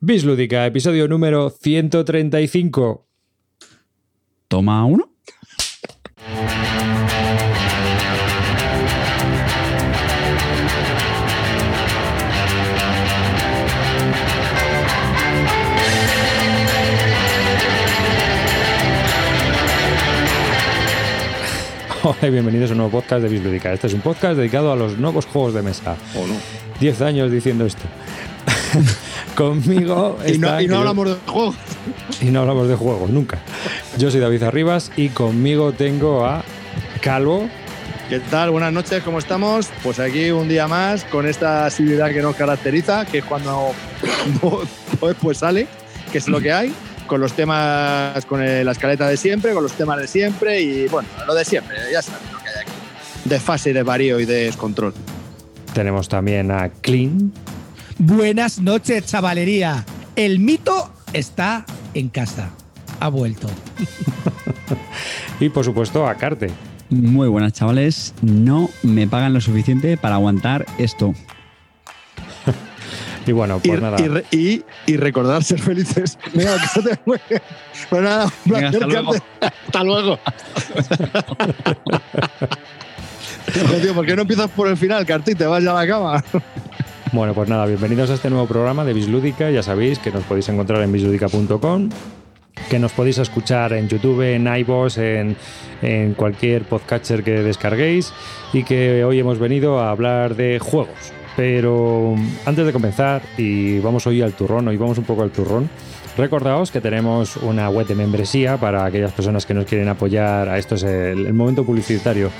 Bislúdica, episodio número 135. Toma uno. Hola y bienvenidos a un nuevo podcast de Bislúdica. Este es un podcast dedicado a los nuevos juegos de mesa. ¿O no? Diez años diciendo esto. Conmigo Y no, está- y no hablamos de juegos. y no hablamos de juegos, nunca. Yo soy David Arribas y conmigo tengo a Calvo. ¿Qué tal? Buenas noches, ¿cómo estamos? Pues aquí un día más con esta asiduidad que nos caracteriza, que es cuando pues, pues sale, que es lo que hay, con los temas, con el- la escaleta de siempre, con los temas de siempre y bueno, lo de siempre, ya sabes lo que hay aquí. Desfase, desvarío y descontrol. Tenemos también a Clean. Buenas noches, chavalería. El mito está en casa. Ha vuelto. Y por supuesto a Carte. Muy buenas, chavales. No me pagan lo suficiente para aguantar esto. Y bueno, Y, pues nada. y re- y- y recordar ser felices. Venga, que se te mueve. Pues nada, un Venga, placer, hasta luego. Hasta luego. Tío, ¿por qué no empiezas por el final, Carti? Te vas ya a la cama. Bueno, pues nada, bienvenidos a este nuevo programa de Bislúdica. Ya sabéis que nos podéis encontrar en bislúdica.com, que nos podéis escuchar en YouTube, en iVoox, en, en cualquier podcatcher que descarguéis y que hoy hemos venido a hablar de juegos. Pero antes de comenzar, y vamos hoy al turrón, hoy vamos un poco al turrón, recordaos que tenemos una web de membresía para aquellas personas que nos quieren apoyar. A esto es el, el momento publicitario.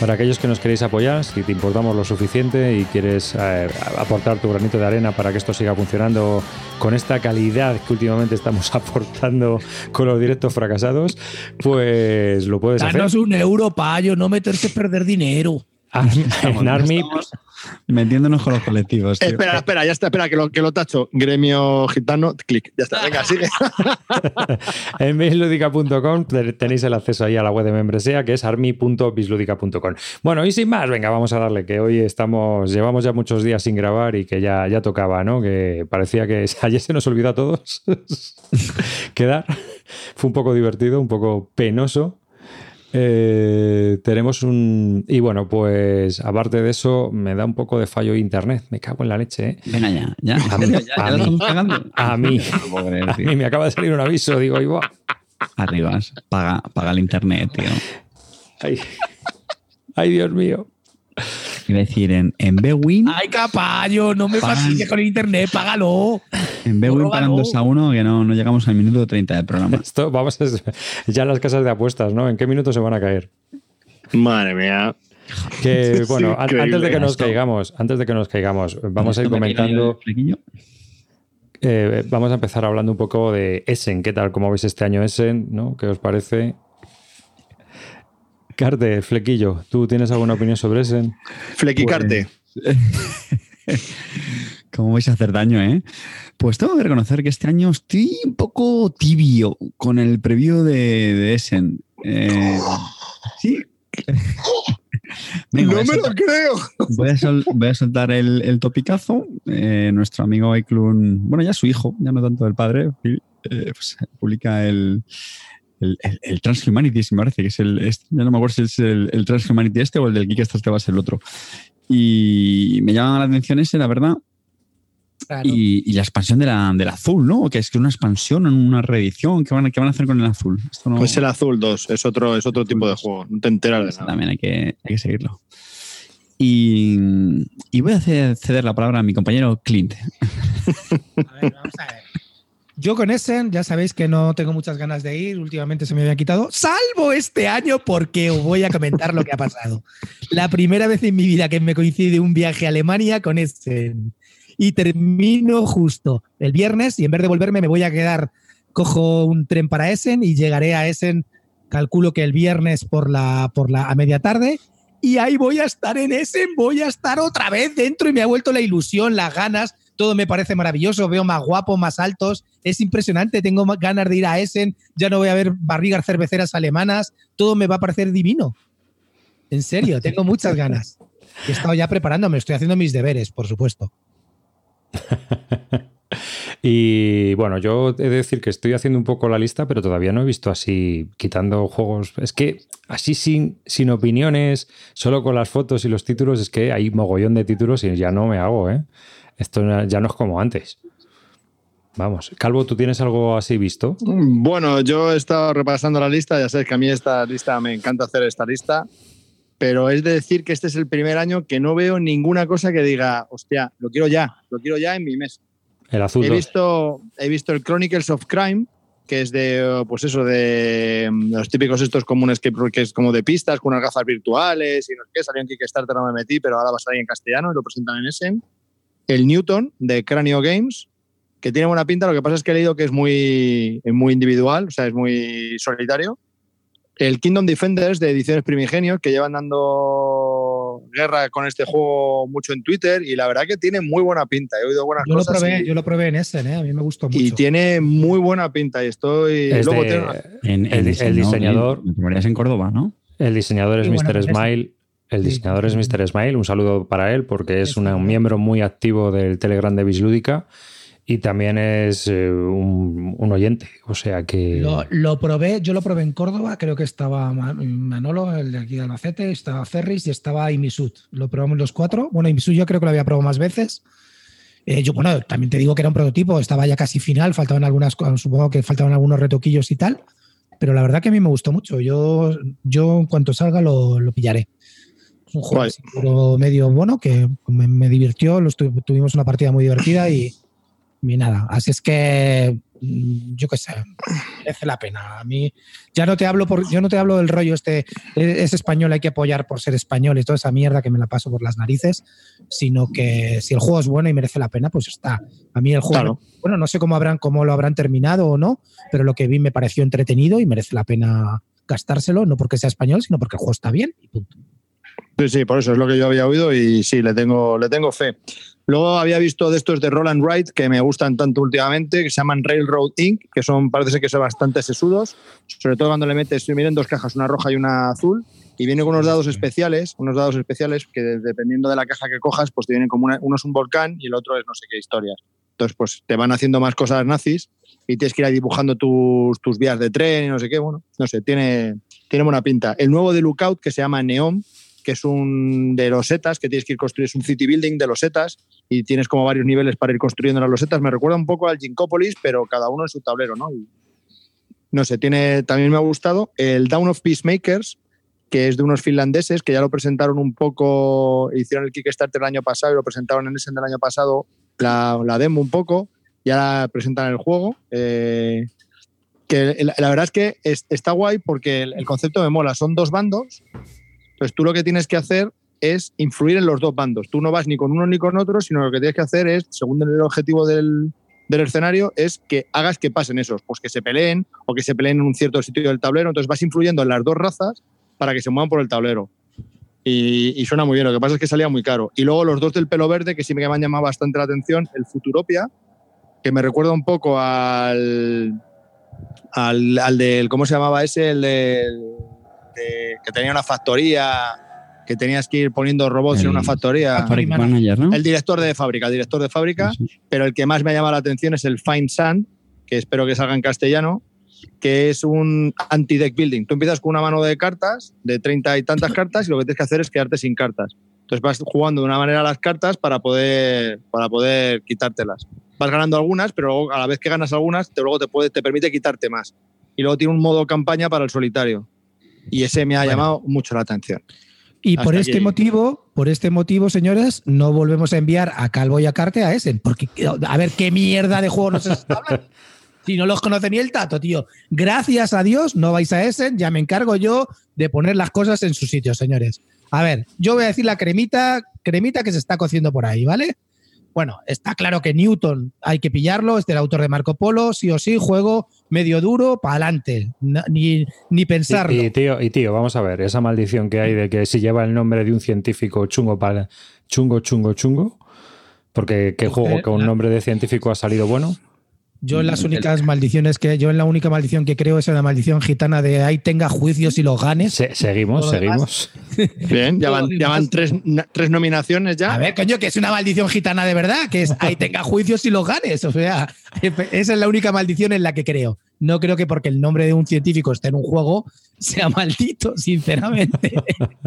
Para aquellos que nos queréis apoyar, si te importamos lo suficiente y quieres eh, aportar tu granito de arena para que esto siga funcionando con esta calidad que últimamente estamos aportando con los directos fracasados, pues lo puedes hacer Danos un euro, payo, no meterse a perder dinero. en Army, metiéndonos con los colectivos. tío. Espera, espera, ya está, espera, que lo, que lo tacho. Gremio gitano, clic. Ya está, venga, sigue. En bisludica.com te- tenéis el acceso ahí a la web de membresía que es army.bisludica.com. Bueno, y sin más, venga, vamos a darle que hoy estamos, llevamos ya muchos días sin grabar y que ya, ya tocaba, ¿no? Que parecía que ayer se nos olvidó a todos quedar. Fue un poco divertido, un poco penoso. Eh, tenemos un. Y bueno, pues aparte de eso, me da un poco de fallo internet. Me cago en la leche, ¿eh? Venga ya, ya. A mí- ¿Ya, ya a mí. A mí. A mí me acaba de salir un aviso, digo, igual. Arribas, paga, paga el internet, tío. Ay. Ay, Dios mío. Iba a decir, en, en Bewin, Ay, capayo, no me fastidies con el internet, págalo. en Bewin róbalo. pagan 2 a 1 que no, no llegamos al minuto 30 del programa. Esto, vamos a ya las casas de apuestas, ¿no? ¿En qué minutos se van a caer? Madre mía. Que bueno, an- antes de que nos esto. caigamos, antes de que nos caigamos, vamos a ir comentando, eh, vamos a empezar hablando un poco de Essen. ¿Qué tal? ¿Cómo veis este año Essen? ¿No? ¿Qué os parece? Carte, Flequillo, ¿tú tienes alguna opinión sobre Essen? Flequicarte. ¿Cómo vais a hacer daño, eh? Pues tengo que reconocer que este año estoy un poco tibio con el preview de, de Essen. Eh, sí. Venga, no me lo creo. voy a sol- voy a soltar el, el topicazo. Eh, nuestro amigo Aiklun, bueno, ya su hijo, ya no tanto el padre, eh, pues, publica el, el, el, el Transhumanities, me parece que es el. este, ya no me acuerdo si es el, el Transhumanity este o el del Kickstarter va a ser el otro. Y me llama la atención ese, la verdad. Claro. Y, y la expansión de la, del azul, ¿no? Que es que una expansión, una reedición. ¿Qué van, a- qué van a hacer con el azul? Esto no, Pues el Azul 2, es otro, es otro tipo de juego. No te enteras de nada. también hay que, hay que seguirlo. Y, y voy a ceder la palabra a mi compañero Clint. A ver, vamos a ver. Yo con Essen, ya sabéis que no tengo muchas ganas de ir, últimamente se me había quitado, salvo este año porque os voy a comentar lo que ha pasado. La primera vez en mi vida que me coincide un viaje a Alemania con Essen. Y termino justo el viernes y en vez de volverme me voy a quedar, cojo un tren para Essen y llegaré a Essen, calculo que el viernes por la, por la, a media tarde. Y ahí voy a estar en Essen, voy a estar otra vez dentro y me ha vuelto la ilusión, las ganas, todo me parece maravilloso, veo más guapos, más altos, es impresionante, tengo ganas de ir a Essen, ya no voy a ver barrigas cerveceras alemanas, todo me va a parecer divino. En serio, tengo muchas ganas. He estado ya preparándome, estoy haciendo mis deberes, por supuesto. Y bueno, yo he de decir que estoy haciendo un poco la lista, pero todavía no he visto así, quitando juegos. Es que así sin, sin opiniones, solo con las fotos y los títulos, es que hay mogollón de títulos y ya no me hago, ¿eh? Esto ya no es como antes. Vamos, Calvo, ¿tú tienes algo así visto? Bueno, yo he estado repasando la lista, ya sabes que a mí esta lista me encanta hacer esta lista, pero es de decir que este es el primer año que no veo ninguna cosa que diga, hostia, lo quiero ya, lo quiero ya en mi mesa. El azul. He visto, he visto el Chronicles of Crime, que es de, pues eso, de los típicos estos comunes que, que es como de pistas, con unas gafas virtuales y no sé qué, salió en Kickstarter, no me metí, pero ahora va a salir en castellano y lo presentan en ese. El Newton, de Cranio Games, que tiene buena pinta, lo que pasa es que he leído que es muy, muy individual, o sea, es muy solitario. El Kingdom Defenders de Ediciones Primigenios, que llevan dando guerra con este juego mucho en Twitter y la verdad que tiene muy buena pinta. He oído buenas yo cosas. Lo probé, y, yo lo probé en Essen, ¿eh? a mí me gustó mucho. Y tiene muy buena pinta y estoy... Es luego de- tiene- En, El- el diseñador- Me tomarías en Córdoba, ¿no? El diseñador es bueno, Mr. es- Smile. El diseñador es Mr. Smile. Un saludo para él porque es una- un miembro muy activo del Telegram de Bislúdica y también es eh, un, un oyente. O sea que. Lo, lo probé, yo lo probé en Córdoba, creo que estaba Ma- Manolo, el de aquí de Albacete, estaba Ferris y estaba Imisud. Lo probamos los cuatro. Bueno, Imisud yo creo que lo había probado más veces. Eh, yo, bueno, también te digo que era un prototipo, estaba ya casi final, faltaban algunas supongo que faltaban algunos retoquillos y tal, pero la verdad que a mí me gustó mucho. Yo, yo en cuanto salga lo, lo pillaré. Es un juego medio bueno que me, me divirtió, lo estu- tuvimos una partida muy divertida y, y nada. Así es que mm, yo qué sé, merece la pena. A mí ya no te hablo por, yo no te hablo del rollo este, es, es español, hay que apoyar por ser español y toda esa mierda que me la paso por las narices, sino que si el juego es bueno y merece la pena, pues está. A mí el juego, Claro. bueno, no sé cómo habrán, cómo lo habrán terminado o no, pero lo que vi me pareció entretenido y merece la pena gastárselo, no porque sea español, sino porque el juego está bien y punto. Sí, sí, por eso es lo que yo había oído y sí, le tengo, le tengo fe. Luego había visto de estos de Roland Wright que me gustan tanto últimamente, que se llaman Railroad Inc., que son, parece ser que son bastante sesudos, sobre todo cuando le metes, miren, dos cajas, una roja y una azul, y viene con unos dados especiales, unos dados especiales que dependiendo de la caja que cojas, pues te vienen como una- uno es un volcán y el otro es no sé qué historias. Entonces, pues te van haciendo más cosas nazis y tienes que ir ahí dibujando tus, tus vías de tren y no sé qué, bueno, no sé, tiene, tiene buena pinta. El nuevo de Lookout, que se llama Neon, que es un de losetas, que tienes que ir construyendo, es un city building de losetas y tienes como varios niveles para ir construyendo las losetas. Me recuerda un poco al Ginkopolis, pero cada uno en su tablero, ¿no? No sé, tiene, también me ha gustado el Down of Peacemakers, que es de unos finlandeses que ya lo presentaron un poco, hicieron el Kickstarter el año pasado y lo presentaron en ese del año pasado, la, demo un poco, y ahora presentan el juego. eh, que la, verdad es que es- está guay porque el concepto me mola. Son dos bandos, pues tú lo que tienes que hacer es influir en los dos bandos. Tú no vas ni con uno ni con otro, sino lo que tienes que hacer es, según el objetivo del, del escenario, es que hagas que pasen esos, pues que se peleen o que se peleen en un cierto sitio del tablero. Entonces vas influyendo en las dos razas para que se muevan por el tablero. Y, y suena muy bien, lo que pasa es que salía muy caro. Y luego los dos del pelo verde, que sí me han llamado bastante la atención, el Futuropia, que me recuerda un poco al, al, al del, ¿cómo se llamaba ese? El del, de- que tenía una factoría, que tenías que ir poniendo robots en una factoría. Manager. ¿no? El director de fábrica, el director de fábrica, Sí, pero el que más me llama la atención es el Fine Sand, que espero que salga en castellano, que es un anti-deck building. Tú empiezas con una mano de cartas, de treinta y tantas cartas, y lo que tienes que hacer es quedarte sin cartas. Entonces vas jugando de una manera las cartas para poder, para poder quitártelas. Vas ganando algunas, pero luego, a la vez que ganas algunas, te, luego te, puede, te permite quitarte más. Y luego tiene un modo campaña para el solitario. Y ese me ha Bueno. llamado mucho la atención. Y Hasta por este motivo, por este motivo, señores, no volvemos a enviar a Calvo y a Carte a Essen, porque a ver qué mierda de juego nos está hablando. Si no los conoce ni el tato, tío. Gracias a Dios no vais a Essen, ya me encargo yo de poner las cosas en su sitio, señores. A ver, yo voy a decir la cremita, cremita que se está cociendo por ahí, ¿vale? Bueno, está claro que Newton hay que pillarlo, es del autor de Marco Polo, sí o sí, juego medio duro, para adelante, ni, ni pensarlo. Y, y, tío, y tío, vamos a ver, esa maldición que hay de que si lleva el nombre de un científico chungo para chungo, chungo, chungo, porque qué juego con un nombre de científico ha salido bueno. Yo en las únicas maldiciones que yo en la única maldición que creo es en la maldición gitana de ahí tenga juicios y los ganes. Se- seguimos, seguimos. Bien, ya van, ya van tres, tres nominaciones ya. A ver, coño, que es una maldición gitana de verdad, que es ahí tenga juicios y los ganes. O sea, esa es la única maldición en la que creo. No creo que porque el nombre de un científico esté en un juego sea maldito, sinceramente.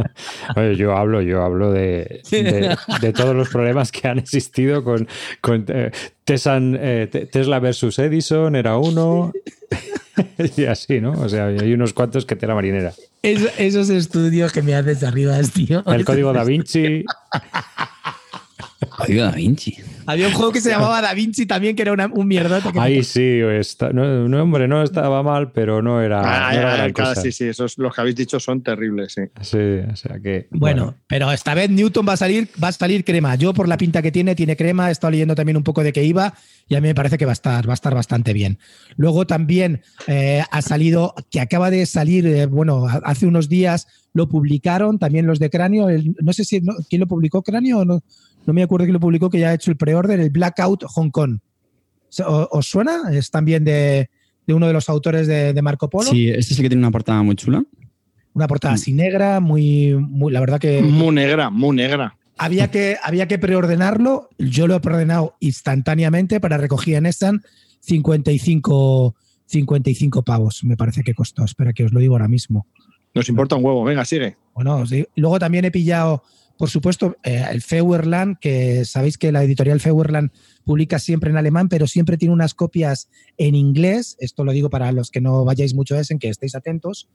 Oye, yo hablo, yo hablo de, de- de todos los problemas que han existido con, con eh, Tesan- eh, Te- Tesla versus Edison, era uno. y así, ¿no? O sea, hay unos cuantos que tela marinera. Es- esos estudios que me haces arriba, tío. El código da Vinci. Código Da Vinci. Había un juego que se llamaba Da Vinci también, que era una- un mierdote. Ahí sí, está, no, no, hombre, no estaba mal, pero no era. Ah, no era ah, cosa. sí, sí, esos los que habéis dicho son terribles, sí. Sí, o sea que. Bueno, pero esta vez Newton va a salir, va a salir crema. Yo por la pinta que tiene, tiene crema. He estado leyendo también un poco de que iba y a mí me parece que va a estar, va a estar bastante bien. Luego también eh, ha salido, que acaba de salir, eh, bueno, ha- hace unos días lo publicaron también los de Cráneo. el- no sé si no- quién lo publicó, Cráneo o no. No me acuerdo quién lo publicó, que ya ha hecho el pre-order, el Blackout Hong Kong. ¿O- ¿Os suena? Es también de, de uno de los autores de, de Marco Polo. Sí, este es el que tiene una portada muy chula. Una portada así negra, muy, muy, la verdad que Muy negra, muy negra. había que, había que preordenarlo. Yo lo he preordenado instantáneamente para recogida en Essan 55, 55 pavos, me parece que costó. Espera que os lo digo ahora mismo. Nos importa un huevo. Venga, sigue. Bueno, sí. luego también he pillado, por supuesto, eh, el Feuerland, que sabéis que la editorial Feuerland publica siempre en alemán, pero siempre tiene unas copias en inglés. Esto lo digo para los que no vayáis mucho a Essen, que estéis atentos,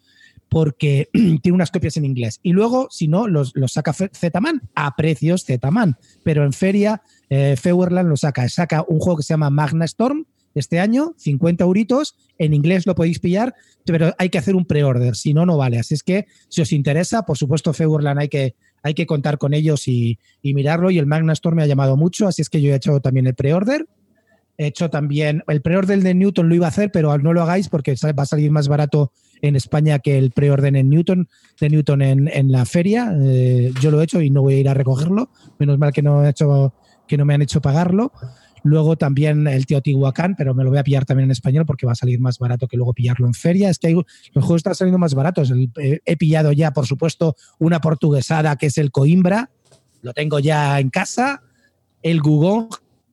porque tiene unas copias en inglés. Y luego, si no, los, los saca Zetaman a precios Zetaman. Pero en feria, eh, Feuerland lo saca. Saca un juego que se llama Magna Storm este año, 50 euritos. En inglés lo podéis pillar, pero hay que hacer un pre-order, si no, no vale. Así es que, si os interesa, por supuesto, Feuerland hay que, hay que contar con ellos y, mirarlo. Y el Magna Storm me ha llamado mucho, así es que yo he hecho también el pre-order. He hecho también el pre-order de Newton, lo iba a hacer, pero no lo hagáis porque va a salir más barato en España que el pre-order en Newton, de Newton en, en la feria. Eh, yo lo he hecho y no voy a ir a recogerlo. Menos mal que no, he hecho, que no me han hecho pagarlo. Luego también el Teotihuacán, pero me lo voy a pillar también en español porque va a salir más barato que luego pillarlo en feria. Es que los juegos están saliendo más baratos. Eh, he pillado ya, por supuesto, una portuguesada que es el Coimbra. Lo tengo ya en casa. El Gugong,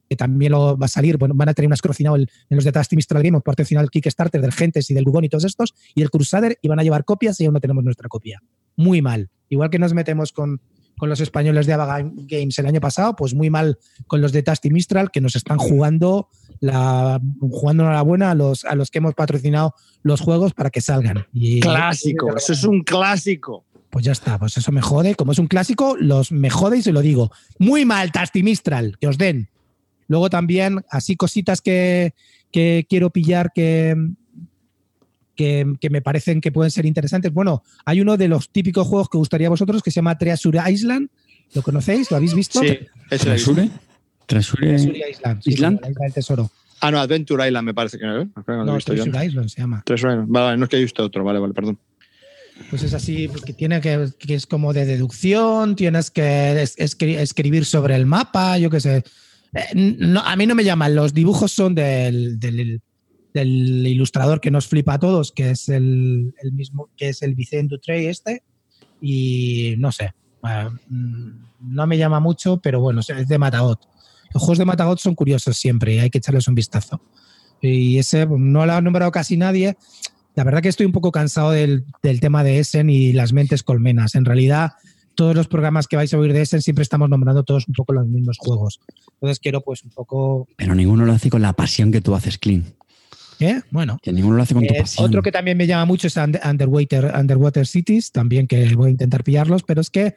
que también lo va a salir. Bueno, van a tener un escrocinado en los de Tasty Mistral Game, parte final Kickstarter del Gentes y del Gugón y todos estos. Y el Crusader, y van a llevar copias y aún no tenemos nuestra copia. Muy mal. Igual que nos metemos con, con los españoles de Ava Games el año pasado, pues muy mal con los de Tasty Mistral, que nos están jugando la jugando a la buena a los, a los que hemos patrocinado los juegos para que salgan. Y, Clásico, eso es un clásico. Pues ya está, pues eso me jode. Como es un clásico, los me jode y se lo digo. Muy mal, Tasty Mistral, que os den. Luego también, así cositas que, que quiero pillar que, que, que me parecen que pueden ser interesantes. Bueno, hay uno de los típicos juegos que gustaría a vosotros que se llama Treasure Island. ¿Lo conocéis? ¿Lo habéis visto? Sí, es. Trasure. Treasure Island. sí, Island. la isla del tesoro. Ah, no, Adventure Island me parece que no. ¿eh? No, visto yo. Treasure Island se llama. Treasure Island. Vale, vale, no es que haya visto otro. Vale, vale, perdón. Pues es así, porque tiene que, que es como de deducción, tienes que es- escri- escribir sobre el mapa, yo qué sé. Eh, no, a mí no me llaman, los dibujos son del, del- del ilustrador que nos flipa a todos, que es el, el mismo, que es el Vicente Dutrey este, y no sé, eh, mm, no me llama mucho, pero bueno, es de Matagot. Los juegos de Matagot son curiosos siempre y hay que echarles un vistazo. Y ese pues, no lo ha nombrado casi nadie. La verdad que estoy un poco cansado del, del tema de Essen y las mentes colmenas. En realidad, todos los programas que vais a oír de Essen siempre estamos nombrando todos un poco los mismos juegos. Entonces quiero pues un poco... Pero ninguno lo hace con la pasión que tú haces, Clean. ¿Eh? Bueno. Que ninguno lo hace con tu Eh, pasión. otro que también me llama mucho es Under- Underwater, Underwater Cities, también que voy a intentar pillarlos, pero es que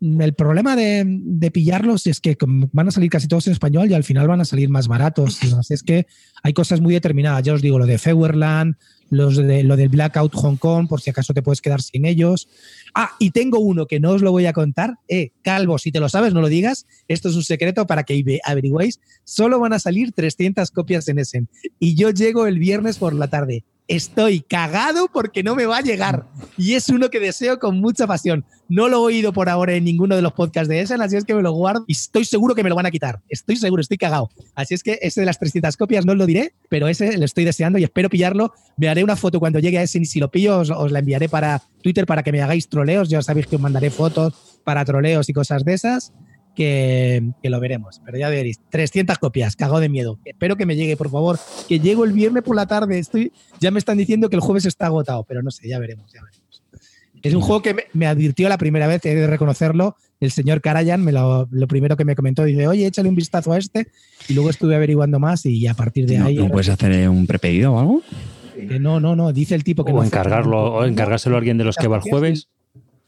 el problema de, de pillarlos es que van a salir casi todos en español y al final van a salir más baratos. ¿no? Así es que hay cosas muy determinadas. Ya os digo, lo de Feuerland, los de, lo del Blackout Hong Kong, por si acaso te puedes quedar sin ellos. Ah, y tengo uno que no os lo voy a contar. Eh, Calvo, si te lo sabes, no lo digas. Esto es un secreto para que averigüéis. Solo van a salir 300 copias en Essen. Y yo llego el viernes por la tarde. Estoy cagado porque no me va a llegar. Y es uno que deseo con mucha pasión. No lo he oído por ahora en ninguno de los podcasts de Essen, así es que me lo guardo y estoy seguro que me lo van a quitar. Estoy seguro, estoy cagado. Así es que ese de las 300 copias no lo diré, pero ese lo estoy deseando y espero pillarlo. Me haré una foto cuando llegue a Essen y si lo pillo os, os la enviaré para Twitter para que me hagáis troleos. Ya sabéis que os mandaré fotos para troleos y cosas de esas que, que, lo veremos. Pero ya veréis, 300 copias, cagado de miedo. Espero que me llegue, por favor. Que llego el viernes por la tarde. Estoy, ya me están diciendo que el jueves está agotado, pero no sé, ya veremos, ya veremos. Es un juego que me, me advirtió la primera vez, he de reconocerlo. El señor Karayan, me lo, lo, primero que me comentó, dice, oye, échale un vistazo a este. Y luego estuve averiguando más y a partir de ¿No, ahí. ¿No puedes hacer un prepedido o algo? Que no, no, no. Dice el tipo que o no. encargarlo, o encargárselo a alguien de los que va el jueves.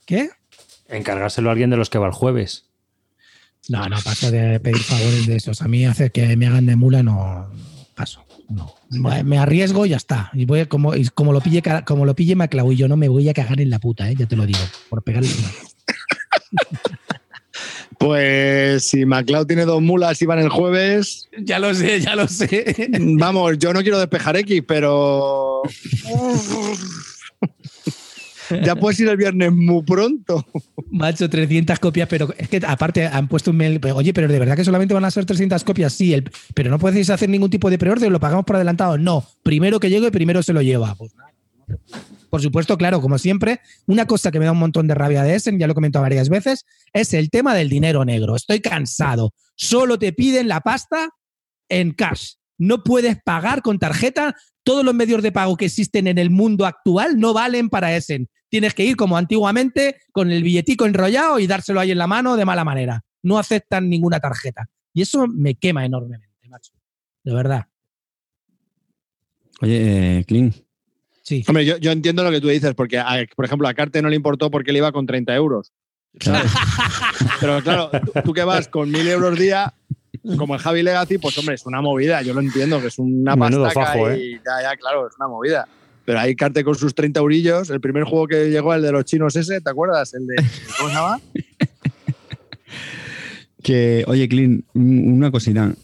¿Qué? Encargárselo a alguien de los que va el jueves. No, no paso de pedir favores de esos. A mí hacer que me hagan de mula no paso. No. Me arriesgo y ya está. Y voy como, y como lo pille como lo pille Maclau y yo no me voy a cagar en la puta, ¿eh? ya te lo digo, por pegarle. Pues si MacLeod tiene dos mulas y van el jueves. Ya lo sé, ya lo sé. Vamos, yo no quiero despejar X, pero. ya puedes ir el viernes muy pronto. Macho, 300 copias, pero es que aparte han puesto un mail. Oye, pero de verdad que solamente van a ser 300 copias. Sí, pero no podéis hacer ningún tipo de preorden, lo pagamos por adelantado. No, primero que llegue, primero se lo lleva. Pues. Por supuesto, claro, como siempre, una cosa que me da un montón de rabia de Essen, ya lo he comentado varias veces, es el tema del dinero negro. Estoy cansado. Solo te piden la pasta en cash. No puedes pagar con tarjeta. Todos los medios de pago que existen en el mundo actual no valen para Essen. Tienes que ir como antiguamente con el billetico enrollado y dárselo ahí en la mano de mala manera. No aceptan ninguna tarjeta. Y eso me quema enormemente, macho. De verdad. Oye, eh, Clint. Sí. Hombre, yo, yo, entiendo lo que tú dices, porque, a, por ejemplo, a Carte no le importó porque le iba con 30 euros. Claro. Pero claro, tú, tú que vas con 1000 euros día, como el Javi Legacy, pues hombre, es una movida. Yo lo entiendo, que es una pasta fajo, y ¿eh? ya, ya, claro, es una movida. Pero ahí Carte con sus 30 eurillos, el primer juego que llegó, el de los chinos ese, ¿te acuerdas? El de, ¿cómo se llama? Que, oye, Clint, una cosita.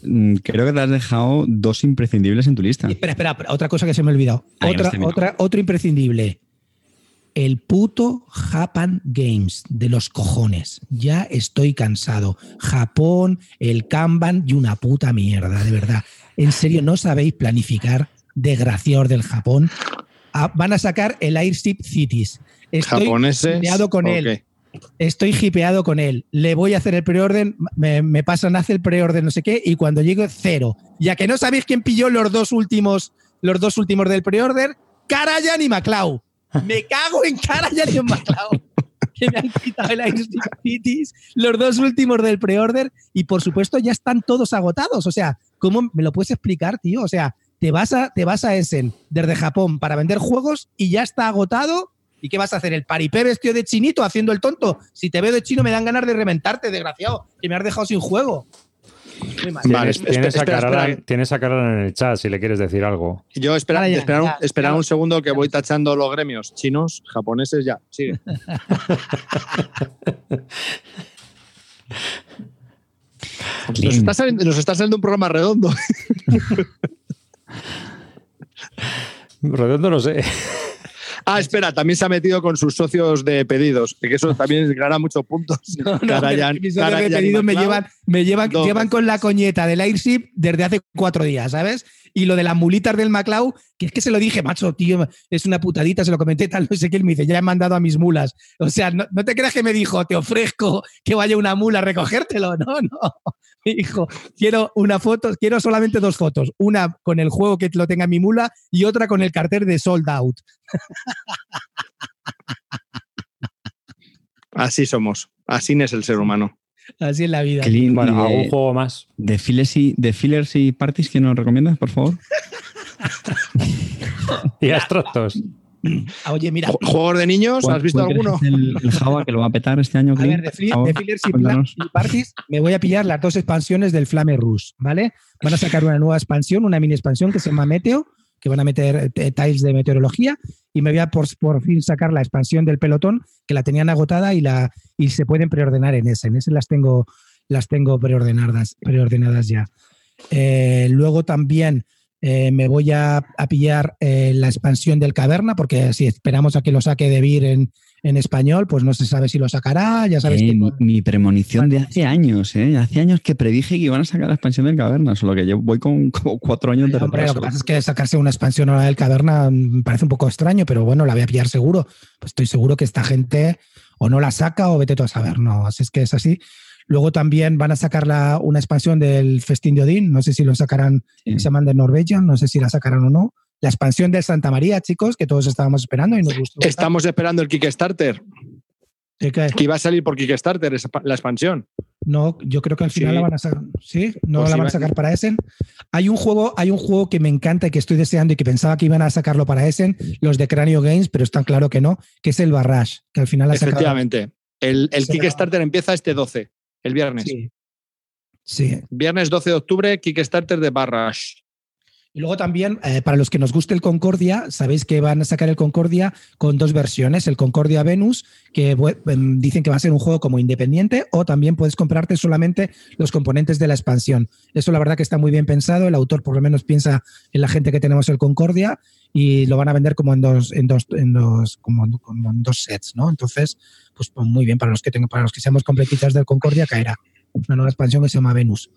Creo que te has dejado dos imprescindibles en tu lista. Espera, espera, otra cosa que se me ha olvidado. Ah, otra, otra, otro imprescindible. El puto Japan Games de los cojones. Ya estoy cansado. Japón, el Kanban y una puta mierda, de verdad. En serio, no sabéis planificar, desgraciador del Japón. Van a sacar el Airship Cities. Estoy Japoneses. con okay. él. Estoy hipeado con él. Le voy a hacer el preorden, me, me, pasan a hacer el preorden, no sé qué, y cuando llegue, cero. Ya que no sabéis quién pilló los dos últimos, los dos últimos del preorder, Karayan y Maclau. Me cago en Karayan y en Maclau. que me han quitado el Ice Cities, los dos últimos del preorder, y por supuesto ya están todos agotados. O sea, ¿cómo me lo puedes explicar, tío? O sea, te vas a, te vas a Essen desde Japón para vender juegos y ya está agotado ¿Y qué vas a hacer? ¿El paripé vestido de chinito haciendo el tonto? Si te veo de chino me dan ganas de reventarte, desgraciado, que me has dejado sin juego. Vale, tienes, a Caralan, tienes a en el chat si le quieres decir algo. Yo espera, ya, espera, ya, espera ya, un segundo que voy tachando los gremios. Chinos, japoneses, ya. Sigue. nos, está saliendo, nos está saliendo un programa redondo. redondo no sé. Ah, espera, también se ha metido con sus socios de pedidos, que eso también gana muchos puntos. No, no, Carayan, mis socios de pedidos me llevan, me llevan, llevan con la coñeta del Airship desde hace cuatro días, ¿sabes? Y lo de las mulitas del Maclau, que es que se lo dije, macho, tío, es una putadita, se lo comenté tal, no sé qué, él me dice, ya he mandado a mis mulas. O sea, no, no te creas que me dijo, te ofrezco que vaya una mula a recogértelo. No, no. Me dijo, quiero una foto, quiero solamente dos fotos. Una con el juego que lo tenga en mi mula y otra con el cartel de sold out. Así somos. Así es el ser humano. Así es la vida. Lindo, bueno, de, algún juego más. De fillers, y, de fillers y parties que nos recomiendas, por favor. y abstractos. Oye, mira. ¿Juegos de niños? ¿Has visto alguno? El, el, Java que lo va a petar este año. A ver, de, fli de fillers y, y, parties, me voy a pillar las dos expansiones del Flame Rush, ¿vale? Van a sacar una nueva expansión, una mini expansión que se llama Meteo, que van a meter eh, tiles de meteorología y me voy a por, por, fin sacar la expansión del pelotón que la tenían agotada y la y se pueden preordenar en ese en ese las tengo las tengo preordenadas preordenadas ya eh, luego también eh, me voy a, a pillar eh, la expansión del Caverna, porque si esperamos a que lo saque de Vir en, en español, pues no se sabe si lo sacará. Ya sabes Eh, que mi, mi premonición de hace años, ¿eh? Hace años que predije que iban a sacar la expansión del Caverna, solo que yo voy con como cuatro años de Hombre, lo retraso. que pasa es que sacarse una expansión ahora del Caverna mm, me parece un poco extraño, pero bueno, la voy a pillar seguro. Pues estoy seguro que esta gente o no la saca o vete tú a saber, no, así es que es así. Luego también van a sacar la- una expansión del Festín de Odín, no sé si lo sacarán, Sí. se llaman de Norwegian, no sé si la sacarán o no. La expansión de Santa María, chicos, que todos estábamos esperando y nos gustó. Estamos esperando el Kickstarter, ¿De qué? que iba a salir por Kickstarter la expansión. No, yo creo que al final Sí. la van a sacar. Sí, no Pues la van a sacar para Essen. Hay un juego, hay un juego que me encanta y que estoy deseando y que pensaba que iban a sacarlo para Essen, los de Cranio Games, pero está claro que no, que es el Barrage, que al final ha sacado. Efectivamente. El, el Kickstarter empieza este 12, el viernes. Sí. Sí. Viernes 12 de octubre, Kickstarter de Barrage. Y luego también, eh, para los que nos guste el Concordia, sabéis que van a sacar el Concordia con dos versiones, el Concordia Venus, que em, dicen que va a ser un juego como independiente, o también puedes comprarte solamente los componentes de la expansión. Eso la verdad que está muy bien pensado, el autor por lo menos piensa en la gente que tenemos el Concordia y lo van a vender como en dos, en dos, en dos, como, dos sets, ¿no? Entonces, pues, pues muy bien, para los que tengo, para los que seamos completitas del Concordia, caerá una nueva expansión que se llama Venus.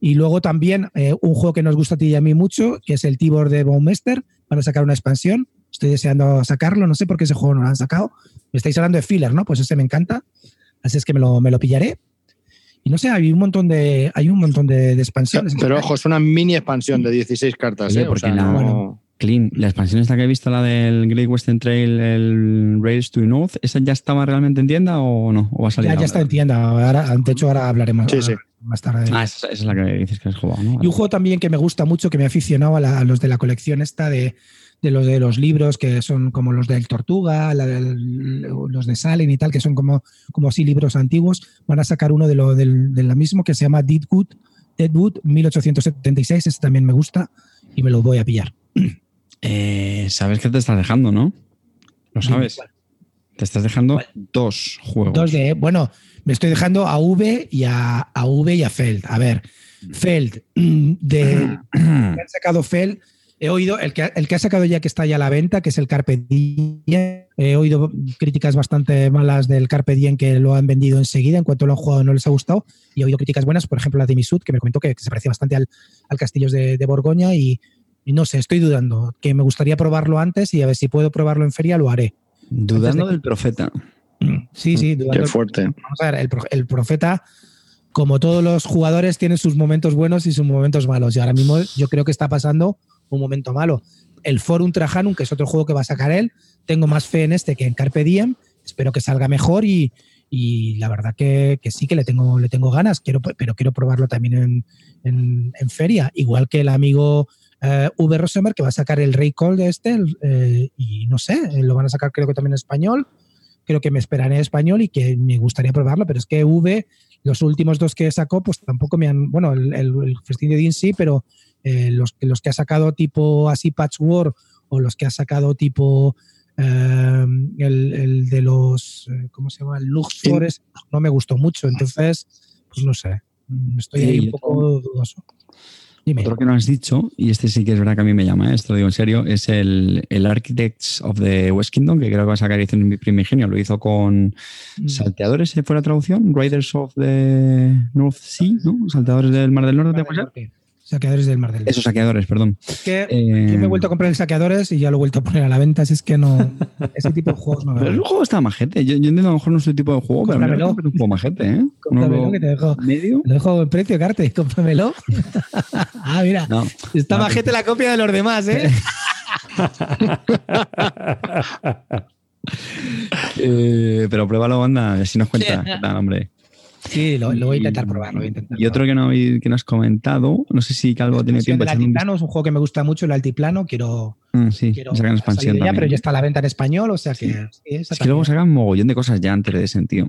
Y luego también eh, un juego que nos gusta a ti y a mí mucho, que es el Tibor de Baumeister. Van a sacar una expansión. Estoy deseando sacarlo. No sé por qué ese juego no lo han sacado. Me estáis hablando de filler, ¿no? Pues ese me encanta. Así es que me lo, me lo pillaré. Y no sé, hay un montón de, hay un montón de, de expansiones. Pero ojo, es una mini expansión de 16 cartas. Oye, ¿eh? O porque sea, la- no- bueno. Clean, la expansión esta que he visto, la del Great Western Trail, el Rails to North, ¿esa ya estaba realmente en tienda o no? ¿O va a salir ya, está en tienda. Ahora, de hecho, ahora hablaremos Sí, sí. Más tarde. de Ah, esa, es la que dices que has jugado, ¿no? Y un juego también que me gusta mucho, que me ha aficionado a, la- a los de la colección esta de, de los de los libros, que son como los del Tortuga, la del- los de Salen y tal, que son como, como así libros antiguos. Van a sacar uno de lo del, de la mismo que se llama Deadwood, Deadwood 1876, ese también me gusta y me lo voy a pillar. Eh, sabes que te estás dejando, ¿no? Lo sabes. Te estás dejando dos juegos. Dos de, bueno, me estoy dejando a V y a, a V y a Feld. A ver, Feld, de, que han sacado Feld, he oído, el que, el que ha sacado ya que está ya a la venta, que es el Carpe Diem, he oído críticas bastante malas del Carpe Diem que lo han vendido enseguida, en cuanto lo han jugado no les ha gustado, y he oído críticas buenas, por ejemplo la de Misut, que me comentó que, que se parecía bastante al, al Castillos de, de Borgoña, y, y no sé, estoy dudando, que me gustaría probarlo antes y a ver si puedo probarlo en feria, lo haré. Dudando de- del profeta. Sí, sí, Qué fuerte. Vamos a ver, el, pro- el profeta, como todos los jugadores, tiene sus momentos buenos y sus momentos malos. Y ahora mismo yo creo que está pasando un momento malo. El Forum Trajanum, que es otro juego que va a sacar él, tengo más fe en este que en Carpe Diem. Espero que salga mejor y, y la verdad que, que sí que le tengo, le tengo ganas, quiero, pero quiero probarlo también en, en- en feria. Igual que el amigo eh, V. Rosemer, que va a sacar el Rey Call de este, el, eh, y no sé, lo van a sacar creo que también en español creo que me esperaré en español y que me gustaría probarlo, pero es que V, los últimos dos que sacó, pues tampoco me han. Bueno, el, el, el Festín de Dean sí, pero eh, los, los que ha sacado tipo así Patchwork o los que ha sacado tipo. eh, el, el de los. eh, ¿Cómo se llama? El Lux Sí. Forest no me gustó mucho, entonces, pues no sé. Estoy ahí un poco dudoso. Dime. Otro que no has dicho, y este sí que es verdad que a mí me llama, ¿eh? esto lo digo en serio, es el, el Architects of the West Kingdom, que creo que va a sacar edición primigenio. Lo hizo con Mm. Salteadores, ¿se fue la traducción? Riders of the North Sea, ¿no? Salteadores del Mar del Norte, ¿puede ser? Saqueadores del Mar del Norte. Esos saqueadores, perdón. Es que Eh, yo me he vuelto a comprar el saqueadores y ya lo he vuelto a poner a la venta, así es que no. Ese tipo de juegos no me Pero el juego está majete. Yo, yo entiendo a lo mejor no es tu tipo de juego, pero parece un juego majete, ¿eh? Cómpramelo, que te dejo. medio. Lo dejo en precio, Carte, cómpramelo. ah, mira. No, Está no, majete la copia de los demás, ¿eh? eh, pero pruébalo, anda, así nos cuenta. qué tal, hombre. Sí, lo, lo voy a intentar probar. Lo voy a intentar Y otro que no, que no has comentado, no sé si Calvo tiene tiempo. El altiplano es un juego que me gusta mucho, el altiplano. Quiero. Mm, sí, quiero sacan expansión ya, también. pero ya está a la venta en español, o sea que. sí, esa Es que luego sacan mogollón de cosas ya antes de ese sentido.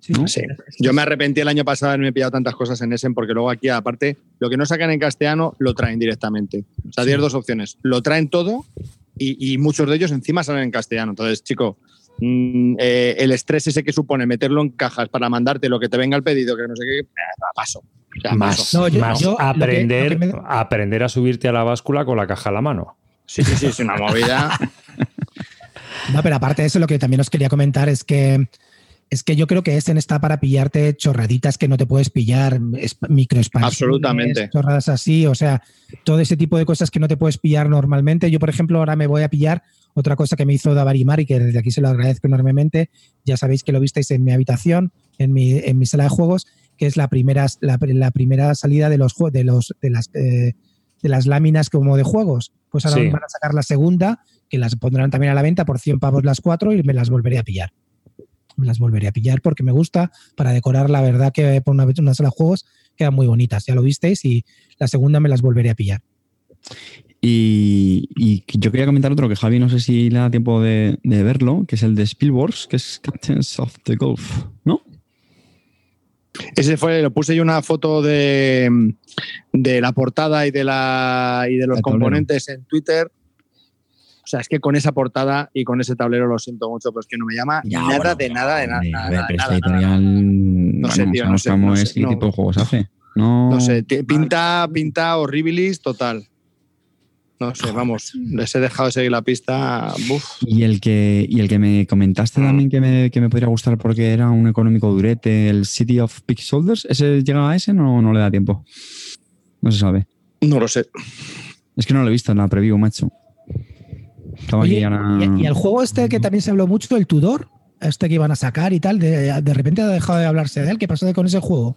Sí, ¿no? Sí. Yo me arrepentí el año pasado de haberme pillado tantas cosas en Essen porque luego aquí, aparte, lo que no sacan en castellano lo traen directamente. O sea, Sí. tienes dos opciones. Lo traen todo y, y muchos de ellos encima salen en castellano. Entonces, chico, mm, eh, el estrés ese que supone meterlo en cajas para mandarte lo que te venga el pedido, que no sé qué, paso. O sea, Más, paso. No, yo- más yo lo que- aprender, lo que me- aprender a subirte a la báscula con la caja a la mano. Sí, sí, sí, es una movida. No, pero aparte de eso, lo que también os quería comentar es que es que yo creo que Essen está para pillarte chorraditas que no te puedes pillar, es- microexpansiones, Absolutamente. chorradas así, o sea, todo ese tipo de cosas que no te puedes pillar normalmente. Yo, por ejemplo, ahora me voy a pillar otra cosa que me hizo Davarimar y que desde aquí se lo agradezco enormemente. Ya sabéis que lo visteis en mi habitación, en mi, en mi sala de juegos, que es la primera, la, la primera salida de los de los de las eh, de las láminas como de juegos. Pues ahora Sí. van a sacar la segunda, que las pondrán también a la venta por 100 pavos las cuatro y me las volveré a pillar. Me las volveré a pillar porque me gusta para decorar, la verdad que por una, una sala de juegos quedan muy bonitas, ya lo visteis, y la segunda me las volveré a pillar. Y, y yo quería comentar otro que Javi no sé si le da tiempo de, de verlo, que es el de Spielberg, que es Captains of the Gulf, ¿no? Ese fue, lo puse yo una foto de, de la portada y de la y de los componentes en Twitter. O sea, es que con esa portada y con ese tablero lo siento mucho, pero es que no me llama nada de nada de nada. Editorial. No sé, tío, no no sé, no sé, qué no. tipo de juegos hace. No, No sé, pinta, pinta horribilis total. No sé, vamos, les he dejado de seguir la pista. Buf. Y el que, y el que me comentaste también que me, que me podría gustar porque era un económico durete, el City of Big Shoulders, ¿ese llega a ese o no le da tiempo? No se sabe. No lo sé. Es que no lo he visto en la preview, macho. Oye, aquí y, y el juego este que también se habló mucho, el Tudor, este que iban a sacar y tal, de, de repente ha dejado de hablarse de él. ¿Qué pasó con ese juego?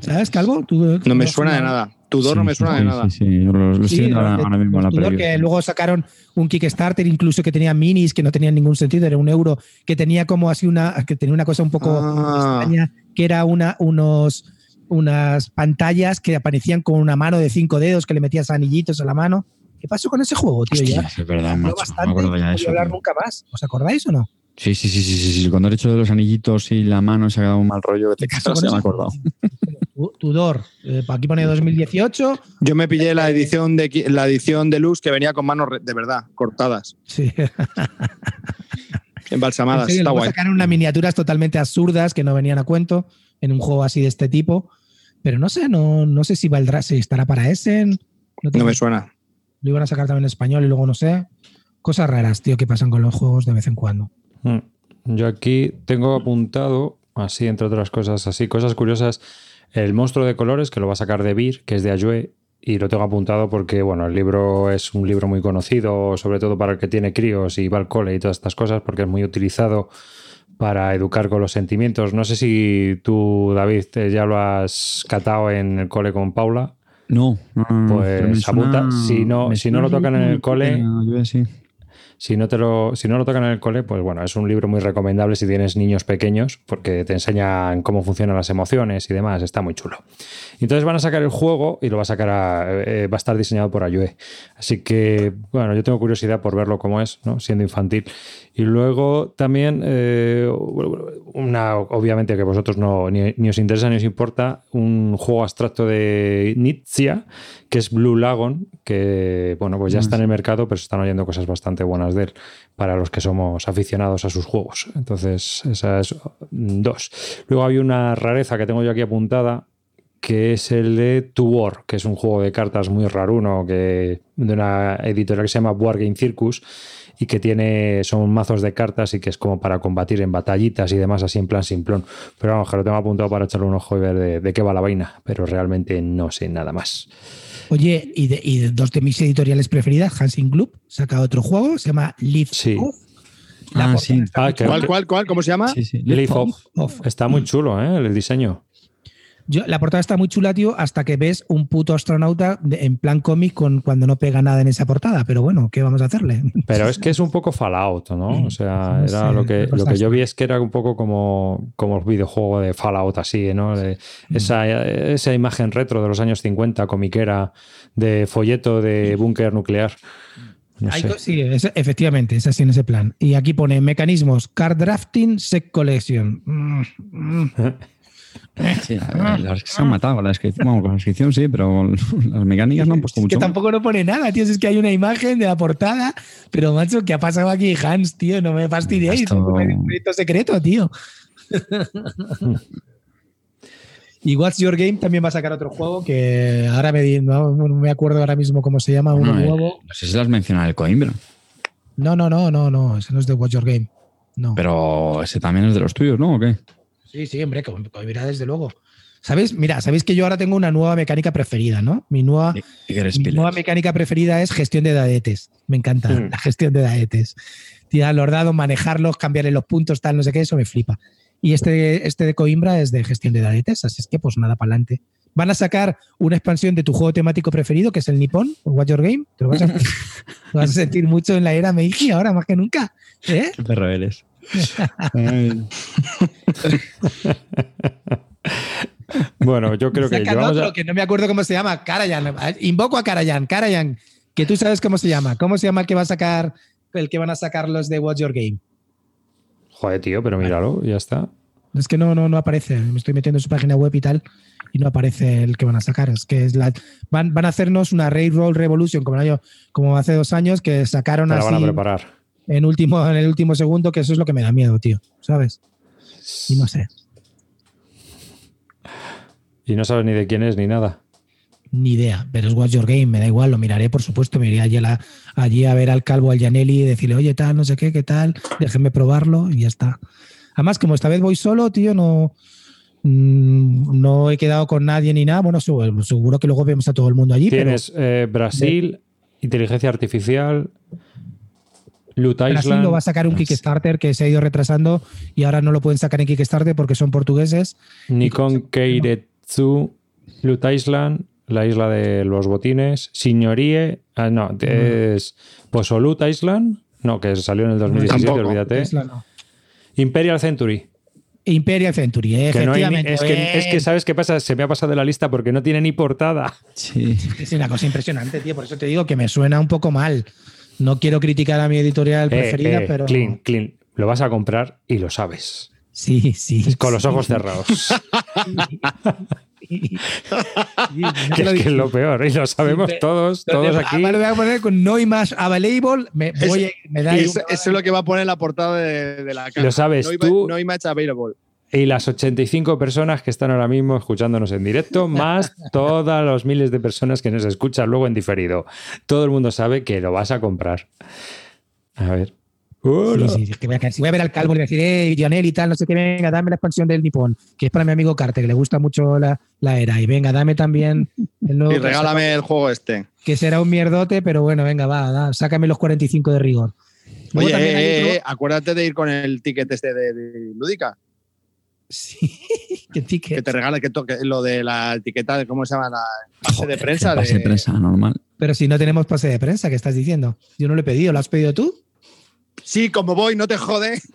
¿Sabes, Calvo? ¿Tú- No me suena de nada. Tudor no me suena sí, de nada. Sí, sí, yo lo, lo estoy Sí, viendo ahora, los- ahora mismo en la los Tudor preview. que luego sacaron un Kickstarter incluso que tenía minis que no tenían ningún sentido, era un euro, que tenía como así una, que tenía una cosa un poco Ah. extraña, que era una, unos, unas pantallas que aparecían con una mano de cinco dedos que le metías anillitos a la mano. ¿Qué pasó con ese juego, tío? Hostia, ya es verdad, macho. bastante, no me acuerdo ya de no eso. voy a hablar tío. nunca más. ¿Os acordáis o no? Sí, sí, sí, sí, sí, sí. Cuando he hecho de los anillitos y la mano se ha quedado un mal rollo que te acordado. Tu- Tudor, eh, aquí pone 2018. Yo me pillé la edición de la edición deluxe que venía con manos de verdad cortadas, Sí. embalsamadas. En serio, Está guay. sacaron unas miniaturas totalmente absurdas que no venían a cuento en un juego así de este tipo. Pero no sé, no, no sé si valdrá, si estará para Essen. No, me suena. Lo iban a sacar también en español y luego no sé. Cosas raras, tío, que pasan con los juegos de vez en cuando. Mm. Yo aquí tengo apuntado, así entre otras cosas, así, cosas curiosas, el monstruo de colores que lo va a sacar de Beer, que es de Ayue, y lo tengo apuntado porque, bueno, el libro es un libro muy conocido, sobre todo para el que tiene críos y va al cole y todas estas cosas, porque es muy utilizado para educar con los sentimientos. No sé si tú, David, te- ya lo has catado en el cole con Paula. No, no, no, Pues apunta, si no- si no lo tocan en el cole- sí. Si no, te lo, si no lo tocan en el cole, pues bueno, es un libro muy recomendable si tienes niños pequeños, porque te enseñan cómo funcionan las emociones y demás, está muy chulo. Entonces van a sacar el juego y lo va a sacar a- eh, va a estar diseñado por Ayue. Así que, bueno, yo tengo curiosidad por verlo cómo es, ¿no? siendo infantil. Y luego también, eh, una, obviamente que vosotros no, ni, ni os interesa ni os importa, un juego abstracto de Nietzsche, que es Blue Lagoon, que, bueno, pues ya está en el mercado, pero se están oyendo cosas bastante buenas de él para los que somos aficionados a sus juegos. Entonces, esa es mm, dos. Luego hay una rareza que tengo yo aquí apuntada, que es el de To War, que es un juego de cartas muy raruno que, de una editorial que se llama Board Game Circus y que tiene son mazos de cartas y que es como para combatir en batallitas y demás así en plan simplón. Pero vamos, que lo tengo apuntado para echarle un ojo y ver de, de qué va la vaina, pero realmente no sé nada más. Oye, y de, y de dos de mis editoriales preferidas, Hansing Club, saca otro juego, se llama Lift Sí. Off. Ah, sí. Ah, ¿Cuál, cuál, cuál? ¿Cómo se llama? Sí, sí. Leaf Off. Off. Está muy chulo, ¿eh? El diseño. Yo- la portada está muy chula, tío, hasta que ves un puto astronauta de- en plan cómic con, cuando no pega nada en esa portada. Pero bueno, ¿qué vamos a hacerle? Pero es que es un poco Fallout, ¿no? O sea, era lo que, lo que yo vi es que era un poco como, como el videojuego de Fallout, así, ¿no? De esa, esa imagen retro de los años 50, comiquera, de folleto de búnker nuclear. No sé. sí, es- efectivamente, es así en ese plan. Y aquí pone mecanismos, card drafting, set collection. Mm, mm. Sí, la verdad es que se han matado con la descripción. Bueno, con la descripción sí, pero las mecánicas no han puesto Es mucho. que tampoco no pone nada, tío. Es que hay una imagen de la portada. Pero, macho, ¿qué ha pasado aquí, Hans, tío? No me fastidiéis. Esto- Es un proyecto secreto, tío. Y What's Your Game también va a sacar otro juego que ahora me, no, me acuerdo ahora mismo cómo se llama, uno No, eh, nuevo. no sé si las menciona el Coimbra, No, no, no, no, no, ese no es de What's Your Game. No. pero ese también es de los tuyos, ¿no? ¿O qué? Sí, sí, hombre, con, con mira, desde luego. ¿Sabéis? Mira, sabéis que yo ahora tengo una nueva mecánica preferida, ¿no? Mi nueva, mi nueva mecánica preferida es gestión de daetes. Me encanta Mm. la gestión de daetes. Tirar los dados, manejarlos, cambiarle los puntos, tal, no sé qué, eso me flipa. Y este, este de Coimbra es de gestión de daetes, así es que pues nada, para adelante. Van a sacar una expansión de tu juego temático preferido, que es el Nippon, o Watch Your Game. Te lo vas a, lo vas a sentir mucho en la era Meiji ahora, más que nunca. ¿Eh? Qué perro eres. Bueno, yo creo que Sacan llevamos otro a- que no me acuerdo cómo se llama. Invoco a Karayan, Karayan, que tú sabes cómo se llama. ¿Cómo se llama el que va a sacar, el que van a sacar los de Watch Your Game? Joder, tío, pero míralo, ya está. Es que no, no, no aparece. Me estoy metiendo en su página web y tal, y no aparece el que van a sacar. Es que es la, van, van a hacernos una Railroad Revolution como, el año- como hace dos años que sacaron Te la van a preparar. En, último, en el último segundo, que eso es lo que me da miedo, tío. ¿Sabes? Y no sé. Y no sabes ni de quién es ni nada. Ni idea, pero es Watch Your Game, me da igual, lo miraré, por supuesto, me iré allí a, la- allí a ver al calvo, al Janelli y decirle, oye, tal, no sé qué, qué tal, déjenme probarlo y ya está. Además, como esta vez voy solo, tío, no, mm, no he quedado con nadie ni nada, bueno, seguro, seguro que luego vemos a todo el mundo allí, Tienes eh, Brasil, inteligencia artificial, Loot pero Brasil Island. lo va a sacar un Kickstarter que se ha ido retrasando y ahora no lo pueden sacar en Kickstarter porque son portugueses. Nikon Keiretsu, Loot Island, la isla de los botines, Signorie, ah, no, es Posolut Island, no, que salió en el 2017, Tampoco. olvídate. Isla no. Imperial Century, Imperial Century, que no hay ni- efectivamente. es, que, es que, ¿sabes qué pasa? Se me ha pasado de la lista porque no tiene ni portada. Sí. Es una cosa impresionante, tío. Por eso te digo que me suena un poco mal. No quiero criticar a mi editorial Eh, preferida, eh, pero. Clean, clean. Lo vas a comprar y lo sabes. Sí, sí. Con los sí. ojos cerrados. Sí, no que lo es, que es lo peor. Y lo sabemos pero- todos, Pero todos aquí. además lo voy a poner con no image available. Me, Es- voy a- me da eso, eso es lo que va a poner en la portada de, de la caja. Lo sabes no, tú. No image available. Y las 85 personas que están ahora mismo escuchándonos en directo, más todas los miles de personas que nos escuchan luego en diferido. Todo el mundo sabe que lo vas a comprar. A ver. Hola. Sí, sí, es que voy, a, si voy a ver al calvo y le voy a decir, eh, Lionel y tal, no sé qué, venga, dame la expansión del Nippon, que es para mi amigo Carter, que le gusta mucho la, la era. Y venga, dame también el nuevo. Y regálame el juego este. Que será un mierdote, pero bueno, venga, va, da, sácame los 45 de rigor. Luego Oye, también hay eh, otro- eh, acuérdate de ir con el ticket este de, de Lúdica. Sí, qué ticket. Que te regala que toque lo de la etiqueta de cómo se llama la pase de prensa. pase de de- prensa, normal. Pero si no tenemos pase de prensa, ¿qué estás diciendo? Yo no lo he pedido, ¿lo has pedido tú? Sí, como voy, no te jode.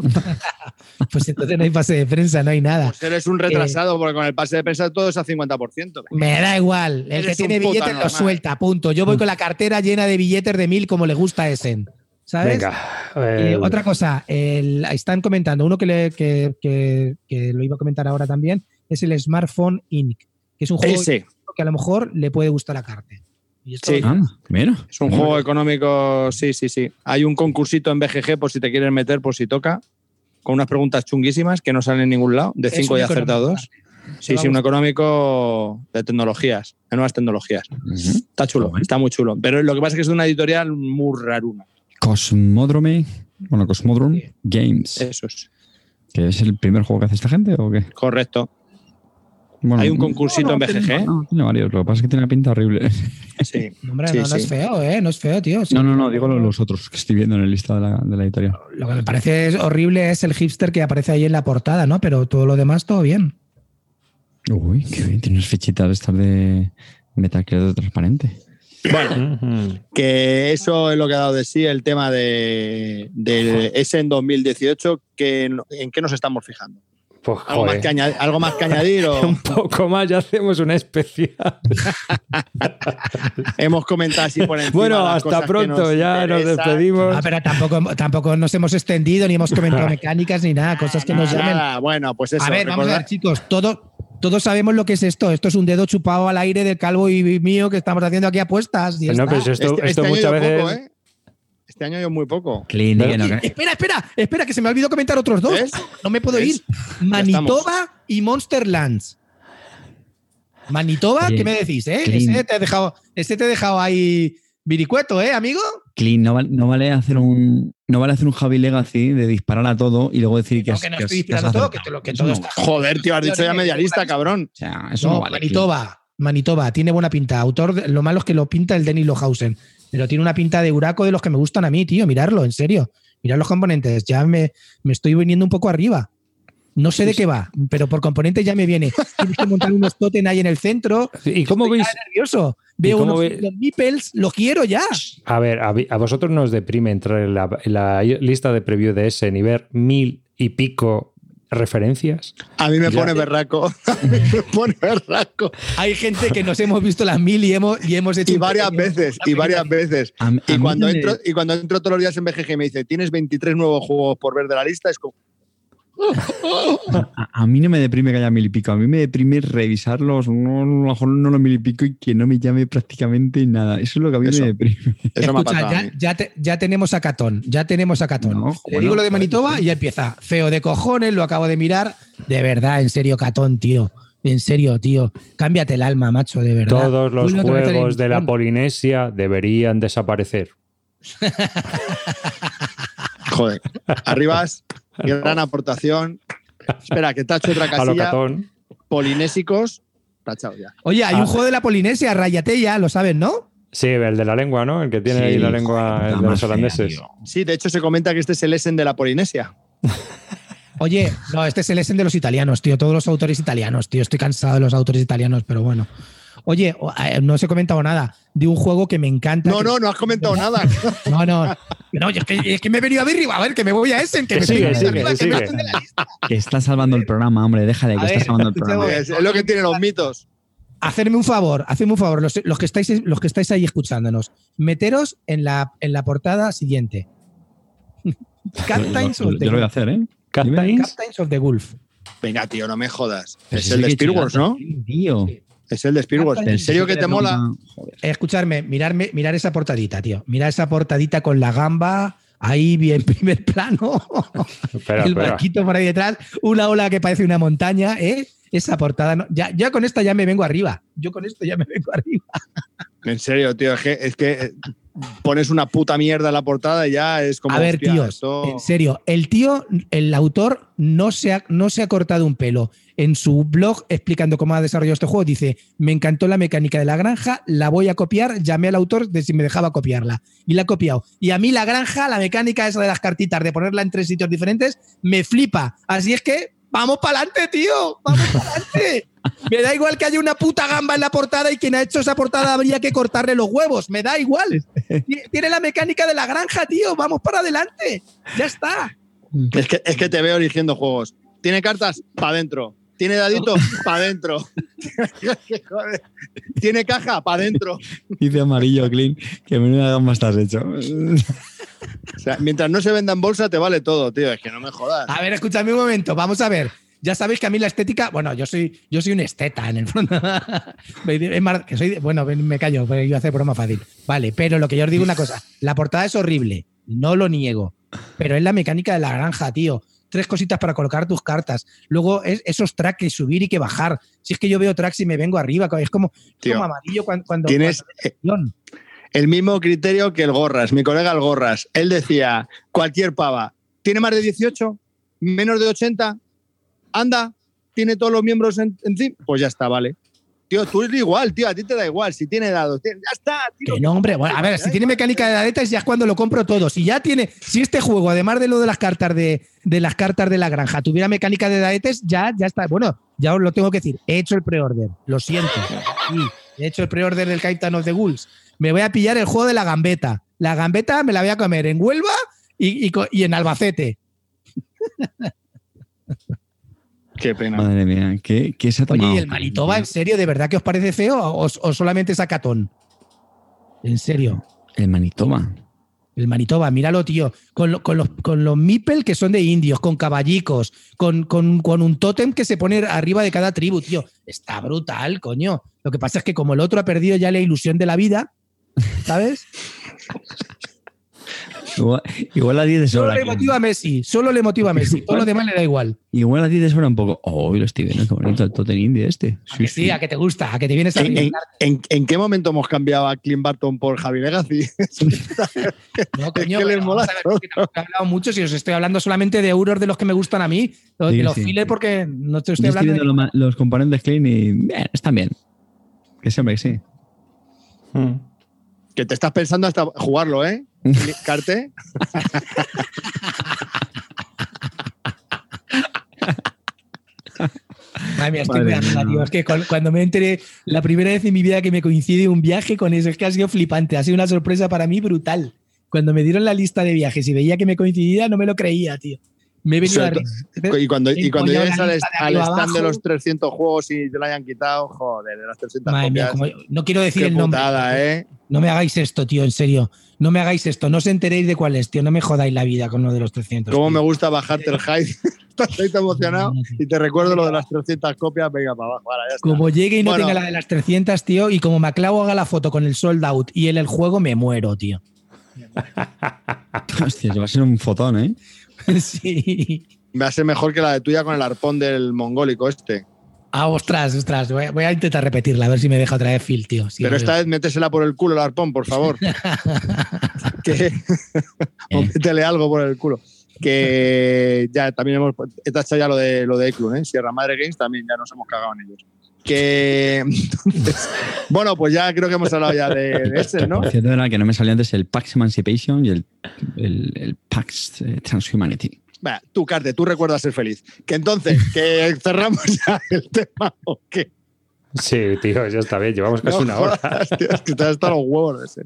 Pues entonces no hay pase de prensa, no hay nada. Pues eres un retrasado, porque con el pase de prensa todo es a 50%. Me da igual. El que tiene billetes lo suelta, punto. Yo voy con la cartera llena de billetes de mil como le gusta a Essen. ¿Sabes? Venga. Eh, eh, otra cosa, el- están comentando, uno que, le- que, que- que lo iba a comentar ahora también, es el Smartphone Inc., que es un juego Ese que a lo mejor le puede gustar a Carte. Y esto Sí. Ah, mira. es un juego económico. Sí, sí, sí. Hay un concursito en BGG por si te quieres meter, por si toca, con unas preguntas chunguísimas que no salen en ningún lado. De es 5 un y acertado económico, dos. Sí, sí, un económico de tecnologías, de nuevas tecnologías. Está chulo, está muy chulo. Pero lo que pasa es que es de una editorial muy raruna. Cosmodrome. Bueno, Cosmodrome Sí. Games. Eso es. ¿Que es el primer juego que hace esta gente o qué? Correcto. Bueno, Hay un concursito en BGG. No, tiene varios. Lo que pasa es que tiene una pinta horrible. Sí. No, hombre, Sí, no, no es sí. feo, ¿eh? No es feo, tío. Sí. No, no, no. Digo lo- los otros que estoy viendo en el lista de la, de la editorial. Lo que me parece es horrible es el hipster que aparece ahí en la portada, ¿no? Pero todo lo demás, todo bien. Uy, qué bien. Tiene unas fichitas de estas de Metal Gear transparente. Bueno, que eso es lo que ha dado de sí el tema de, de ese en 2018. Que, ¿En qué nos estamos fijando? Pues, ¿Algo más, que añadir, ¿Algo más que añadir? o Un poco más, ya hacemos una especial. hemos comentado así por encima? Bueno, las hasta cosas que pronto, nos ya nos despedimos. Ah, pero tampoco, tampoco nos hemos extendido ni hemos comentado mecánicas ni nada, cosas que nos Nada, llamen. Bueno, pues eso. a ver, vamos a ver, chicos, todo, todos sabemos lo que es esto. Esto es un dedo chupado al aire del calvo y mío que estamos haciendo aquí apuestas. y No, está. pero si esto, Este, esto este año muchas veces. poco, ¿eh? Este año yo muy poco. Clean, Pero- no, espera, espera, espera, que se me ha olvidado comentar otros dos. ¿Ves? No me puedo ¿Ves? ir. Manitoba y Monsterlands. Manitoba, ¿qué me decís, eh? Ese te, ha dejado, ese te he dejado ahí viricueto, ¿eh, amigo? Clean, no, val- no vale hacer un no vale hacer un Javi Legacy de disparar a todo y luego decir que, No, que no que has- estoy que has disparando todo, que, acertado. te lo- que Eso todo no está. vale. Joder, tío, has dicho ya media lista, cabrón. O sea, eso No, no, vale. Clean. Manitoba, Manitoba, tiene buena pinta. Autor, lo malo es que lo pinta el Denis Lohausen, pero tiene una pinta de Uraco de los que me gustan a mí, tío. Mirarlo, en serio. Mirar los componentes. Ya me, me estoy viniendo un poco arriba. No sé de qué va, pero por componentes ya me viene. Tienes que montar unos totem ahí en el centro. ¿Y cómo Estoy veis? nervioso. Veo unos ve- los meeples, lo quiero ya. A ver, a, vosotros nos deprime entrar en la, en la lista de preview de Essen y ver mil y pico referencias. A mí me Ya. pone berraco. A mí me pone berraco. Hay gente que nos hemos visto las mil y hemos, y hemos hecho Y varias pequeño- veces, y varias veces. A, mí- a Y cuando, entro, y cuando entro todos los días en BGG y me dice, tienes 23 nuevos juegos por ver de la lista, es como. A, a mí no me deprime que haya mil y pico. A mí me deprime revisarlos, no, a lo mejor no los mil y pico y que no me llame prácticamente nada. Eso es lo que a mí Eso. me deprime. Eso Escucha, ya, mí. ya, te- ya tenemos a Catón, ya tenemos a Catón. No, Le bueno, digo lo de Manitoba y ya empieza. Feo de cojones, lo acabo de mirar. De verdad, en serio, Catón, tío. En serio, tío. Cámbiate el alma, macho, de verdad. Todos los juegos de la. Polinesia deberían desaparecer. Joder. Arribas, gran aportación. Espera, que tacho otra casilla. Polinésicos. Tachado ya. Oye, hay Ah. un juego de la Polinesia, Rayate ya, lo sabes, ¿no? Sí, el de la lengua, ¿no? El que tiene Sí, ahí la lengua el de los holandeses. Sí, de hecho se comenta que este es el Essen de la Polinesia. Oye, no, este es el Essen de los italianos, tío. Todos los autores italianos, tío. Estoy cansado de los autores italianos, pero bueno. Oye, no os he comentado nada de un juego que me encanta. No, que- no, no has comentado nada. No, no. No, es que, es que me he venido a ver a ver, que me voy a Essen, que Que me sigue, estoy sigue, arriba, que sigue. me de la lista. Que está salvando el programa, hombre. Déjale A que está ver, salvando el programa. Es, lo que tienen los mitos. Hacerme un favor, hacedme un favor, los, los que estáis, los que estáis ahí escuchándonos, meteros en la, en la portada siguiente. Captains Yo- yo- of the yo lo voy a hacer, ¿eh? Captains. Captains of the Wolf. Venga, tío, no me jodas. Pero es el de Spearwars, chingada, ¿no? Tío. Es el de ¿En serio que te mola? Eh, escucharme, mirarme, mirar esa portadita, tío. Mirar esa portadita con la gamba ahí bien primer plano. Espera, el espera. barquito por ahí detrás, una ola que parece una montaña, ¿eh? Esa portada, no- ya, ya con esta ya me vengo arriba. Yo con esto ya me vengo arriba. En serio, tío, es que, es que eh, pones una puta mierda en la portada y ya es como. a ver, esto- en serio, el tío, el autor no se, ha, no se ha cortado un pelo. En su blog explicando cómo ha desarrollado este juego, dice: Me encantó la mecánica de la granja, la voy a copiar. Llamé al autor de si me dejaba copiarla. Y la ha copiado. Y a mí la granja, la mecánica esa de las cartitas, de ponerla en tres sitios diferentes, me flipa. Así es que, vamos para adelante, tío. Vamos para adelante. Me da igual que haya una puta gamba en la portada y quien ha hecho esa portada habría que cortarle los huevos. Me da igual. Tiene la mecánica de la granja, tío. Vamos para adelante. Ya está. Es que, es que te veo eligiendo juegos. ¿Tiene cartas? Pa' adentro. ¿Tiene dadito? Pa' adentro. ¿Tiene caja? Pa' adentro. Dice amarillo, Clean, que menuda gamba estás hecho. O sea, mientras no se venda en bolsa, te vale todo, tío. Es que no me jodas. A ver, escúchame un momento, vamos a ver. Ya sabéis que a mí la estética, bueno, yo soy, yo soy un esteta en el fondo. Que soy, bueno, me callo, pero yo hacer broma fácil. Vale, pero lo que yo os digo una cosa, la portada es horrible, no lo niego, pero es la mecánica de la granja, tío. Tres cositas para colocar tus cartas. Luego es, esos tracks que subir y que bajar. Si es que yo veo tracks y me vengo arriba, es como, Tío, como amarillo cuando, cuando Tienes cuando- el mismo criterio que el Gorras, mi colega el Gorras. Él decía, cualquier pava, ¿tiene más de 18? ¿Menos de 80? ¿Anda? ¿Tiene todos los miembros en- encima? Pues ya está, vale. Tú eres igual, tío, a ti te da igual. Si tiene dados, ya está, tío. Que no, hombre. Bueno, a ver, si tiene mecánica de dadetas ya es cuando lo compro todo. Si ya tiene, si este juego, además de lo de las cartas de, de las cartas de la granja, tuviera mecánica de dadetes, ya, ya está. Bueno, ya os lo tengo que decir. He hecho el pre-order. Lo siento. He hecho el pre-order del Captain of the Ghouls. Me voy a pillar el juego de la gambeta. La gambeta me la voy a comer en Huelva y, y y en Albacete. Qué pena. Madre mía, ¿qué, qué se ha tomado? Oye, ¿y el Manitoba, en serio, de verdad que os parece feo o, o solamente es acatón? En serio. El Manitoba. El Manitoba, míralo, tío. Con, lo- con los, con los Mipel que son de indios, con caballicos, con, con- con un tótem que se pone arriba de cada tribu, tío. Está brutal, coño. Lo que pasa es que como el otro ha perdido ya la ilusión de la vida, ¿sabes? Igual, igual a 10 de Solo sobra. le motiva a Messi, solo le motiva a Messi. Todo lo demás le da igual. Igual a 10 de sobra un poco. Oh, lo estoy viendo, qué bonito el Totten Indie este. A que sí, a que te gusta, a que te vienes a ¿En, en, reivindicar. en- en qué momento hemos cambiado a Clint Barton por Javi Legacy? No, coño, que les mola ver, que he hablado mucho si os estoy hablando solamente de euros de los que me gustan a mí, los, Sí, de los sí. fillers porque no te Yo estoy estoy hablando viendo de... los componentes y bien, están bien. Que sí, hombre, que sí. Que te estás pensando hasta jugarlo, ¿eh? Carte. Madre mía, estoy Madre mía. tío. Es que cu- cuando me enteré, la primera vez en mi vida que me coincide un viaje con eso, es que ha sido flipante, ha sido una sorpresa para mí brutal. Cuando me dieron la lista de viajes y veía que me coincidía, no me lo creía, tío. Me he venido Sobre a Y cuando, y cuando llegues al, al stand de los 300 juegos y te lo hayan quitado, joder, de las 300 Madre mía, copias. como- no quiero decir Qué el nombre. putada, ¿eh? No me hagáis esto, tío, en serio. No me hagáis esto. No os enteréis de cuál es, tío. No me jodáis la vida con lo de los 300. Cómo me gusta bajarte el hype. Tan emocionado y te recuerdo lo de las 300 copias. Venga, para abajo, ahora ya está. Como llegue y no Bueno. tenga la de las 300, tío, y como Maclavo haga la foto con el sold out y él el juego, me muero, tío. Hostia, va a ser un fotón, ¿eh? sí. Va a ser mejor que la de tuya con el arpón del mongólico este. Ah, ostras, ostras. Voy a, voy a intentar repetirla, a ver si me deja otra vez Phil, tío. Sí, Pero es esta vez métesela por el culo el arpón, por favor. que, o métele algo por el culo. Que ya también hemos he tachado ya lo de lo de Eclun, ¿eh? Sierra Madre Games también ya nos hemos cagado en ellos. Que entonces, bueno, pues ya creo que hemos hablado ya de, de ese, ¿no? Por cierto, era que no me salió antes el Pax Emancipation y el, el, el Pax eh, Transhumanity. Va, tú, Carte, tú recuerdas ser feliz. Que entonces, que cerramos ya el tema o qué. Sí, tío, ya está bien. Llevamos casi No una hora. jodas, tío, es que te has hasta los huevos de ese.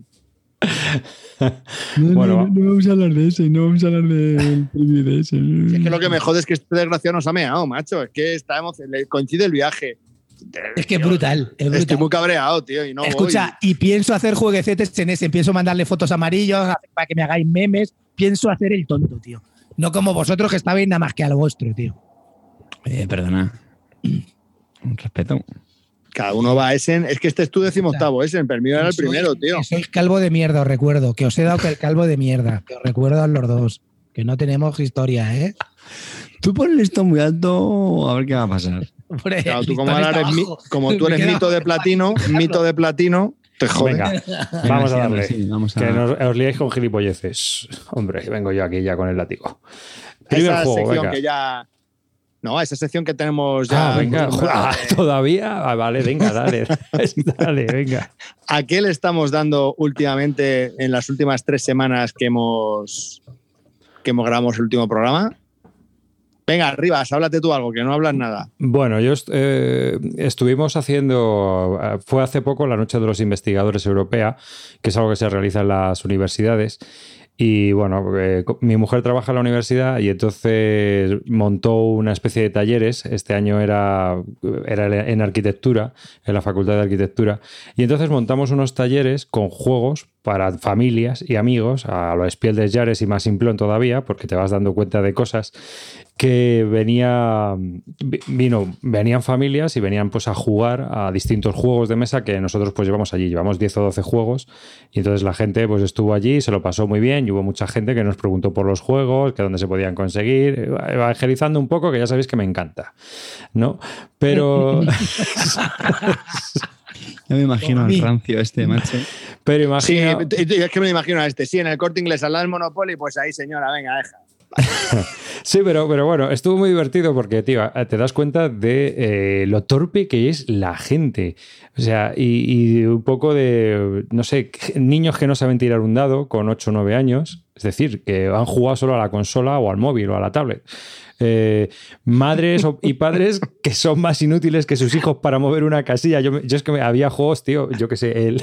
No, Bueno, no, no vamos a hablar de ese, no vamos a hablar de ese. Es que lo que me jode es que este desgraciado nos ha meado, macho. Es que está le coincide el viaje. Es que es brutal. Es Estoy brutal. muy cabreado, tío, y no Escucha, y pienso hacer jueguecetes en ese. Pienso mandarle fotos amarillos para que me hagáis memes. Pienso hacer el tonto, tío. No como vosotros que estabais nada más que a lo vuestro, tío. Eh, perdona. Un respeto. Cada uno va a Essen. Es que este es tu decimoctavo Essen, pero el mío era el primero, tío. Sois calvo de mierda, os recuerdo. Que os he dado que el calvo de mierda. Que os recuerdo a los dos. Que no tenemos historia, ¿eh? Tú pones esto muy alto, a ver qué va a pasar. Hombre, Claro, tú el como, ahora eres tú eres mito de platino, mito de platino, te jode. Venga, vamos a darle. sí, vamos a- Que nos, os liáis con gilipolleces. Hombre, vengo yo aquí ya con el látigo. Primer Esa juego, sección venga. que ya. No, esa sección que tenemos ya. Ah, venga, de- todavía. Ah, vale, venga, dale. dale, venga. ¿A qué le estamos dando últimamente en las últimas tres semanas que hemos que hemos grabado el último programa? Venga, Rivas, háblate tú algo, que no hablas nada. Bueno, yo eh, estuvimos haciendo, eh, fue hace poco la Noche de los Investigadores Europea, que es algo que se realiza en las universidades. Y bueno, eh, mi mujer trabaja en la universidad y entonces montó una especie de talleres. Este año era, era en arquitectura, en la Facultad de Arquitectura. Y entonces montamos unos talleres con juegos para familias y amigos, a los piel de Yares y más simplón todavía, porque te vas dando cuenta de cosas que venía vi- vino venían familias y venían pues a jugar a distintos juegos de mesa que nosotros pues llevamos allí. Llevamos 10 o 12 juegos y entonces la gente pues estuvo allí se lo pasó muy bien y hubo mucha gente que nos preguntó por los juegos que dónde se podían conseguir evangelizando un poco que ya sabéis que me encanta no pero Ya me imagino al rancio este, macho. pero Sí, imagina t- t- es que me imagino a este. Sí, en el corte inglés al lado del Monopoly, pues ahí, señora, venga, deja. Sí, pero, pero bueno, estuvo muy divertido porque, tío, te das cuenta de eh, lo torpe que es la gente. O sea, y, y un poco de, no sé, niños que no saben tirar un dado con 8 o 9 años, es decir, que han jugado solo a la consola o al móvil o a la tablet. Eh, madres y padres que son más inútiles que sus hijos para mover una casilla. Yo, es que me- había juegos, tío, yo que sé, el,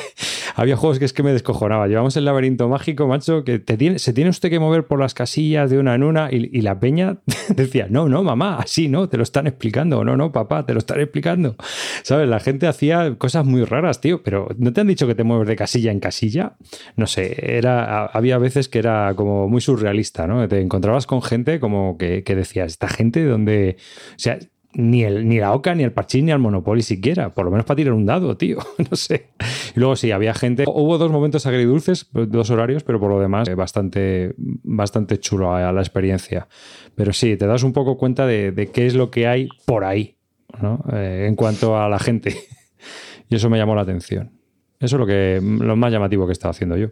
había juegos que es que me descojonaba. Llevamos el laberinto mágico, macho, que te tiene, se tiene usted que mover por las casillas de una en una y, la peña decía, no, no, mamá, así no, te lo están explicando, no, no, papá, te lo están explicando. ¿Sabes? La gente hacía cosas muy raras, tío, pero ¿no te han dicho que te mueves de casilla en casilla? No sé, era, había veces que era como muy surrealista, ¿no? Te encontrabas con gente como que, que decías, esta gente donde, o sea, ni, el, ni la Oca, ni el Parchín, ni el Monopoly siquiera. Por lo menos para tirar un dado, tío. no sé. Y luego sí, había gente. Hubo dos momentos agridulces, dos horarios, pero por lo demás, eh, bastante, bastante chulo a, la experiencia. Pero sí, te das un poco cuenta de, qué es lo que hay por ahí, ¿no? Eh, en cuanto a la gente. y eso me llamó la atención. Eso es lo que lo más llamativo que estaba haciendo yo.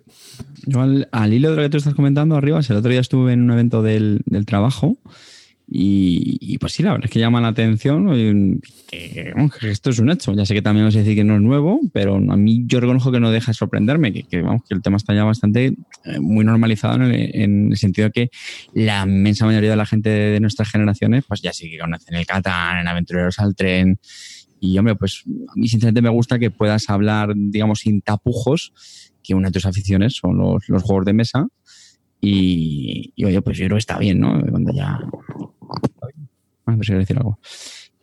Yo al, hilo de lo que tú estás comentando arriba, el otro día estuve en un evento del, del trabajo y, pues sí, la verdad es que llama la atención que, esto es un hecho. Ya sé que también os decir que no es nuevo, pero a mí yo reconozco que no deja de sorprenderme, que, vamos, que el tema está ya bastante eh, muy normalizado en el, sentido de que la inmensa mayoría de la gente de, nuestras generaciones pues ya sí que conocen el Catán, en Aventureros al Tren. Y hombre, pues a mí sinceramente me gusta que puedas hablar, digamos, sin tapujos, que una de tus aficiones son los, los juegos de mesa. Y, y, oye, pues yo creo que está bien, ¿no? Cuando ya Ah, pues decir algo.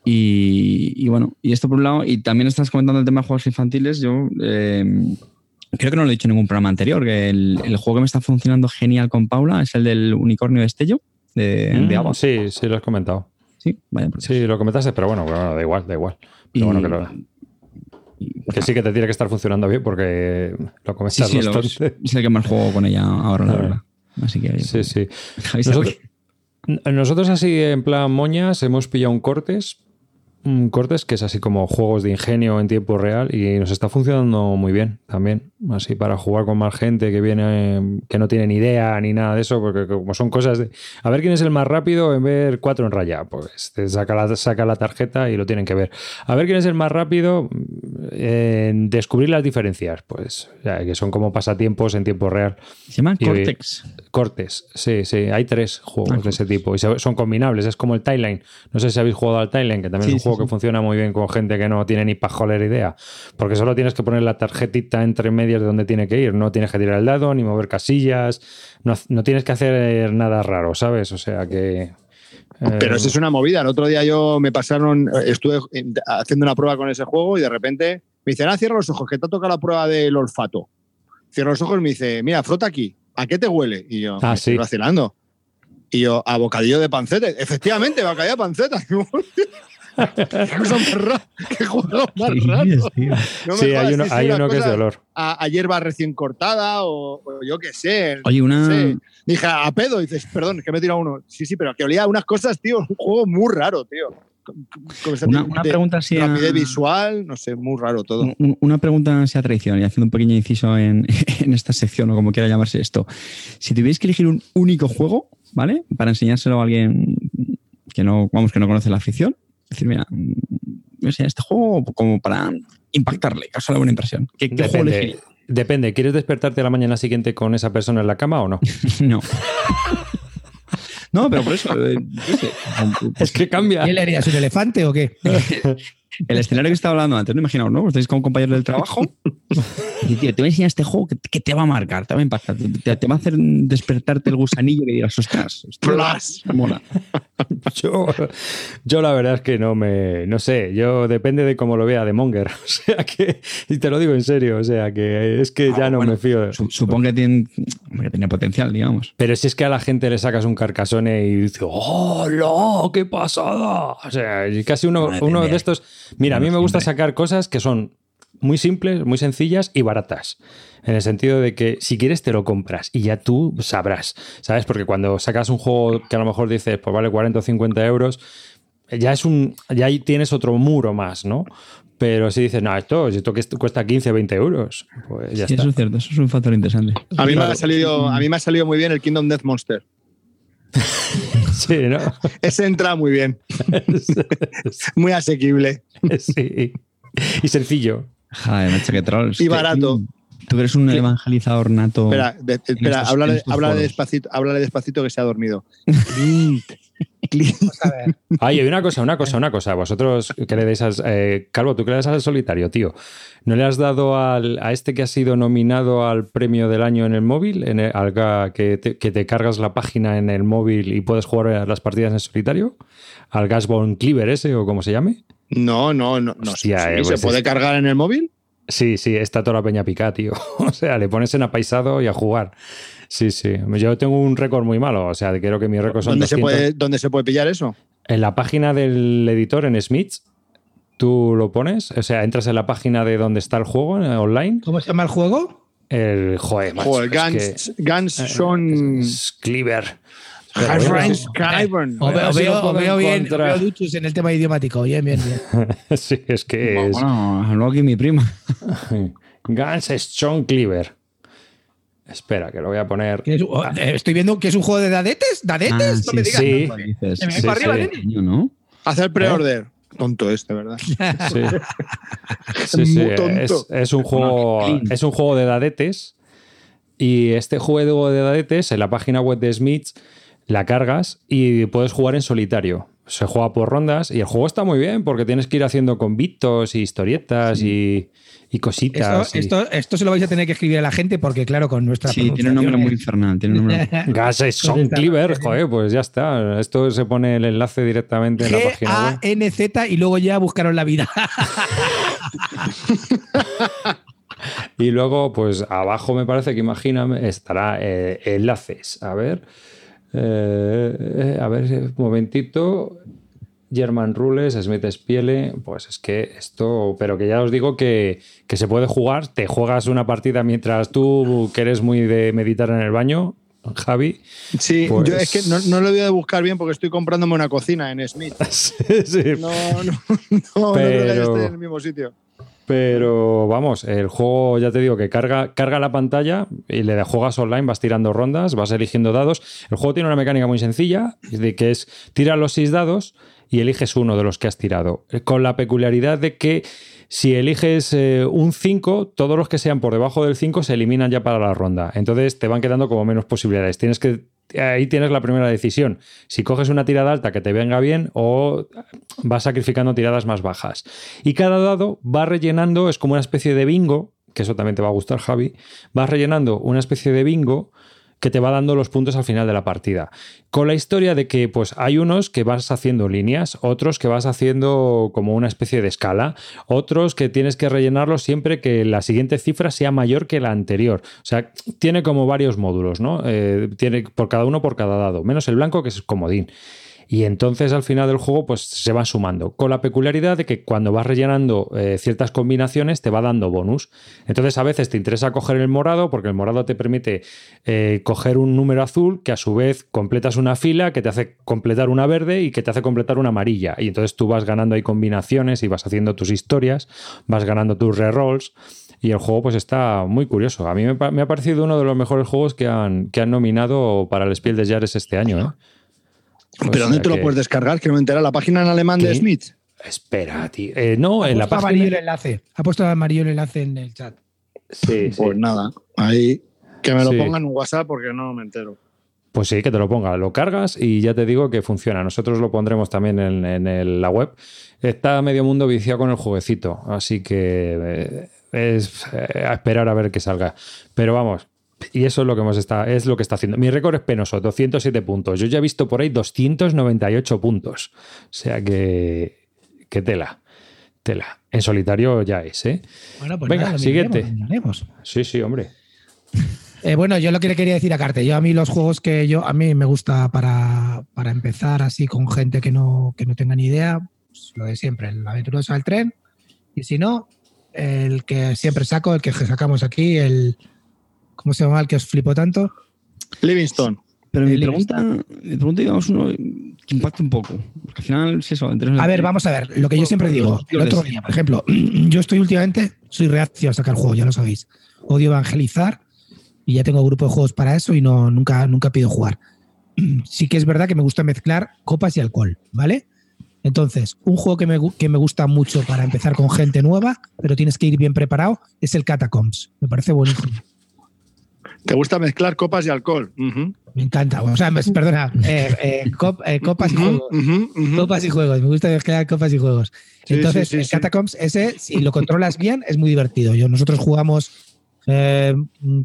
Y, bueno, y esto por un lado, y también estás comentando el tema de juegos infantiles. Yo eh, creo que no lo he dicho en ningún programa anterior, que el, juego que me está funcionando genial con Paula es el del unicornio destello de, de mm, Sí, sí, lo has comentado. Sí, vaya. Pues. Sí, lo comentaste, pero bueno, da igual, da igual. Pero bueno, que, lo, que sí que te tiene que estar funcionando bien porque lo comentas sí, sí, es el que más juego con ella ahora, la verdad. Así que. Sí, sí. Nosotros, nosotros así en plan moñas hemos pillado un cortes, cortes que es así como juegos de ingenio en tiempo real y nos está funcionando muy bien también, así para jugar con más gente que viene que no tiene ni idea ni nada de eso, porque como son cosas de a ver quién es el más rápido en ver cuatro en raya, pues te saca la, saca la tarjeta y lo tienen que ver. A ver quién es el más rápido en descubrir las diferencias, pues que son como pasatiempos en tiempo real. Se llaman Cortex. Cortes, sí, sí. Hay tres juegos ah, de ese tipo y son combinables. Es como el Timeline. No sé si habéis jugado al Timeline, que también es un juego que funciona muy bien con gente que no tiene ni pajolera idea. Porque solo tienes que poner la tarjetita entre medias de donde tiene que ir. No tienes que tirar el dado ni mover casillas. No, tienes que hacer nada raro, ¿sabes? O sea que. Pero eso es una movida. El otro día yo me pasaron, estuve haciendo una prueba con ese juego y de repente me dicen, ah, cierra los ojos, que te ha tocado la prueba del olfato. Cierra los ojos y me dice, mira, frota aquí. ¿a qué te huele? Y yo, ah, vacilando. Y yo, a bocadillo de panceta. Efectivamente, bocadillo de panceta. qué cosa más rara. Qué juego más raro. sí, hay uno, hay uno que es de olor. A, hierba recién cortada o, yo qué sé. Oye, una. Dije, a pedo. dices, perdón, que me he tirado uno. Sí, sí, pero que olía a unas cosas, tío. Un juego muy raro, tío. Una, una pregunta así. Rapidez visual, no sé, muy raro todo. Una pregunta así a traición y haciendo un pequeño inciso en, en, esta sección o como quiera llamarse esto. Si tuvierais que elegir un único juego, ¿vale? Para enseñárselo a alguien que no, vamos, que no conoce la afición, decir, mira, sé, este juego como para impactarle, causarle buena impresión. ¿Qué, qué juego elegiría? Depende, ¿quieres despertarte a la mañana siguiente con esa persona en la cama o no? no. No, pero por eso. Eh, es que cambia. ¿Qué le harías? ¿Un elefante o qué? El escenario que estaba hablando antes, no imaginaos, ¿no? Estáis con un compañero del trabajo y, tío, te voy a enseñar este juego que, te va a marcar, te va a impactar, te, va a hacer despertarte el gusanillo que digas, ostras, Plus. mola. Yo, yo la verdad es que no me, no sé, yo depende de cómo lo vea de Monger, o sea que, y te lo digo en serio, o sea que es que ya no me fío. Supongo que tiene, que tiene potencial, digamos. Pero si es que a la gente le sacas un carcasone y dice, ¡oh, no! ¡Qué pasada! O sea, casi uno, uno de estos Mira, a mí me gusta sacar cosas que son muy simples, muy sencillas y baratas. En el sentido de que si quieres te lo compras y ya tú sabrás, ¿sabes? Porque cuando sacas un juego que a lo mejor dices, pues vale 40 o 50 euros, ya es un, ya ahí tienes otro muro más, ¿no? Pero si dices, no, esto, esto que cuesta 15, 20 euros, pues ya sí, Eso es cierto, eso es un factor interesante. A mí, me ha salido, a mí me ha salido muy bien el Kingdom Death Monster. Sí, ¿no? Ese entra muy bien. muy asequible. Sí. Y sencillo. Joder, macho, que trolls. Y barato. Tú eres un evangelizador nato. Espera, espera, háblale, despacito, háblale despacito que se ha dormido. Ay, hay una cosa, una cosa, una cosa. Vosotros que le deis eh, Calvo, tú que le das al solitario, tío. ¿No le has dado al, a este que ha sido nominado al premio del año en el móvil? En al, que, te, que, te, cargas la página en el móvil y puedes jugar las partidas en solitario? ¿Al Gasbone Cleaver ese o como se llame? No, no, no. no eh, ¿Se pues puede cargar en el móvil? Sí, sí, está toda la peña pica, tío. o sea, le pones en apaisado y a jugar. Sí, sí. Yo tengo un récord muy malo, o sea, creo que mi récord son ¿Dónde, se puede, ¿Dónde se puede pillar eso? en la página del editor en Smiths, tú lo pones, o sea, entras en la página de donde está el juego eh, online. ¿Cómo se llama el juego? El joder, macho, Joder, es Guns, Guns que- son. es Cleaver. Pero High bueno, Range sí. Kyburn. O, A ver veo, o veo- puedo o veo bien, veo duchos en el tema idiomático. Bien, bien, bien. sí, es que es Bueno, habló aquí mi prima. Guns Strong Cleaver. Espera, que lo voy a poner. Es- oh, eh, Estoy viendo que es un juego de dadetes. ¿Dadetes? Ah, no me digas. sí. me Sí, va para arriba, sí. ¿no? Hacer pre-order. Tonto este, ¿verdad? Sí, sí, sí. Es, es un juego, es un juego de dadetes. Y este juego de dadetes, en la página web de Smiths, la cargas y puedes jugar en solitario. Se juega por rondas y el juego está muy bien porque tienes que ir haciendo convitos y historietas y, y Esto, cositas. y- esto, esto se lo vais a tener que escribir a la gente porque, claro, con nuestra. Sí, tiene un nombre muy infernal. Tiene un nombre. Gas es Son Cleaver, joder, pues ya está. Esto se pone el enlace directamente en la página web. G-A-N-Z y luego ya buscaron la vida. Y luego, pues abajo me parece que imagíname, estará eh, enlaces. A ver. Eh, eh, a ver, un momentito. German Rules, Smith Spiele, pues es que esto, pero que ya os digo que, que se puede jugar, te juegas una partida mientras tú, que eres muy de meditar en el baño, Javi. Sí, Pues- yo es que no, no lo voy a buscar bien porque estoy comprándome una cocina en Smith. Sí, sí. No, no, no, no creo que esté en el mismo sitio. Pero vamos, el juego ya te digo que carga, carga la pantalla y le juegas online, vas tirando rondas, vas eligiendo dados. El juego tiene una mecánica muy sencilla, de que es tirar los seis dados y eliges uno de los que has tirado. Con la peculiaridad de que si eliges eh, un 5, todos los que sean por debajo del 5 se eliminan ya para la ronda. Entonces te van quedando como menos posibilidades. Tienes que. Ahí tienes la primera decisión. Si coges una tirada alta que te venga bien o vas sacrificando tiradas más bajas. Y cada dado va rellenando, es como una especie de bingo, que eso también te va a gustar, Javi. Vas rellenando una especie de bingo que te va dando los puntos al final de la partida. Con la historia de que pues hay unos que vas haciendo líneas, otros que vas haciendo como una especie de escala, otros que tienes que rellenarlos siempre que la siguiente cifra sea mayor que la anterior. O sea, tiene como varios módulos, ¿no? Eh, tiene por cada uno por cada dado, menos el blanco que es comodín. Y entonces al final del juego pues se van sumando, con la peculiaridad de que cuando vas rellenando eh, ciertas combinaciones te va dando bonus. Entonces a veces te interesa coger el morado porque el morado te permite eh, coger un número azul que a su vez completas una fila que te hace completar una verde y que te hace completar una amarilla. Y entonces tú vas ganando ahí combinaciones y vas haciendo tus historias, vas ganando tus rerolls. Y el juego pues está muy curioso. A mí me, ha parecido uno de los mejores juegos que han, que han nominado para el Spiel des Jahres este año. ¿eh? O ¿Pero dónde te lo que- puedes descargar? Que no me entera. ¿La página en alemán de. Smith? Espera, tío. Eh, no, Ha en la puesto amarillo el página. enlace. Ha puesto amarillo el enlace en el chat. Sí, sí. Pues nada, ahí. Que me lo Sí. pongan en WhatsApp porque no me entero. Pues sí, que te lo ponga. Lo cargas y ya te digo que funciona. Nosotros lo pondremos también en, en el- la web. Está medio mundo viciado con el jueguecito, así que eh, es eh, a esperar a ver qué salga. Pero vamos, y eso es lo que hemos está, es lo que está haciendo. Mi récord es penoso, 207 puntos. Yo ya he visto por ahí 298 puntos. O sea que, que tela, tela. En solitario ya es, ¿eh? Bueno, pues Venga, nada, lo siguiente. miraremos. Sí, sí, hombre. Eh, bueno, yo lo que le quería decir a Carte, yo a mí los juegos que yo, a mí me gusta para, para empezar así con gente que no, que no tenga ni idea, pues, lo de siempre, el aventuroso al tren, y si no, el que siempre saco, el que sacamos aquí, el, ¿cómo se llama el que os flipo tanto? Livingston. Pero mi pregunta, mi pregunta, digamos, uno que impacte un poco. Porque al final es eso. entre- A ver, vamos a ver, lo que yo siempre digo, el otro día, por ejemplo, yo estoy últimamente, soy reacio a sacar juegos, ya lo sabéis. Odio evangelizar y ya tengo grupo de juegos para eso y no, nunca, nunca pido jugar. Sí que es verdad que me gusta mezclar copas y alcohol, ¿vale? Entonces, un juego que me, que me gusta mucho para empezar con gente nueva, pero tienes que ir bien preparado, es el Catacombs. Me parece buenísimo. ¿Te gusta mezclar copas y alcohol? Me encanta. O sea, me- perdona, eh, eh, cop- eh, copas y juegos. Copas y juegos, me gusta mezclar copas y juegos. Sí, Entonces, sí, sí, el sí. Catacombs, ese, si lo controlas bien, es muy divertido. Yo, nosotros jugamos eh,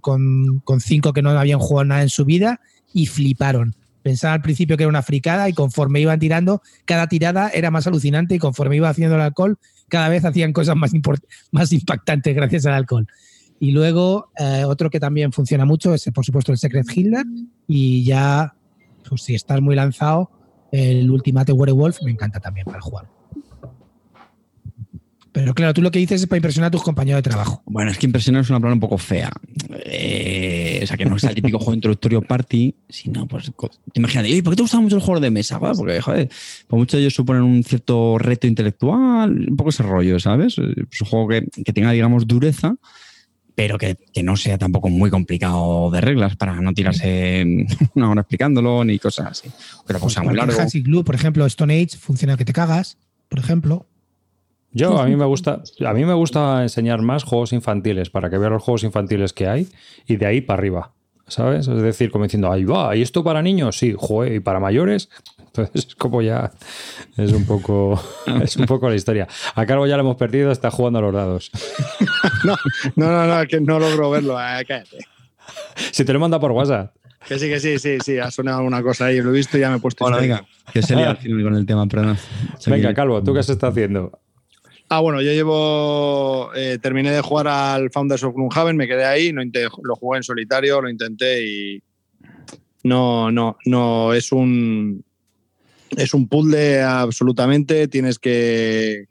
con, con cinco que no habían jugado nada en su vida y fliparon. Pensaban al principio que era una fricada y conforme iban tirando, cada tirada era más alucinante y conforme iba haciendo el alcohol, cada vez hacían cosas más, más impactantes gracias al alcohol. Y luego, eh, otro que también funciona mucho es, por supuesto, el Secret Hitler. Y ya, pues si estás muy lanzado, el Ultimate Werewolf me encanta también para jugar. Pero claro, tú lo que dices es para impresionar a tus compañeros de trabajo. Bueno, es que impresionar es una palabra un poco fea. Eh, o sea, que no es el típico juego introductorio party, sino pues imagínate, ¿y por qué te gusta mucho el juego de mesa? Porque, joder, por mucho ellos suponen un cierto reto intelectual, un poco ese rollo, ¿sabes? Es un juego que, que tenga, digamos, dureza, pero que, que, no sea tampoco muy complicado de reglas para no tirarse una hora explicándolo ni cosas así. Pero cosa muy largo. Club, por ejemplo, Stone Age funciona que te cagas, por ejemplo. Yo a mí me gusta, a mí me gusta enseñar más juegos infantiles para que vean los juegos infantiles que hay y de ahí para arriba. ¿Sabes? Es decir, como diciendo, ahí va, ¿y esto para niños? Sí, juego, y para mayores. Entonces es como ya es un poco es un poco la historia. A Carlos ya lo hemos perdido, está jugando a los dados. no, no, no, que no logro verlo. Eh, cállate. Si te lo manda por WhatsApp. Que sí, que sí, sí, sí, ha sonado alguna cosa ahí, lo he visto y ya me he puesto. Bueno, venga, que se lía al final con el tema, perdón. Venga, Calvo, ¿tú qué se está haciendo? Ah, bueno, yo llevo. Eh, terminé de jugar al Founders of Gloomhaven, me quedé ahí, no lo jugué en solitario, lo intenté y. No, no, no, es un. Es un puzzle absolutamente. Tienes que,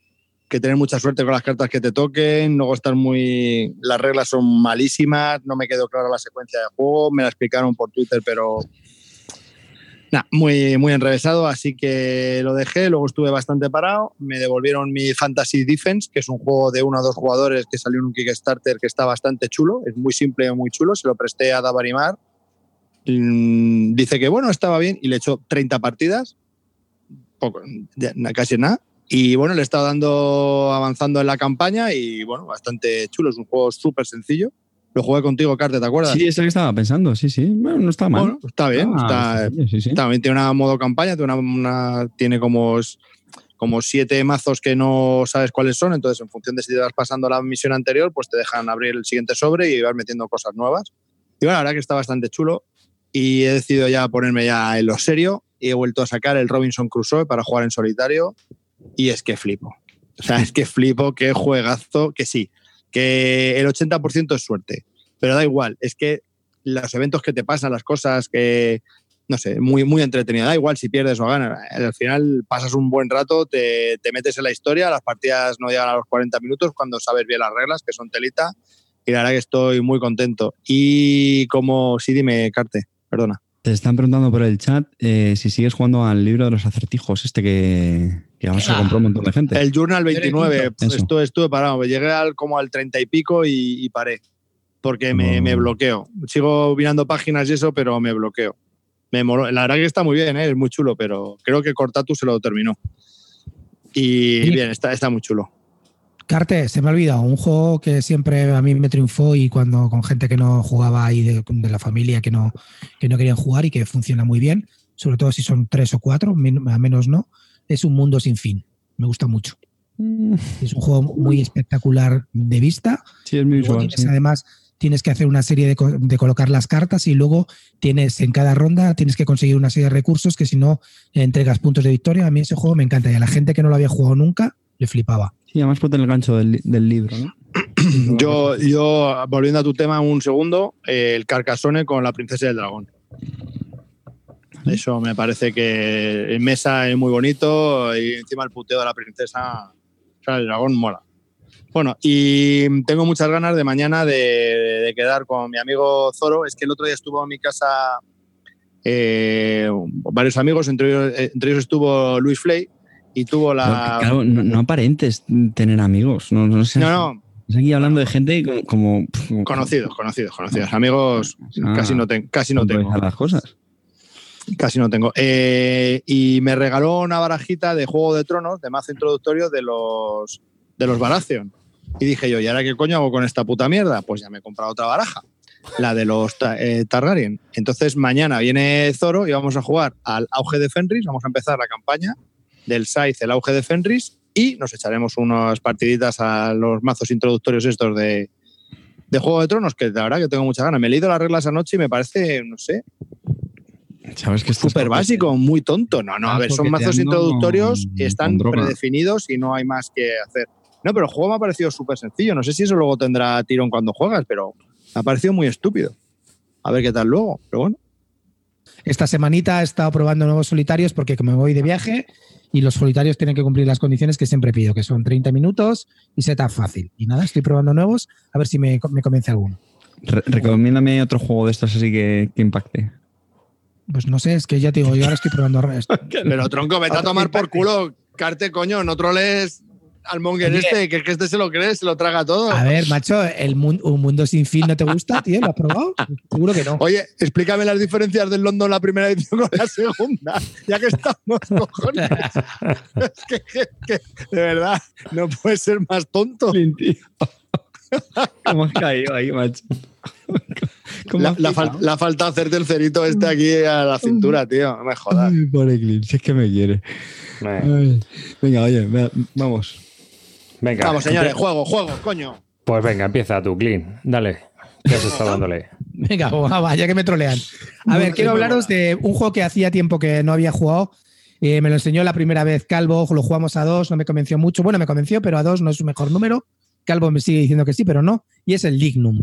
que tener mucha suerte con las cartas que te toquen. Luego están muy. Las reglas son malísimas. No me quedó clara la secuencia de juego. Me la explicaron por Twitter, pero muy, muy enrevesado, así que lo dejé. Luego estuve bastante parado. Me devolvieron mi Fantasy Defense, que es un juego de uno o dos jugadores que salió en un Kickstarter que está bastante chulo. Es muy simple muy chulo. Se lo presté a Davarimar. Mm, dice que bueno, estaba bien y le echó 30 partidas. Poco, casi nada. Y bueno, le he estado dando, avanzando en la campaña y bueno, bastante chulo. Es un juego súper sencillo. Lo jugué contigo, Carte, ¿te acuerdas? Sí, es que estaba pensando, sí, sí. Bueno, no está mal. Bueno, está bien. está, También tiene una modo campaña, tiene, una, tiene como, como siete mazos que no sabes cuáles son. Entonces, en función de si te vas pasando la misión anterior, pues te dejan abrir el siguiente sobre y vas metiendo cosas nuevas. Y bueno, la verdad que está bastante chulo. Y he decidido ya ponerme ya en lo serio. He vuelto a sacar el Robinson Crusoe para jugar en solitario. Y es que flipo. O sea, es que flipo, qué juegazo, que sí que el 80% es suerte, pero da igual, es que los eventos que te pasan, las cosas que, no sé, muy, muy entretenido, da igual si pierdes o ganas, al final pasas un buen rato, te, te metes en la historia, las partidas no llegan a los 40 minutos cuando sabes bien las reglas, que son telita, y la verdad que estoy muy contento. Y como, sí, dime, Carte, perdona. Te están preguntando por el chat eh, si sigues jugando al libro de los acertijos, este que, que ahora se ah. compró un montón de gente. El Journal 29, esto, estuve parado, llegué al, como al 30 y pico y, paré, porque me, me, bloqueo. Sigo mirando páginas y eso, pero me bloqueo. Me La verdad que está muy bien, ¿eh? es muy chulo, pero creo que Cortatu se lo terminó. Y bien, está, está muy chulo. Carte, se me ha olvidado, un juego que siempre a mí me triunfó y cuando con gente que no jugaba ahí de, la familia que no, que no querían jugar y que funciona muy bien, sobre todo si son tres o cuatro, a menos no, es un mundo sin fin. Me gusta mucho. Mm. Es un juego muy espectacular de vista. Sí, es muy visual. Además, tienes que hacer una serie de, de, colocar las cartas y luego tienes en cada ronda tienes que conseguir una serie de recursos que si no entregas puntos de victoria. A mí ese juego me encanta y a la gente que no lo había jugado nunca le flipaba. Sí, además ponte el gancho del, libro, ¿no? yo, yo, volviendo a tu tema un segundo, eh, el Carcassonne con la princesa del dragón. Eso me parece que en mesa es muy bonito y encima el puteo de la princesa, o sea, el dragón mola. Bueno, y tengo muchas ganas de mañana de, quedar con mi amigo Zoro. Es que el otro día estuvo en mi casa eh, varios amigos, entre ellos, entre ellos estuvo Luis Flay, y tuvo la. Claro, no, aparentes tener amigos. No, no sé. No, no. Estás aquí hablando de gente como. Conocidos, conocidos, conocidos. Amigos ah, casi no, casi no tengo. las cosas. Casi no tengo. Eh, y me regaló una barajita de Juego de Tronos, de mazo introductorio de los, de los Baratheon. Y dije yo, ¿y ahora qué coño hago con esta puta mierda? Pues ya me he comprado otra baraja, la de los eh, Targaryen. Entonces mañana viene Zoro y vamos a jugar al auge de Fenris, vamos a empezar la campaña del Scythe, el auge de Fenris, y nos echaremos unas partiditas a los mazos introductorios estos de, de Juego de Tronos, que la verdad que tengo mucha ganas. Me he leído las reglas anoche y me parece, no sé, ¿Sabes que súper básico, muy tonto. No, no, a ver, son mazos introductorios y están predefinidos y no hay más que hacer. No, pero el juego me ha parecido súper sencillo. No sé si eso luego tendrá tirón cuando juegas, pero me ha parecido muy estúpido. A ver qué tal luego, pero bueno. esta semanita he estado probando nuevos solitarios porque como me voy de viaje y los solitarios tienen que cumplir las condiciones que siempre pido, que son 30 minutos y setup fácil. Y nada, estoy probando nuevos a ver si me, me convence alguno. Re- recomiéndame otro juego de estos así que, que impacte. Pues no sé, es que ya te digo, yo ahora estoy probando esto. Pero tronco, vete a tomar por culo. Carte, coño, no troles al monger Oye. este, que es que este se lo cree, se lo traga todo. A ver, macho, el mun- un mundo sin fin no te gusta, tío, ¿lo has probado? Seguro que no. Oye, explícame las diferencias del London la primera edición con la segunda, ya que estamos, cojones. es que, que- que, de verdad, no puede ser más tonto. ¿Cómo has caído ahí, macho? ¿Cómo La, has la picado? fal- la falta hacerte el cerito este aquí a la cintura, tío. No me jodas. Ay, pobre Clint, si es que me quiere. Venga, oye, vamos. Venga. Vamos, señores, juego, juego, coño. Pues venga, empieza tú, Clean. Dale. ¿Qué has estado dándole? Venga, va, va, ya que me trolean. A ver, quiero hablaros de un juego que hacía tiempo que no había jugado. Eh, me lo enseñó la primera vez Calvo, lo jugamos a dos, no me convenció mucho. Bueno, me convenció, pero a dos no es su mejor número. Calvo me sigue diciendo que sí, pero no. Y es el Lignum.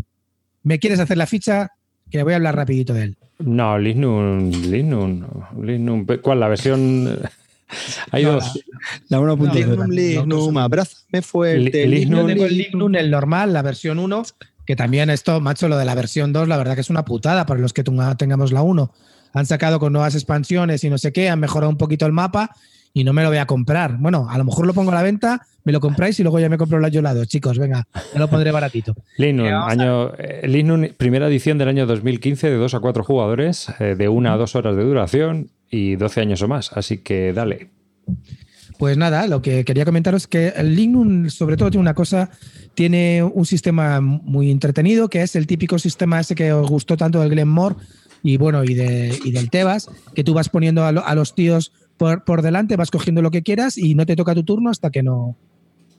¿Me quieres hacer la ficha? Que voy a hablar rapidito de él. No, Lignum, Lignum, Lignum. ¿Cuál? La versión. Hay No, dos. La 1.0. Lignum, Lignum, abrázame fuerte. Li- Lignum. Yo tengo el Lignum, el normal, la versión 1, que también esto, macho, lo de la versión 2, la verdad que es una putada para los que tenga- tengamos la 1. Han sacado con nuevas expansiones y no sé qué, han mejorado un poquito el mapa y no me lo voy a comprar. Bueno, a lo mejor lo pongo a la venta, me lo compráis y luego ya me compro la yo la dos, chicos, venga, me lo pondré baratito. Lignum, vamos año, eh, Lignum, primera edición del año 2015 de 2 a 4 jugadores, eh, de 1 a 2 horas de duración y 12 años o más. Así que dale. Pues nada, lo que quería comentaros es que el Lignum, sobre todo, tiene una cosa, tiene un sistema muy entretenido, que es el típico sistema ese que os gustó tanto del Glenmore y bueno, y, de, y del Tebas, que tú vas poniendo a, lo- a los tíos por, por delante, vas cogiendo lo que quieras y no te toca tu turno hasta que no.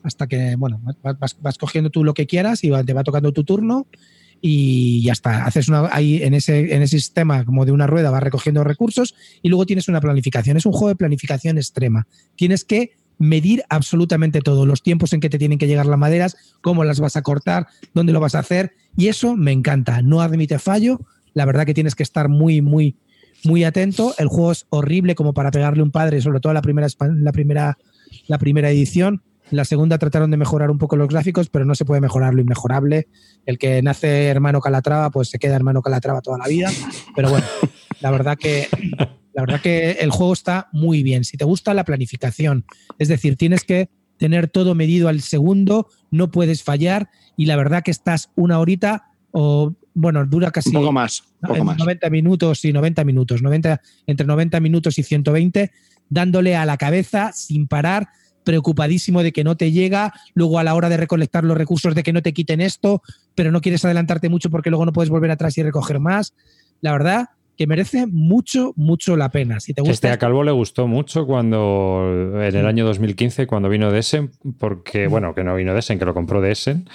Hasta que, bueno, vas, vas- cogiendo tú lo que quieras y te va tocando tu turno y ya está. Haces una, ahí en ese, en ese sistema como de una rueda, vas recogiendo recursos y luego tienes una planificación. Es un juego de planificación extrema. Tienes que medir absolutamente todo, los tiempos en que te tienen que llegar las maderas, cómo las vas a cortar, dónde lo vas a hacer. Y eso me encanta. No admite fallo. La verdad que tienes que estar muy, muy, muy atento. El juego es horrible como para pegarle un padre, sobre todo la primera, la primera, la primera edición. La segunda trataron de mejorar un poco los gráficos, pero no se puede mejorar lo inmejorable. El que nace hermano Calatrava, pues se queda hermano Calatrava toda la vida. Pero bueno, la verdad que la verdad que el juego está muy bien. Si te gusta la planificación, es decir, tienes que tener todo medido al segundo, no puedes fallar y la verdad que estás una horita o bueno, dura casi Un poco más, un poco en más. 90 minutos y 90 minutos, 90, entre 90 minutos y 120, dándole a la cabeza sin parar, preocupadísimo de que no te llega, luego a la hora de recolectar los recursos de que no te quiten esto, pero no quieres adelantarte mucho porque luego no puedes volver atrás y recoger más. La verdad que merece mucho, mucho la pena. Si te Este gusta, a Calvo le gustó mucho cuando en el año 2015, cuando vino de Essen, porque, bueno, que no vino de Essen, que lo compró de Essen.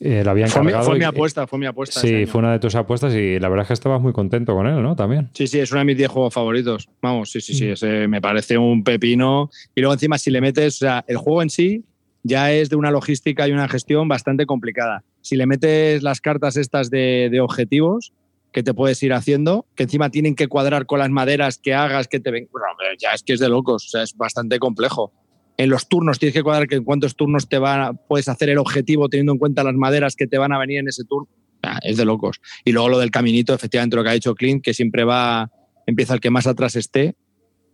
Eh, lo había Fue mi, fue apuesta, fue mi apuesta. Sí, este fue una de tus apuestas y la verdad es que estabas muy contento con él, ¿no? También. Sí, sí, es uno de mis 10 juegos favoritos. Vamos, sí, sí, sí, Mm. ese me parece un pepino. Y luego encima si le metes, o sea, el juego en sí ya es de una logística y una gestión bastante complicada. Si le metes las cartas estas de, de objetivos que te puedes ir haciendo, que encima tienen que cuadrar con las maderas que hagas, que te ven... Bueno, ya es que es de locos, o sea, es bastante complejo. En los turnos tienes que cuadrar que en cuántos turnos te van a- puedes hacer el objetivo teniendo en cuenta las maderas que te van a venir en ese turno. Ah, es de locos. Y luego lo del caminito, efectivamente lo que ha dicho Clint, que siempre va, empieza el que más atrás esté.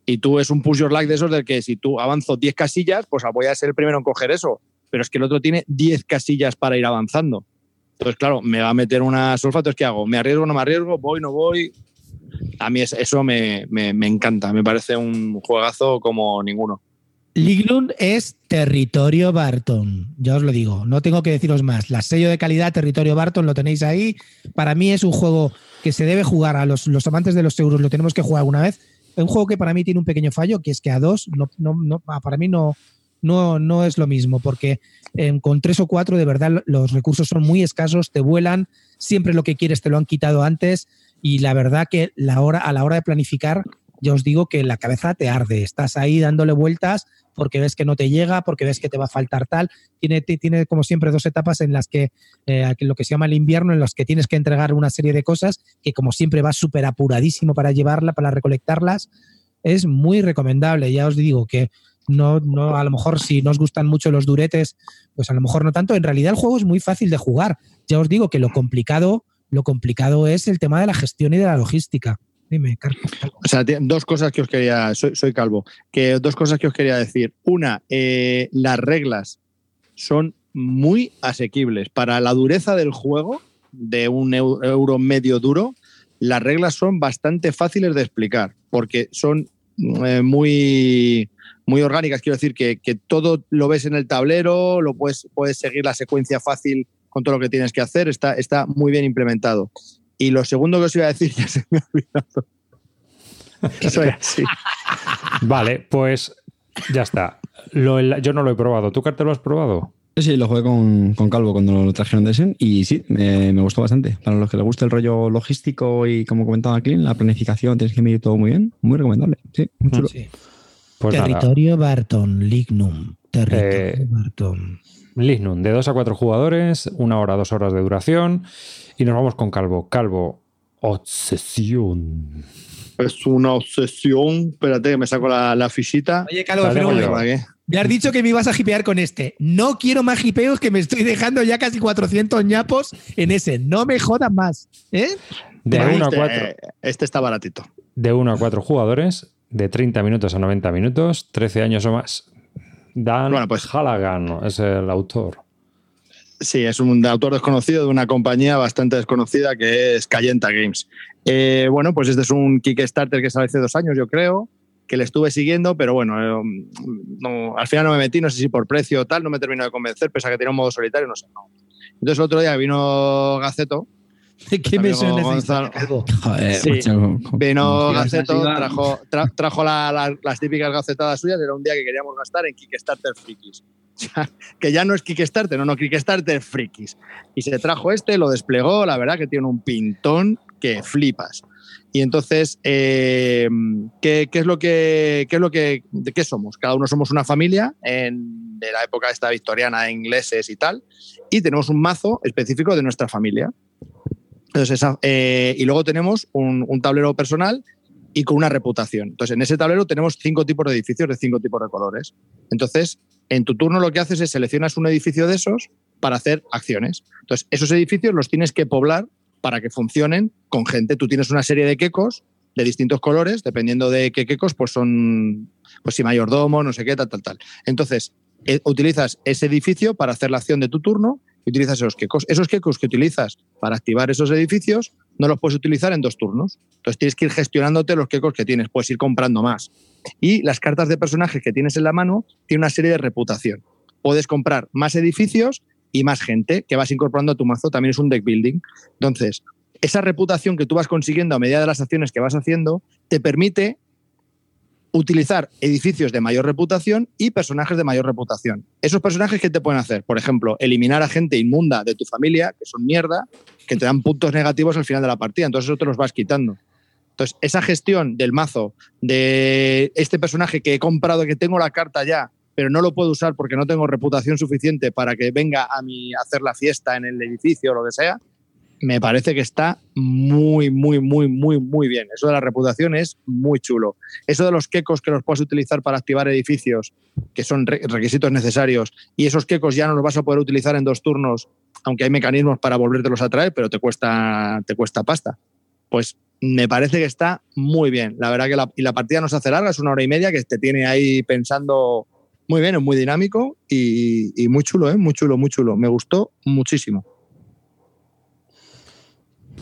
Y tú es un push your luck de esos del que si tú avanzo 10 casillas, pues voy a ser el primero en coger eso. Pero es que el otro tiene 10 casillas para ir avanzando. Entonces, claro, me va a meter una solfa. Entonces, ¿qué hago? ¿Me arriesgo no me arriesgo? ¿Voy no voy? A mí es- eso me, me- me encanta. Me parece un juegazo como ninguno. Lignum es territorio Barton, ya os lo digo, no tengo que deciros más. La sello de calidad territorio Barton lo tenéis ahí. Para mí es un juego que se debe jugar a los, los amantes de los euros, lo tenemos que jugar alguna vez. Es un juego que para mí tiene un pequeño fallo, que es que a dos, no, no, no- para mí no, no, no es lo mismo, porque eh, con tres o cuatro de verdad los recursos son muy escasos, te vuelan, siempre lo que quieres te lo han quitado antes y la verdad que la hora, a la hora de planificar, ya os digo que la cabeza te arde, estás ahí dándole vueltas porque ves que no te llega, porque ves que te va a faltar tal. Tiene, tiene como siempre dos etapas en las que eh, lo que se llama el invierno, en las que tienes que entregar una serie de cosas que como siempre vas súper apuradísimo para llevarla, para recolectarlas. Es muy recomendable. Ya os digo que no, no, a lo mejor si no os gustan mucho los duretes, pues a lo mejor no tanto. En realidad el juego es muy fácil de jugar. Ya os digo que lo complicado, lo complicado es el tema de la gestión y de la logística. Dime, Carlos. O sea, dos cosas que os quería, soy, calvo, que dos cosas que os quería decir. Una, eh, las reglas son muy asequibles. Para la dureza del juego, de un euro medio duro, las reglas son bastante fáciles de explicar, porque son eh, muy, muy orgánicas. Quiero decir que, todo lo ves en el tablero, lo puedes, puedes seguir la secuencia fácil con todo lo que tienes que hacer, está, está muy bien implementado. Y lo segundo que os iba a decir ya se me ha olvidado. Vale, pues ya está. yo no lo he probado. ¿Tú, Carter, lo has probado? Sí, lo jugué con, Calvo cuando lo trajeron de Sen y sí, me, gustó bastante. Para los que les guste el rollo logístico y como comentaba Clean, la planificación, tienes que medir todo muy bien. Muy recomendable. Sí, muy chulo. Pues Territorio Barton, Lignum. Territorio eh, Barton. Lignum, de 2 a 4 jugadores, una hora, dos horas de duración. Y nos vamos con Calvo. Calvo, obsesión. Es una obsesión. Espérate, que me saco la, la fichita. Oye, Calvo, me has dicho que me ibas a hipear con este. No quiero más hipeos que me estoy dejando ya casi 400 ñapos en ese. No me jodas más. ¿eh? De 1 a 4. Este, este está baratito. De 1 a 4 jugadores, de 30 minutos a 90 minutos, 13 años o más. Dan bueno, pues, Halagan es el autor. Sí, es un autor desconocido de una compañía bastante desconocida que es Cayenta Games. Eh, bueno, pues este es un Kickstarter que sale hace dos años, yo creo, que le estuve siguiendo, pero bueno, eh, no, al final no me metí, no sé si por precio o tal, no me terminó de convencer, pese a que tiene un modo solitario, no sé. Entonces el otro día vino Gaceto. ¿Qué me suena sí, Vino Gaceto, trajo, trajo las típicas gacetadas suyas, era un día que queríamos gastar en Kickstarter Frikis. que ya no es Kickstarter, no, no, Kickstarter frikis. Y se trajo este, lo desplegó, la verdad que tiene un pintón que flipas. Y entonces, eh, ¿qué, es lo que, qué es lo que, de qué somos? Cada uno somos una familia en, de la época esta victoriana, ingleses y tal, y tenemos un mazo específico de nuestra familia. Entonces, eh, y luego tenemos un, un, tablero personal y con una reputación. Entonces, en ese tablero tenemos cinco tipos de edificios de cinco tipos de colores. Entonces, en tu turno lo que haces es seleccionas un edificio de esos para hacer acciones. Entonces, esos edificios los tienes que poblar para que funcionen con gente. Tú tienes una serie de quecos de distintos colores, dependiendo de qué quecos, pues son, pues si mayordomo, no sé qué, tal, tal, tal. Entonces, eh, utilizas ese edificio para hacer la acción de tu turno y utilizas esos quecos. Esos quecos que utilizas para activar esos edificios no los puedes utilizar en dos turnos. Entonces tienes que ir gestionándote los quecos que tienes, puedes ir comprando más. Y las cartas de personajes que tienes en la mano tienen una serie de reputación. Puedes comprar más edificios y más gente que vas incorporando a tu mazo, también es un deck building. Entonces, esa reputación que tú vas consiguiendo a medida de las acciones que vas haciendo te permite utilizar edificios de mayor reputación y personajes de mayor reputación. Esos personajes, ¿qué te pueden hacer? Por ejemplo, eliminar a gente inmunda de tu familia, que son mierda, que te dan puntos negativos al final de la partida. Entonces eso te los vas quitando. Entonces, esa gestión del mazo, de este personaje que he comprado, que tengo la carta ya, pero no lo puedo usar porque no tengo reputación suficiente para que venga a mí a hacer la fiesta en el edificio o lo que sea, me parece que está muy, muy, muy, muy, muy bien. Eso de la reputación es muy chulo. Eso de los quecos que los puedes utilizar para activar edificios, que son requisitos necesarios, y esos quecos ya no los vas a poder utilizar en dos turnos, aunque hay mecanismos para volvértelos a traer, pero te cuesta, te cuesta pasta. Pues me parece que está muy bien. La verdad que la, y la partida no se hace larga, es una hora y media que te tiene ahí pensando muy bien, es muy dinámico y, muy chulo, ¿eh? muy chulo, muy chulo. Me gustó muchísimo.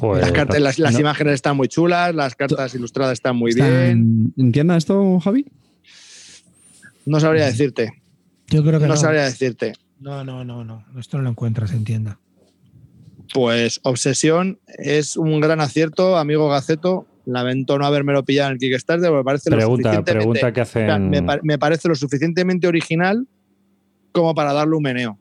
Pues las, cartas, las, imágenes están muy chulas, las cartas ilustradas están muy bien. ¿Entiendes esto, Javi? No sabría decirte. Yo creo que no. No sabría decirte. No, no, no, no. Esto no lo encuentras, entienda. Pues Obsesión es un gran acierto, amigo Gaceto. Lamento no haberme pillado en el Kickstarter, me parece pregunta, lo pregunta que hacen... me, parece lo suficientemente original como para darle un meneo.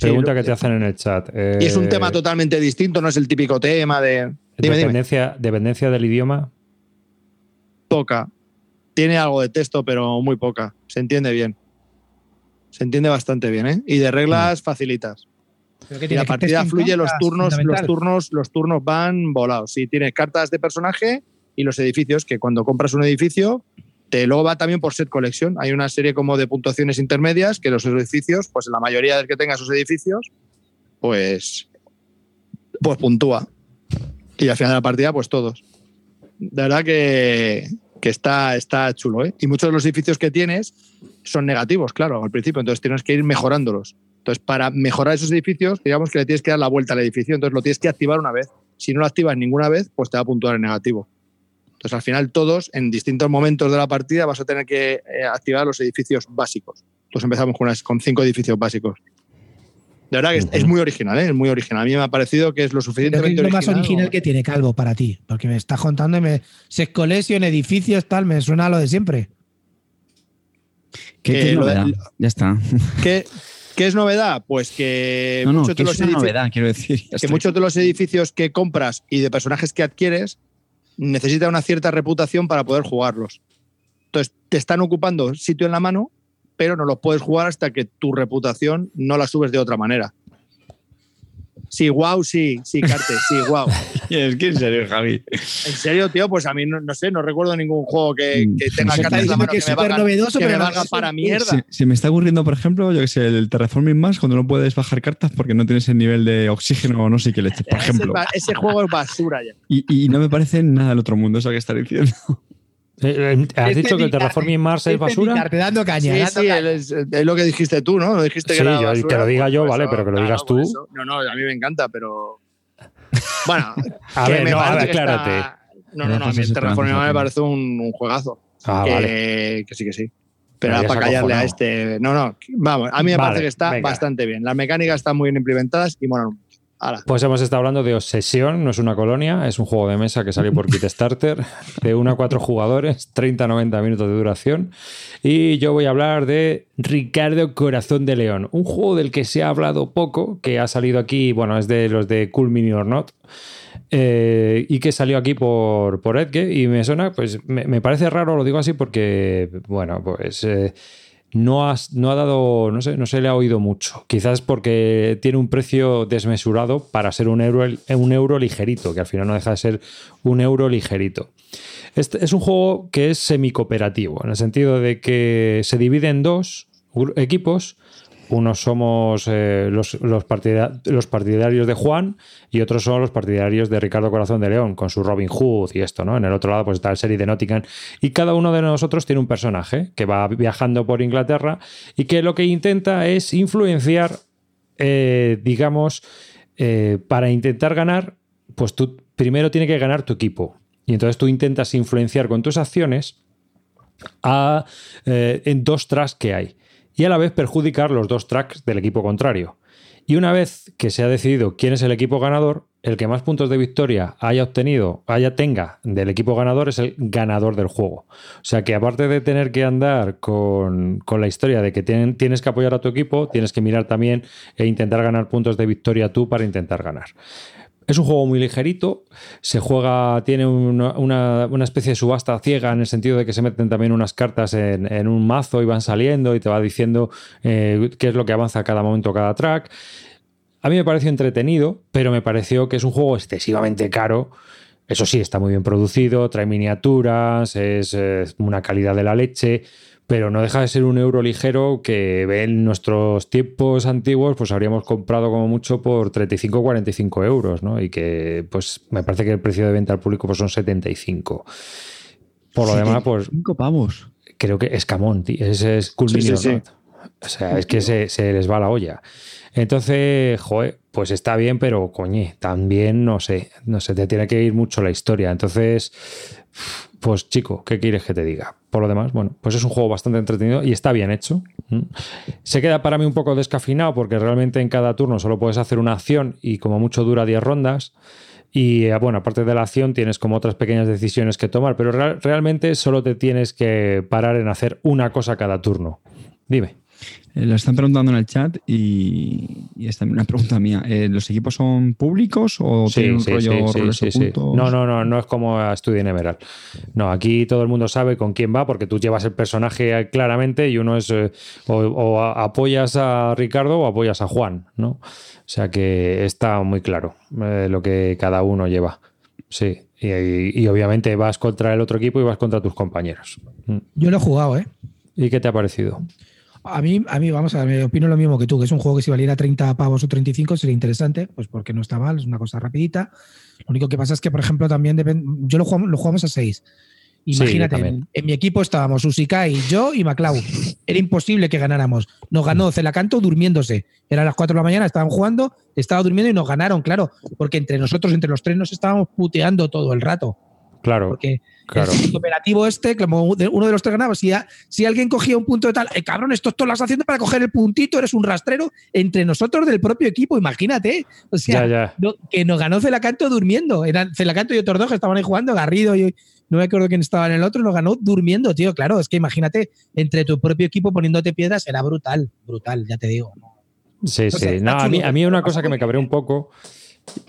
Pregunta que te hacen en el chat. y es un tema eh, totalmente distinto, no es el típico tema de. dependencia, ¿Dependencia del idioma? Poca. Tiene algo de texto, pero muy poca. Se entiende bien. Se entiende bastante bien, ¿eh? Y de reglas facilitas. Y la partida fluye, los turnos, los turnos, los turnos van volados. Si tienes cartas de personaje y los edificios, que cuando compras un edificio, te luego va también por set collection. Hay una serie como de puntuaciones intermedias que los edificios, pues la mayoría de que tenga esos edificios, pues, pues puntúa. Y al final de la partida, pues todos. De verdad que, que está, está chulo, ¿eh? Y muchos de los edificios que tienes son negativos, claro, al principio, entonces tienes que ir mejorándolos. Entonces, para mejorar esos edificios, digamos que le tienes que dar la vuelta al edificio, entonces lo tienes que activar una vez. Si no lo activas ninguna vez, pues te va a puntuar en negativo. Entonces, al final, todos, en distintos momentos de la partida, vas a tener que eh, activar los edificios básicos. Entonces, empezamos con, con cinco edificios básicos. De verdad que es, muy original, ¿eh? es muy original. A mí me ha parecido que es lo suficientemente es lo más original que tiene Calvo para ti, porque me está contando y me se en edificios, tal, me suena a lo de siempre. ¿Qué, novedad? ya está. ¿Qué, es novedad? Pues que muchos de los novedad, quiero decir. Que muchos de los edificios que compras y de personajes que adquieres necesitan una cierta reputación para poder jugarlos. Entonces, te están ocupando sitio en la mano pero no los puedes jugar hasta que tu reputación no la subes de otra manera. Sí, wow, sí, sí, Carte, sí, wow. es que en serio, Javi. En serio, tío, pues a mí no, sé, no recuerdo ningún juego que, mm. tenga cartas que, que, me novedoso, que me valga para mierda. Se, me está ocurriendo, por ejemplo, yo que sé, el Terraforming más cuando no puedes bajar cartas porque no tienes el nivel de oxígeno o no sé qué leches, por ejemplo. Ese, juego es basura ya. Y, y, no me parece nada del otro mundo eso que está diciendo. Eh, eh, ¿Has dicho que el Terraforming Mars es basura? Te dando caña. Sí, sí, es, lo que dijiste tú, ¿no? Dijiste que sí, yo, que lo diga yo, vale, pero que lo digas tú. No, no, a mí me encanta, pero. Bueno, a ver, no, a ver, aclárate. No, no, no, a mí el Terraforming Mars me parece un, un juegazo. Ah, que, vale. Que sí, que sí. Pero para callarle a este. No, no, vamos, a mí me parece que está bastante bien. Las mecánicas están muy bien implementadas y pues hemos estado hablando de Obsesión, no es una colonia, es un juego de mesa que salió por Kickstarter, de 1 a 4 jugadores, 30-90 minutos de duración. Y yo voy a hablar de Ricardo Corazón de León, un juego del que se ha hablado poco, que ha salido aquí, bueno, es de los de Cool Mini or Not. Eh, y que salió aquí por, por Edge y me suena, pues me, parece raro, lo digo así porque, bueno, pues eh, no, no ha dado, no sé, no se le ha oído mucho. Quizás porque tiene un precio desmesurado para ser un euro, un euro ligerito, que al final no deja de ser un euro ligerito. Este es un juego que es semi-cooperativo, en el sentido de que se divide en dos equipos unos somos eh, los, los, partidarios de Juan y otros son los partidarios de Ricardo Corazón de León, con su Robin Hood y esto, ¿no? En el otro lado pues está el serie de Nottingham. Y cada uno de nosotros tiene un personaje que va viajando por Inglaterra y que lo que intenta es influenciar, eh, digamos, eh, para intentar ganar, pues tú primero tiene que ganar tu equipo. Y entonces tú intentas influenciar con tus acciones a, en dos tracks que hay y a la vez perjudicar los dos tracks del equipo contrario. Y una vez que se ha decidido quién es el equipo ganador, el que más puntos de victoria haya obtenido, haya tenga del equipo ganador es el ganador del juego. O sea que aparte de tener que andar con, la historia de que tienes que apoyar a tu equipo, tienes que mirar también e intentar ganar puntos de victoria tú para intentar ganar. Es un juego muy ligerito, se juega, tiene una, especie de subasta ciega en el sentido de que se meten también unas cartas en, un mazo y van saliendo y te va diciendo eh, qué es lo que avanza cada momento, cada track. A mí me pareció entretenido, pero me pareció que es un juego excesivamente caro. Eso sí, está muy bien producido, trae miniaturas, es una calidad de la leche pero no deja de ser un euro ligero que en nuestros tiempos antiguos pues habríamos comprado como mucho por 35 o 45 euros, ¿no? Y que pues me parece que el precio de venta al público pues son 75. Por lo demás, pues... 5 pavos. Creo que es camón, ese es cool O sea, es que se, se, les va la olla. Entonces, joder, pues está bien, pero coñe, también no sé, no sé, te tiene que ir mucho la historia. Entonces, pues chico, ¿qué quieres que te diga? Por lo demás, bueno, pues es un juego bastante entretenido y está bien hecho. Se queda para mí un poco descafinado porque realmente en cada turno solo puedes hacer una acción y como mucho dura 10 rondas. Y eh, bueno, aparte de la acción tienes como otras pequeñas decisiones que tomar, pero realmente solo te tienes que parar en hacer una cosa cada turno. Dime. Eh, lo están preguntando en el chat y, y es también una pregunta mía. Eh, ¿Los equipos son públicos o Sí, tienen un sí, rollo sí, roles sí, sí, sí. ocultos? No, no, no, no es como a Studio en Emerald. No, aquí todo el mundo sabe con quién va porque tú llevas el personaje claramente y uno es eh, o, o a- apoyas a Ricardo o apoyas a Juan, ¿no? O sea que está muy claro eh, lo que cada uno lleva. Sí, y, y- y obviamente vas contra el otro equipo y vas contra tus compañeros. Mm. Yo lo he jugado, ¿eh? ¿Y qué te ha parecido? A mí, a mí, vamos a ver, me opino lo mismo que tú, que es un juego que si valiera 30 pavos o 35 sería interesante, pues porque no está mal, es una cosa rapidita. Lo único que pasa es que, por ejemplo, también depende, yo lo jugamos, lo jugamos a 6. Sí, Imagínate, en, mi equipo estábamos Usikai, yo y Maclau. Era imposible que ganáramos. Nos ganó Celacanto durmiéndose. Eran las 4 de la mañana, estaban jugando, estaba durmiendo y nos ganaron, claro, porque entre nosotros, entre los tres, nos estábamos puteando todo el rato. Claro, Porque claro. el cooperativo este, como uno de los tres ganaba, si, a- si alguien cogía un punto de tal, eh, cabrón, esto tú lo estás haciendo para coger el puntito, eres un rastrero entre nosotros del propio equipo, imagínate. O sea, Ya, ya. no- que nos ganó Celacanto durmiendo. Eran Celacanto y otros dos que estaban ahí jugando, Garrido y no me acuerdo quién estaba en el otro, nos ganó durmiendo, tío. Claro, es que imagínate, entre tu propio equipo poniéndote piedras, era brutal, brutal, ya te digo. Sí, sí. No, a, mí, a mí una cosa que me bien. un poco.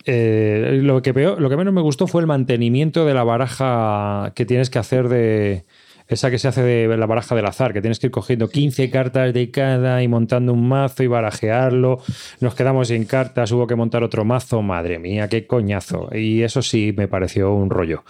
Eh, lo, que peor- lo que menos me gustó fue el mantenimiento de la baraja que tienes que hacer de. Esa que se hace de la baraja del azar, que tienes que ir cogiendo 15 cartas de cada y montando un mazo y barajearlo. Nos quedamos sin cartas, hubo que montar otro mazo. Madre mía, qué coñazo. Y eso sí me pareció un rollo.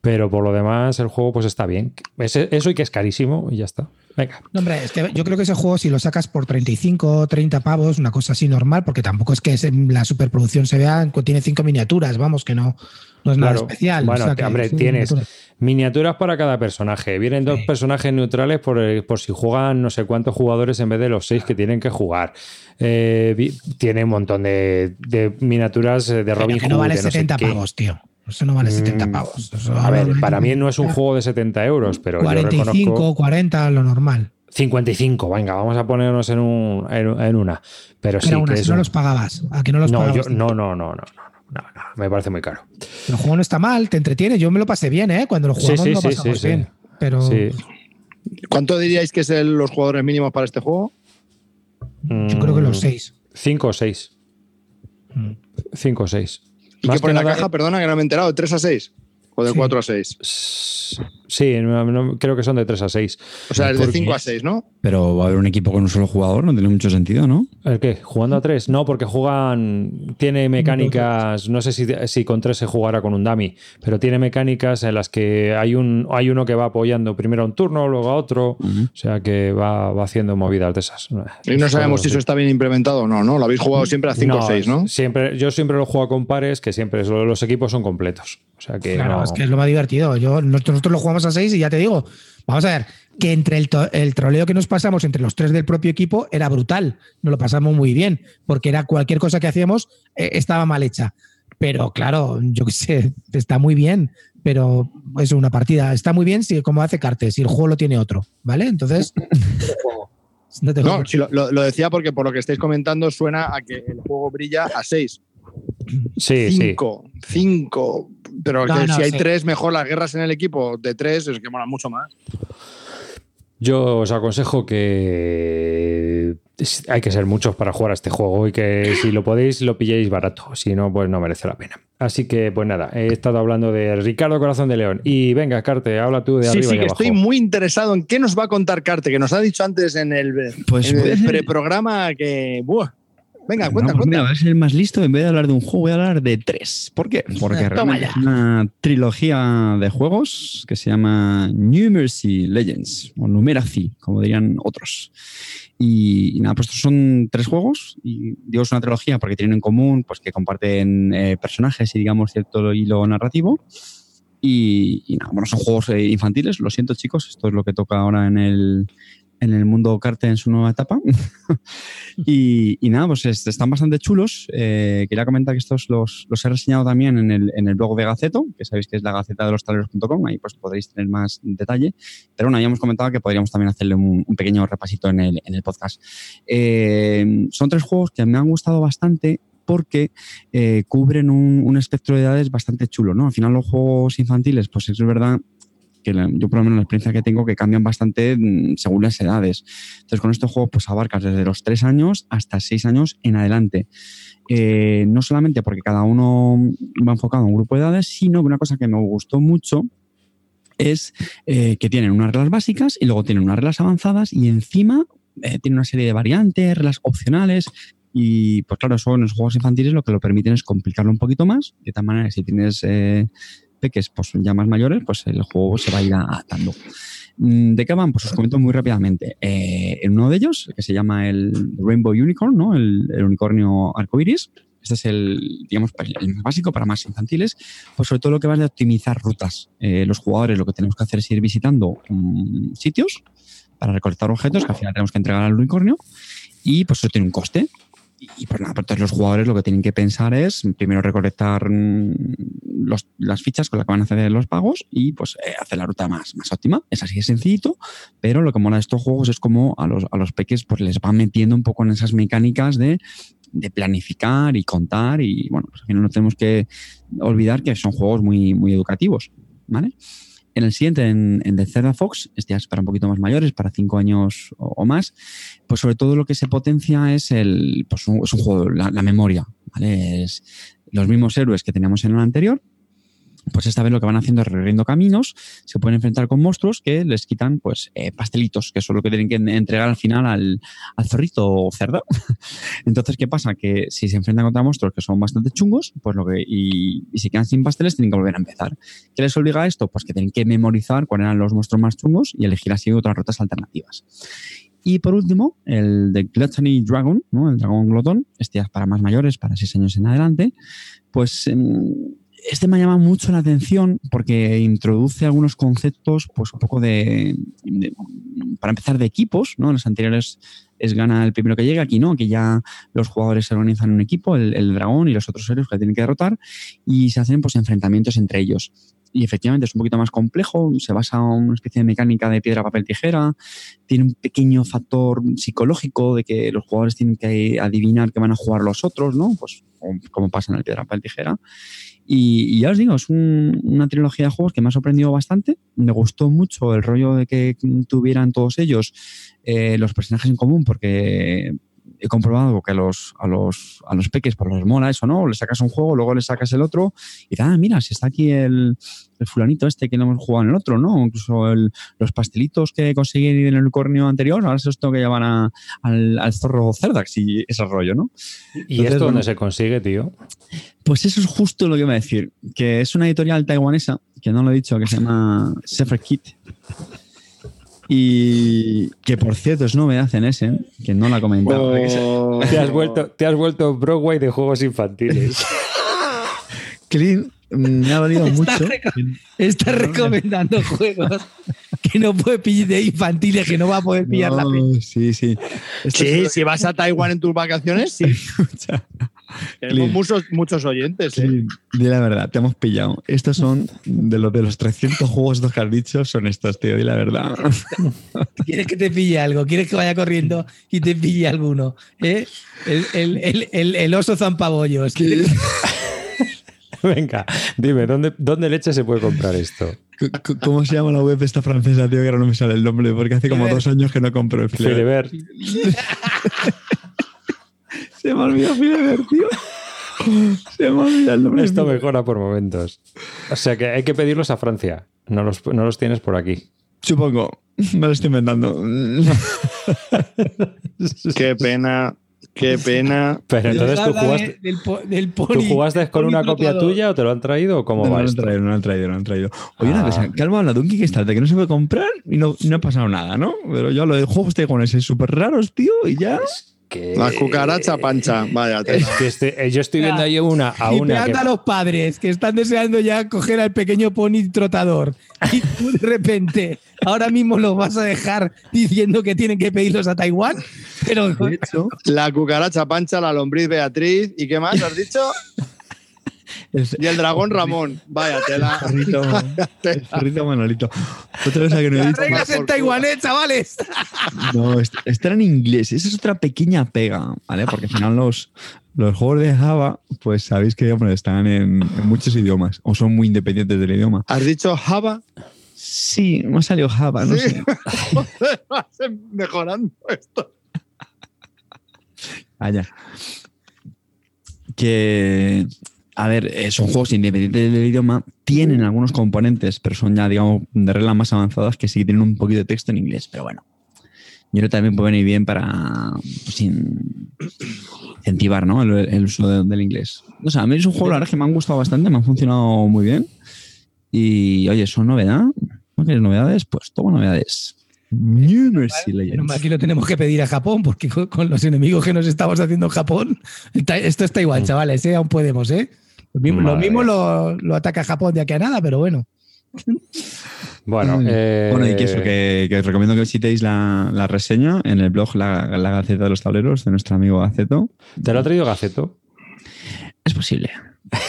Pero por lo demás, el juego pues está bien. Es- eso y que es carísimo y ya está. Venga. No, hombre, es que yo creo que ese juego, si lo sacas por 35, 30 pavos, una cosa así normal, porque tampoco es que la superproducción se vea, tiene cinco miniaturas, vamos, que no, no es nada especial. Bueno, o sea, que hombre, sí, tienes miniaturas. miniaturas para cada personaje. Vienen dos personajes neutrales por, por si juegan no sé cuántos jugadores en vez de los seis que tienen que jugar. Eh, tiene un montón de, de miniaturas eh, de Robin que no Hood, vale no sé 70 qué. pavos, tío. Eso no vale 70 Mm, pavos. Eso A ver, para mí no es un juego de 70 euros, pero yo 45, reconozco 40, lo normal. 55. Venga, vamos a ponernos en, un, en, en una. Pero sí Pero aún que así es no un- los pagabas. ¿A que no los no, pagabas? yo- no, no, no, no, no, no, no, me parece muy caro. El juego no está mal, te entretiene. Yo me lo pasé bien, ¿eh? Cuando lo Sí, jugamos sí, lo sí, pasamos sí, sí. bien. Pero Sí. ¿Cuánto diríais que es el- los jugadores mínimos para este juego? yo creo que Mm. los seis. 5 o 6. Mm. 5 o 6. ¿Y qué pone en la caja? Perdona, que no me he enterado. ¿De 3 a 6? ¿O de Sí. 4 a 6? Sí, no- no- creo que son de 3 a 6. O sea, es de ¿Por qué? 5 a 6, ¿no? Pero va a haber un equipo con un solo jugador, no tiene mucho sentido, ¿no? ¿El qué? ¿Jugando a 3? No, porque juegan. Tiene mecánicas. No sé si, si con 3 se jugará con un dummy, pero tiene mecánicas en las que hay, un, hay uno que va apoyando primero a un turno, luego a otro. O sea que va, va haciendo movidas de esas. Y no sabemos si eso está bien implementado o no, ¿no? Lo habéis jugado siempre a 5 o 6, ¿no? Siempre, yo siempre lo juego con pares, que siempre los equipos son completos. O sea que. Claro, no- es que es lo más divertido. Yo, nosotros, nosotros lo jugamos a seis y ya te digo, vamos a ver, que entre el, el troleo que nos pasamos entre los tres del propio equipo era brutal. Nos lo pasamos muy bien, porque era cualquier cosa que hacíamos eh, estaba mal hecha. Pero claro, yo qué sé, está muy bien, pero es una partida. Está muy bien si como hace Cartes, si el juego lo tiene otro, ¿vale? Entonces, no te No, si lo, lo- lo decía porque por lo que estáis comentando suena a que el juego brilla a 6. Sí, sí. 5, 5. Pero No, que no, si hay sí. 3, mejor las guerras en el equipo de 3 es que mola mucho más. Yo os aconsejo que hay que ser muchos para jugar a este juego y que si lo podéis lo pilléis barato, si no pues no merece la pena. Así que pues nada, he estado hablando de Ricardo Corazón de León y venga Carte, habla tú de Sí, arriba sí, y que abajo. estoy muy interesado en qué nos va a contar Carte, que nos ha dicho antes en el, Pues el preprograma que. ¡buah! Venga, cuenta, pues mira, cuenta. voy a ser el más listo. En vez de hablar de un juego, voy a hablar de tres. ¿Por qué? Porque realmente es una trilogía de juegos que se llama Numeracy Legends, o Numeracy, como dirían otros. Y, y nada, pues estos son tres juegos, y digo es una trilogía porque tienen en común pues que comparten eh, personajes y digamos cierto hilo narrativo. Y, y nada, bueno, son juegos eh, infantiles, lo siento chicos, esto es lo que toca ahora en el, en el mundo Carte en su nueva etapa. y, y nada, pues es- están bastante chulos. Eh, quería comentar que estos los, los he reseñado también en el, en el blog de Gaceto, que sabéis que es la gaceta de los tableros.com, ahí pues podréis tener más detalle. Pero bueno, habíamos comentado que podríamos también hacerle un, un pequeño repasito en el, en el podcast. Eh, son tres juegos que me han gustado bastante porque eh, cubren un, un espectro de edades bastante chulo, ¿no? Al final los juegos infantiles, pues es verdad que yo por lo menos la experiencia que tengo que cambian bastante mm, según las edades. Entonces con este juego pues abarcas desde los 3 años hasta 6 años en adelante. Eh, no solamente porque cada uno va enfocado a un grupo de edades, sino que una cosa que me gustó mucho es eh, que tienen unas reglas básicas y luego tienen unas reglas avanzadas y encima eh, tienen una serie de variantes, reglas opcionales y pues claro, eso en los juegos infantiles lo que lo permiten es complicarlo un poquito más, de tal manera si tienes eh, peques pues, ya más mayores, pues el juego se va a ir adaptando. Mm, ¿De qué van? Pues os comento muy rápidamente. Eh, en uno de ellos, que se llama el Rainbow Unicorn, ¿no? el, el unicornio arcoiris, este es el, digamos, el más básico para más infantiles, pues sobre todo lo que va de optimizar rutas. Eh, los jugadores lo que tenemos que hacer es ir visitando um, sitios para recolectar objetos que al final tenemos que entregar al unicornio y pues eso tiene un coste. Y, pues nada, pues entonces los jugadores lo que tienen que pensar es primero recolectar mm, las fichas con las que van a hacer los pagos y pues eh, hacer la ruta más, más óptima. Es así de sencillito, pero lo que mola de estos juegos es como a los, a los peques pues les va metiendo un poco en esas mecánicas de, de planificar y contar y bueno, pues al final no tenemos que olvidar que son juegos muy, muy educativos, ¿vale? En el siguiente, en, en The Cerda Fox, este ya es para un poquito más mayores, para cinco años o, más, pues sobre todo lo que se potencia es el, pues es un juego, la, la memoria, ¿vale? Es los mismos héroes que teníamos en el anterior, pues esta vez lo que van haciendo es recorriendo caminos, se pueden enfrentar con monstruos que les quitan pues eh, pastelitos, que son lo que tienen que entregar al final al, zorrito o cerdo. Entonces, ¿qué pasa? Que si se enfrentan contra monstruos que son bastante chungos, pues lo que, y, y quedan sin pasteles, tienen que volver a empezar. ¿Qué les obliga a esto? Pues que tienen que memorizar cuáles eran los monstruos más chungos y elegir así otras rutas alternativas. Y por último, el de Gluttony Dragon, ¿no? el dragón glotón, este ya es para más mayores, para 6 años en adelante, pues eh, este me llama mucho la atención porque introduce algunos conceptos, pues un poco de, de para empezar, de equipos, ¿no? En los anteriores es gana el primero que llega, aquí no, aquí ya los jugadores se organizan en un equipo, el, el dragón y los otros héroes que tienen que derrotar, y se hacen pues enfrentamientos entre ellos y efectivamente es un poquito más complejo, se basa en una especie de mecánica de piedra, papel, tijera, tiene un pequeño factor psicológico de que los jugadores tienen que adivinar que van a jugar los otros, ¿no? Pues como pasa en el piedra, papel, tijera. Y, y, ya os digo, es un, una trilogía de juegos que me ha sorprendido bastante. Me gustó mucho el rollo de que tuvieran todos ellos eh, los personajes en común, porque he comprobado que a los, a los, a los peques pues los mola eso, ¿no? Le sacas un juego, luego le sacas el otro y ah, mira, si está aquí el, el fulanito este que no hemos jugado en el otro, ¿no? Incluso el, los pastelitos que conseguí en el unicornio anterior, ahora se los tengo que llevar a, al, al, zorro Cerdax y ese rollo, ¿no? ¿Y Entonces, esto dónde bueno, se consigue, tío? Pues eso es justo lo que iba a decir, que es una editorial taiwanesa, que no lo he dicho, que se llama Sefer Kit. Y que por cierto es novedad en ese, que no la he comentado. Oh. Te, has vuelto, te has vuelto Broadway de juegos infantiles. Clint me ha valido está mucho. Reco está recomendando juegos que no puede pillar de infantiles, que no va a poder pillar no, la peli. Sí, sí. Esto sí, si vas a Taiwán en tus vacaciones, sí. Tenemos muchos, muchos oyentes. ¿eh? Sí, di la verdad, te hemos pillado. Estos son de los de los 300 juegos que has dicho, son estos, tío, di la verdad. ¿Quieres que te pille algo? ¿Quieres que vaya corriendo y te pille alguno? ¿Eh? El, el, el, el, el oso zampabollos. Venga, dime, ¿dónde, ¿dónde leche se puede comprar esto? ¿Cómo se llama la web esta francesa, tío? Que ahora no me sale el nombre, porque hace como dos años que no compro el Filever. se me olvidó Filever, tío. Se me olvida el nombre. Esto mejora por momentos. O sea que hay que pedirlos a Francia. No los, no los tienes por aquí. Supongo. Me lo estoy inventando. Qué pena. Qué pena. Pero entonces tú jugaste, del, del pony, ¿tú jugaste con una copia tuya o te lo han traído o cómo no, va no esto? No, no lo han traído, no lo han traído. Oye, ah. una cosa, calma, la de un Kickstarter que no se puede comprar y no, no ha pasado nada, ¿no? Pero yo lo de juegos taiwaneses súper raros, tío, y ya. Que... La cucaracha pancha, vaya. Es que este, yo estoy viendo ahí una a y una. Que... a los padres que están deseando ya coger al pequeño pony trotador. Y tú de repente, ahora mismo los vas a dejar diciendo que tienen que pedirlos a Taiwán. Pero de hecho, la cucaracha pancha, la lombriz Beatriz. ¿Y qué más has dicho? Y el dragón Ramón. Vaya tela. Perrito, perrito Manolito. Otra cosa que no he dicho. reglas en taiwanés, chavales. No, está en inglés. Esa es otra pequeña pega, ¿vale? Porque al final los, los juegos de Java, pues sabéis que bueno, están en, en, muchos idiomas o son muy independientes del idioma. ¿Has dicho Java? Sí, me ha salido Java, no Sí. sé. Mejorando esto. Vaya. Que, a ver, eh, son juegos independientes del idioma, tienen algunos componentes, pero son ya, digamos, de reglas más avanzadas que sí tienen un poquito de texto en inglés, pero bueno. Yo creo que también puede venir bien para pues, in- incentivar ¿no? el, el uso de- del inglés. O sea, a mí es un juego, la verdad, que me han gustado bastante, me han funcionado muy bien. Y, oye, ¿son novedad? ¿No quieres novedades? Pues toma novedades. New Mercy Menos Legends. mal que lo tenemos que pedir a Japón, porque con, los enemigos que nos estamos haciendo en Japón, esto está igual, chavales, ¿eh? aún podemos, ¿eh? Lo mismo, lo, Madre mismo mía. lo, lo ataca Japón de aquí a nada, pero bueno. Bueno, Mm. eh, Bueno, y que eso, que, que os recomiendo que visitéis la, la reseña en el blog la, la Gaceta de los Tableros de nuestro amigo Gaceto. ¿Te lo ha traído Gaceto? Es posible.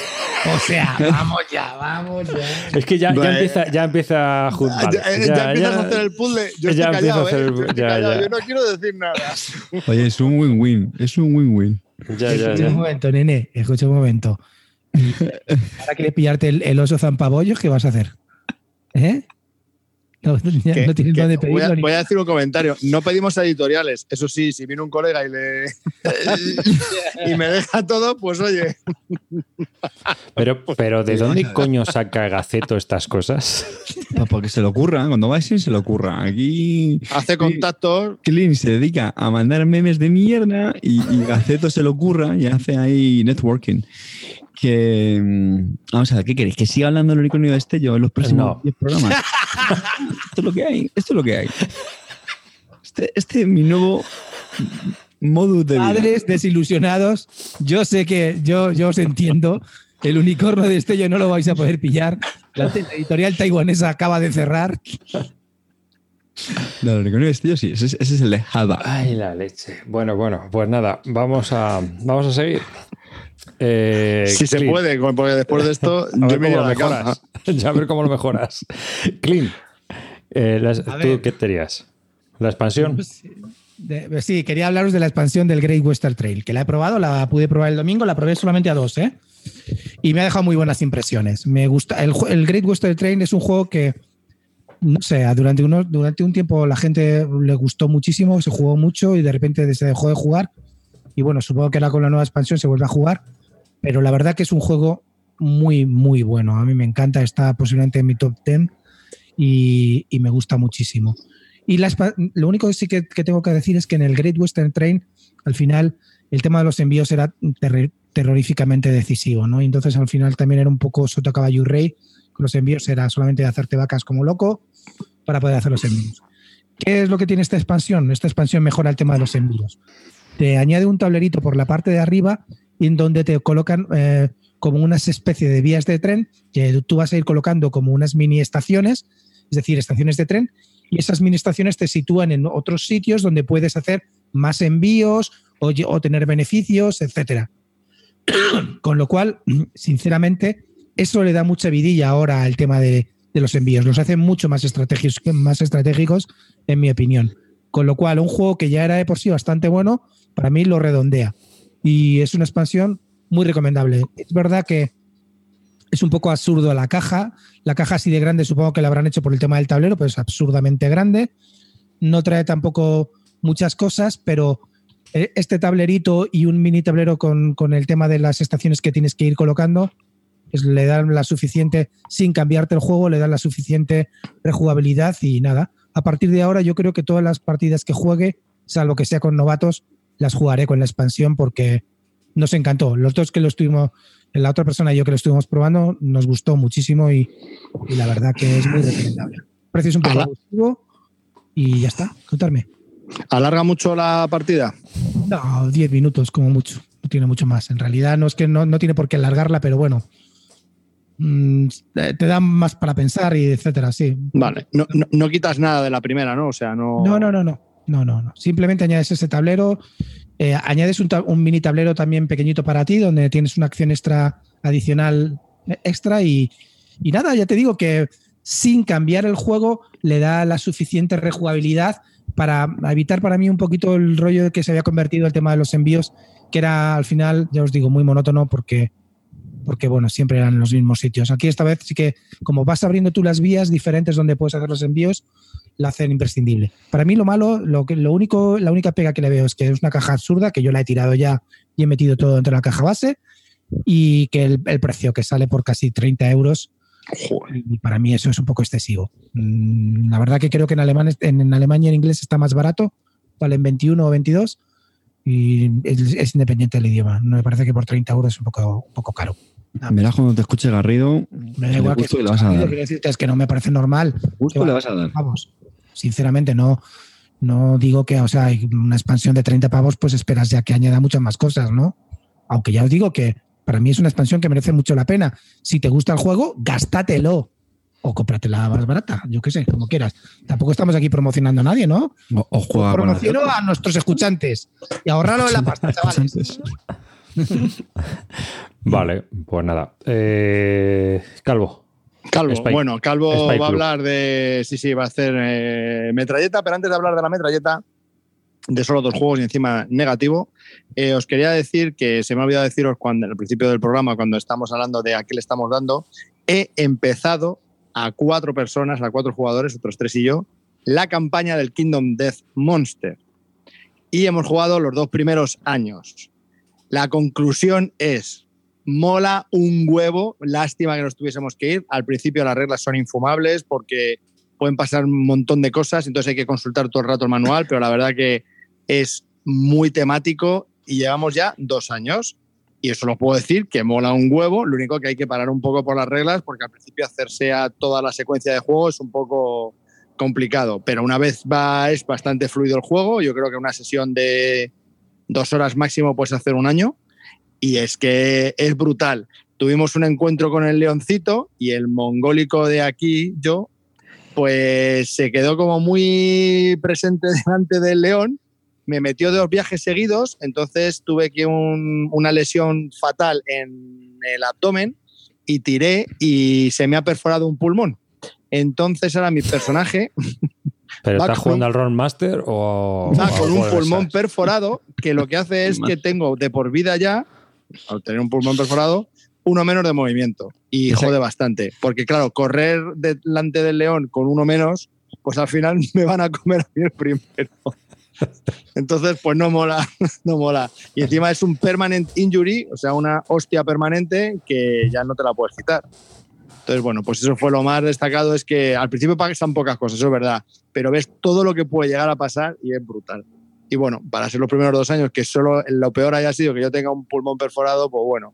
O sea, vamos ya, vamos ya. Es que ya, ya empieza, ya empieza a Ya, juntar. ya- ya empiezas a hacer el puzzle. Yo ya estoy empieza a callado, hacer ¿eh? el- Yo estoy ya, callado, ya. Yo no quiero decir nada. Oye, es un win-win. Es un win-win. Ya, ya, Escucha ya. un momento, nene, escucha un momento. Ahora quieres pillarte el, el oso zampabollos, ¿qué vas a hacer? ¿Eh? No, ya Que- no tienes que dónde voy, pedirlo. a, ni- voy a decir un comentario. No pedimos editoriales. Eso sí, si viene un colega y le y me deja todo, pues oye, Pero, pero ¿de dónde coño saca Gaceto estas cosas? Pues porque se le ocurra. Cuando va a ir, se le ocurra. Aquí hace contactos. Clean se dedica a mandar memes de mierda y, y Gaceto se le ocurra y hace ahí networking. Que. mm, Vamos a ver, ¿qué queréis? ¿Que siga hablando el unicornio de Estello en los próximos No. 10 programas? esto es lo que hay. Esto es lo que hay. Este, este es mi nuevo modus de vida. Padres desilusionados, yo sé que yo, yo os entiendo. El unicornio de Estello no lo vais a poder pillar. La editorial taiwanesa acaba de cerrar. No, el unicornio de Estello sí. Ese, es- ese es el de Java. Ay, la leche. Bueno, bueno, pues nada, vamos a, vamos a seguir. Eh, Si se puede, porque después de esto A ver yo me cómo iría a lo la cama. mejoras. Ya a ver cómo lo mejoras. Clean, eh, las- ¿tú ver. qué tenías? ¿La expansión? De- sí, quería hablaros de la expansión del Great Western Trail, que la he probado, la pude probar el domingo, la probé solamente a dos, ¿eh? Y me ha dejado muy buenas impresiones. Me gusta. El, Great Western Trail es un juego que, no sé, durante, unos, durante un tiempo la gente le gustó muchísimo, se jugó mucho y de repente se dejó de jugar. Y bueno, supongo que ahora con la nueva expansión se vuelve a jugar. Pero la verdad que es un juego muy, muy bueno. A mí me encanta, está posiblemente en mi top 10 y, me gusta muchísimo. Y lo único que sí que, tengo que decir es que en el Great Western Train, al final, el tema de los envíos era terroríficamente decisivo, ¿no? Y entonces al final también era un poco soto caballo rey. Los envíos era solamente hacerte vacas como loco para poder hacer los envíos. ¿Qué es lo que tiene esta expansión? Esta expansión mejora el tema de los envíos. Te añade un tablerito por la parte de arriba en donde te colocan eh, como unas especie de vías de tren que tú vas a ir colocando como unas mini estaciones, es decir, estaciones de tren, y esas mini estaciones te sitúan en otros sitios donde puedes hacer más envíos o, tener beneficios, etcétera. Con lo cual, sinceramente, eso le da mucha vidilla ahora al tema de, de los envíos. Los hace mucho más estratégicos, más estratégicos, en mi opinión. Con lo cual, un juego que ya era de por sí bastante bueno, para mí lo redondea. Y es una expansión muy recomendable. Es verdad que es un poco absurdo la caja. La caja así de grande supongo que la habrán hecho por el tema del tablero, pero es absurdamente grande. No trae tampoco muchas cosas, pero eh, este tablerito y un mini tablero con, con el tema de las estaciones que tienes que ir colocando, pues le dan la suficiente, sin cambiarte el juego, le dan la suficiente rejugabilidad y nada. A partir de ahora yo creo que todas las partidas que juegue, salvo que sea con novatos, las jugaré con la expansión porque nos encantó. Los dos que lo estuvimos, la otra persona y yo que lo estuvimos probando, nos gustó muchísimo y, y la verdad que es muy recomendable. Precio es un poco abusivo y ya está, contarme. ¿Alarga mucho la partida? No, 10 minutos como mucho, no tiene mucho más. En realidad no es que no, no tiene por qué alargarla, pero bueno, mm, te dan más para pensar y etcétera, sí. Vale. No, no, no quitas nada de la primera, ¿no? O sea, no. No, no, no, no. No, no, no. Simplemente añades ese tablero. eh, añades un, un mini tablero también pequeñito para ti, donde tienes una acción extra adicional eh, extra. Y, y nada, ya te digo que sin cambiar el juego le da la suficiente rejugabilidad para evitar para mí un poquito el rollo de que se había convertido el tema de los envíos, que era al final, ya os digo, muy monótono porque porque bueno, siempre eran los mismos sitios. Aquí esta vez sí que, como vas abriendo tú las vías diferentes donde puedes hacer los envíos, la hacen imprescindible. Para mí lo malo, lo, que, lo único, la única pega que le veo es que es una caja absurda, que yo la he tirado ya y he metido todo dentro de la caja base, y que el, precio que sale por casi 30 euros, y para mí eso es un poco excesivo. Mm, la verdad que creo que en, alemán, en, Alemania y en inglés está más barato, valen 21 o 22, y es, independiente del idioma. Me parece que por 30 euros es un poco, un poco caro. Verás cuando te escuche Garrido. Me da igual que, le vas a dar. es que no me parece normal. Justo le vas a dar. Vamos, sinceramente, no, no digo que, o sea, hay una expansión de 30 pavos, pues esperas ya que añada muchas más cosas, ¿no? Aunque ya os digo que para mí es una expansión que merece mucho la pena. Si te gusta el juego, gástatelo o cómpratela más barata, yo qué sé, como quieras. Tampoco estamos aquí promocionando a nadie, ¿no? O, juega Promociono a nuestros escuchantes y ahorrarlo en la pasta, chavales. vale, pues nada. Eh, Calvo. Calvo, bueno, Calvo va a hablar de. Sí, sí, va a hacer eh, metralleta, pero antes de hablar de la metralleta, de solo dos juegos y encima negativo, eh, os quería decir que se me ha olvidado deciros cuando, al principio del programa, cuando estamos hablando de a qué le estamos dando, he empezado a cuatro personas, a cuatro jugadores, otros tres y yo, la campaña del Kingdom Death Monster. Y hemos jugado los dos primeros años. La conclusión es, mola un huevo, lástima que nos tuviésemos que ir. Al principio las reglas son infumables porque pueden pasar un montón de cosas, entonces hay que consultar todo el rato el manual, pero la verdad que es muy temático y llevamos ya dos años y eso lo puedo decir, que mola un huevo. Lo único que hay que parar un poco por las reglas, porque al principio hacerse a toda la secuencia de juego es un poco complicado. Pero una vez va, es bastante fluido el juego. Yo creo que una sesión de dos horas máximo puedes hacer un año. Y es que es brutal. Tuvimos un encuentro con el leoncito y el mongólico de aquí, yo, pues se quedó como muy presente delante del león me metió dos viajes seguidos, entonces tuve que una lesión fatal en el abdomen y tiré y se me ha perforado un pulmón. Entonces ahora mi personaje... ¿Pero estás jugando al Rollmaster o...? Va con un pulmón perforado que lo que hace es que tengo de por vida ya, al tener un pulmón perforado, uno menos de movimiento. Y jode bastante. Porque claro, correr delante del león con uno menos, pues al final me van a comer a mí el primero. Entonces, pues no mola, no mola. Y encima es un permanent injury, o sea, una hostia permanente que ya no te la puedes quitar. Entonces, bueno, pues eso fue lo más destacado, es que al principio pasan pocas cosas, eso es verdad, pero ves todo lo que puede llegar a pasar y es brutal. Y bueno, para ser los primeros dos años, que solo lo peor haya sido que yo tenga un pulmón perforado, pues bueno,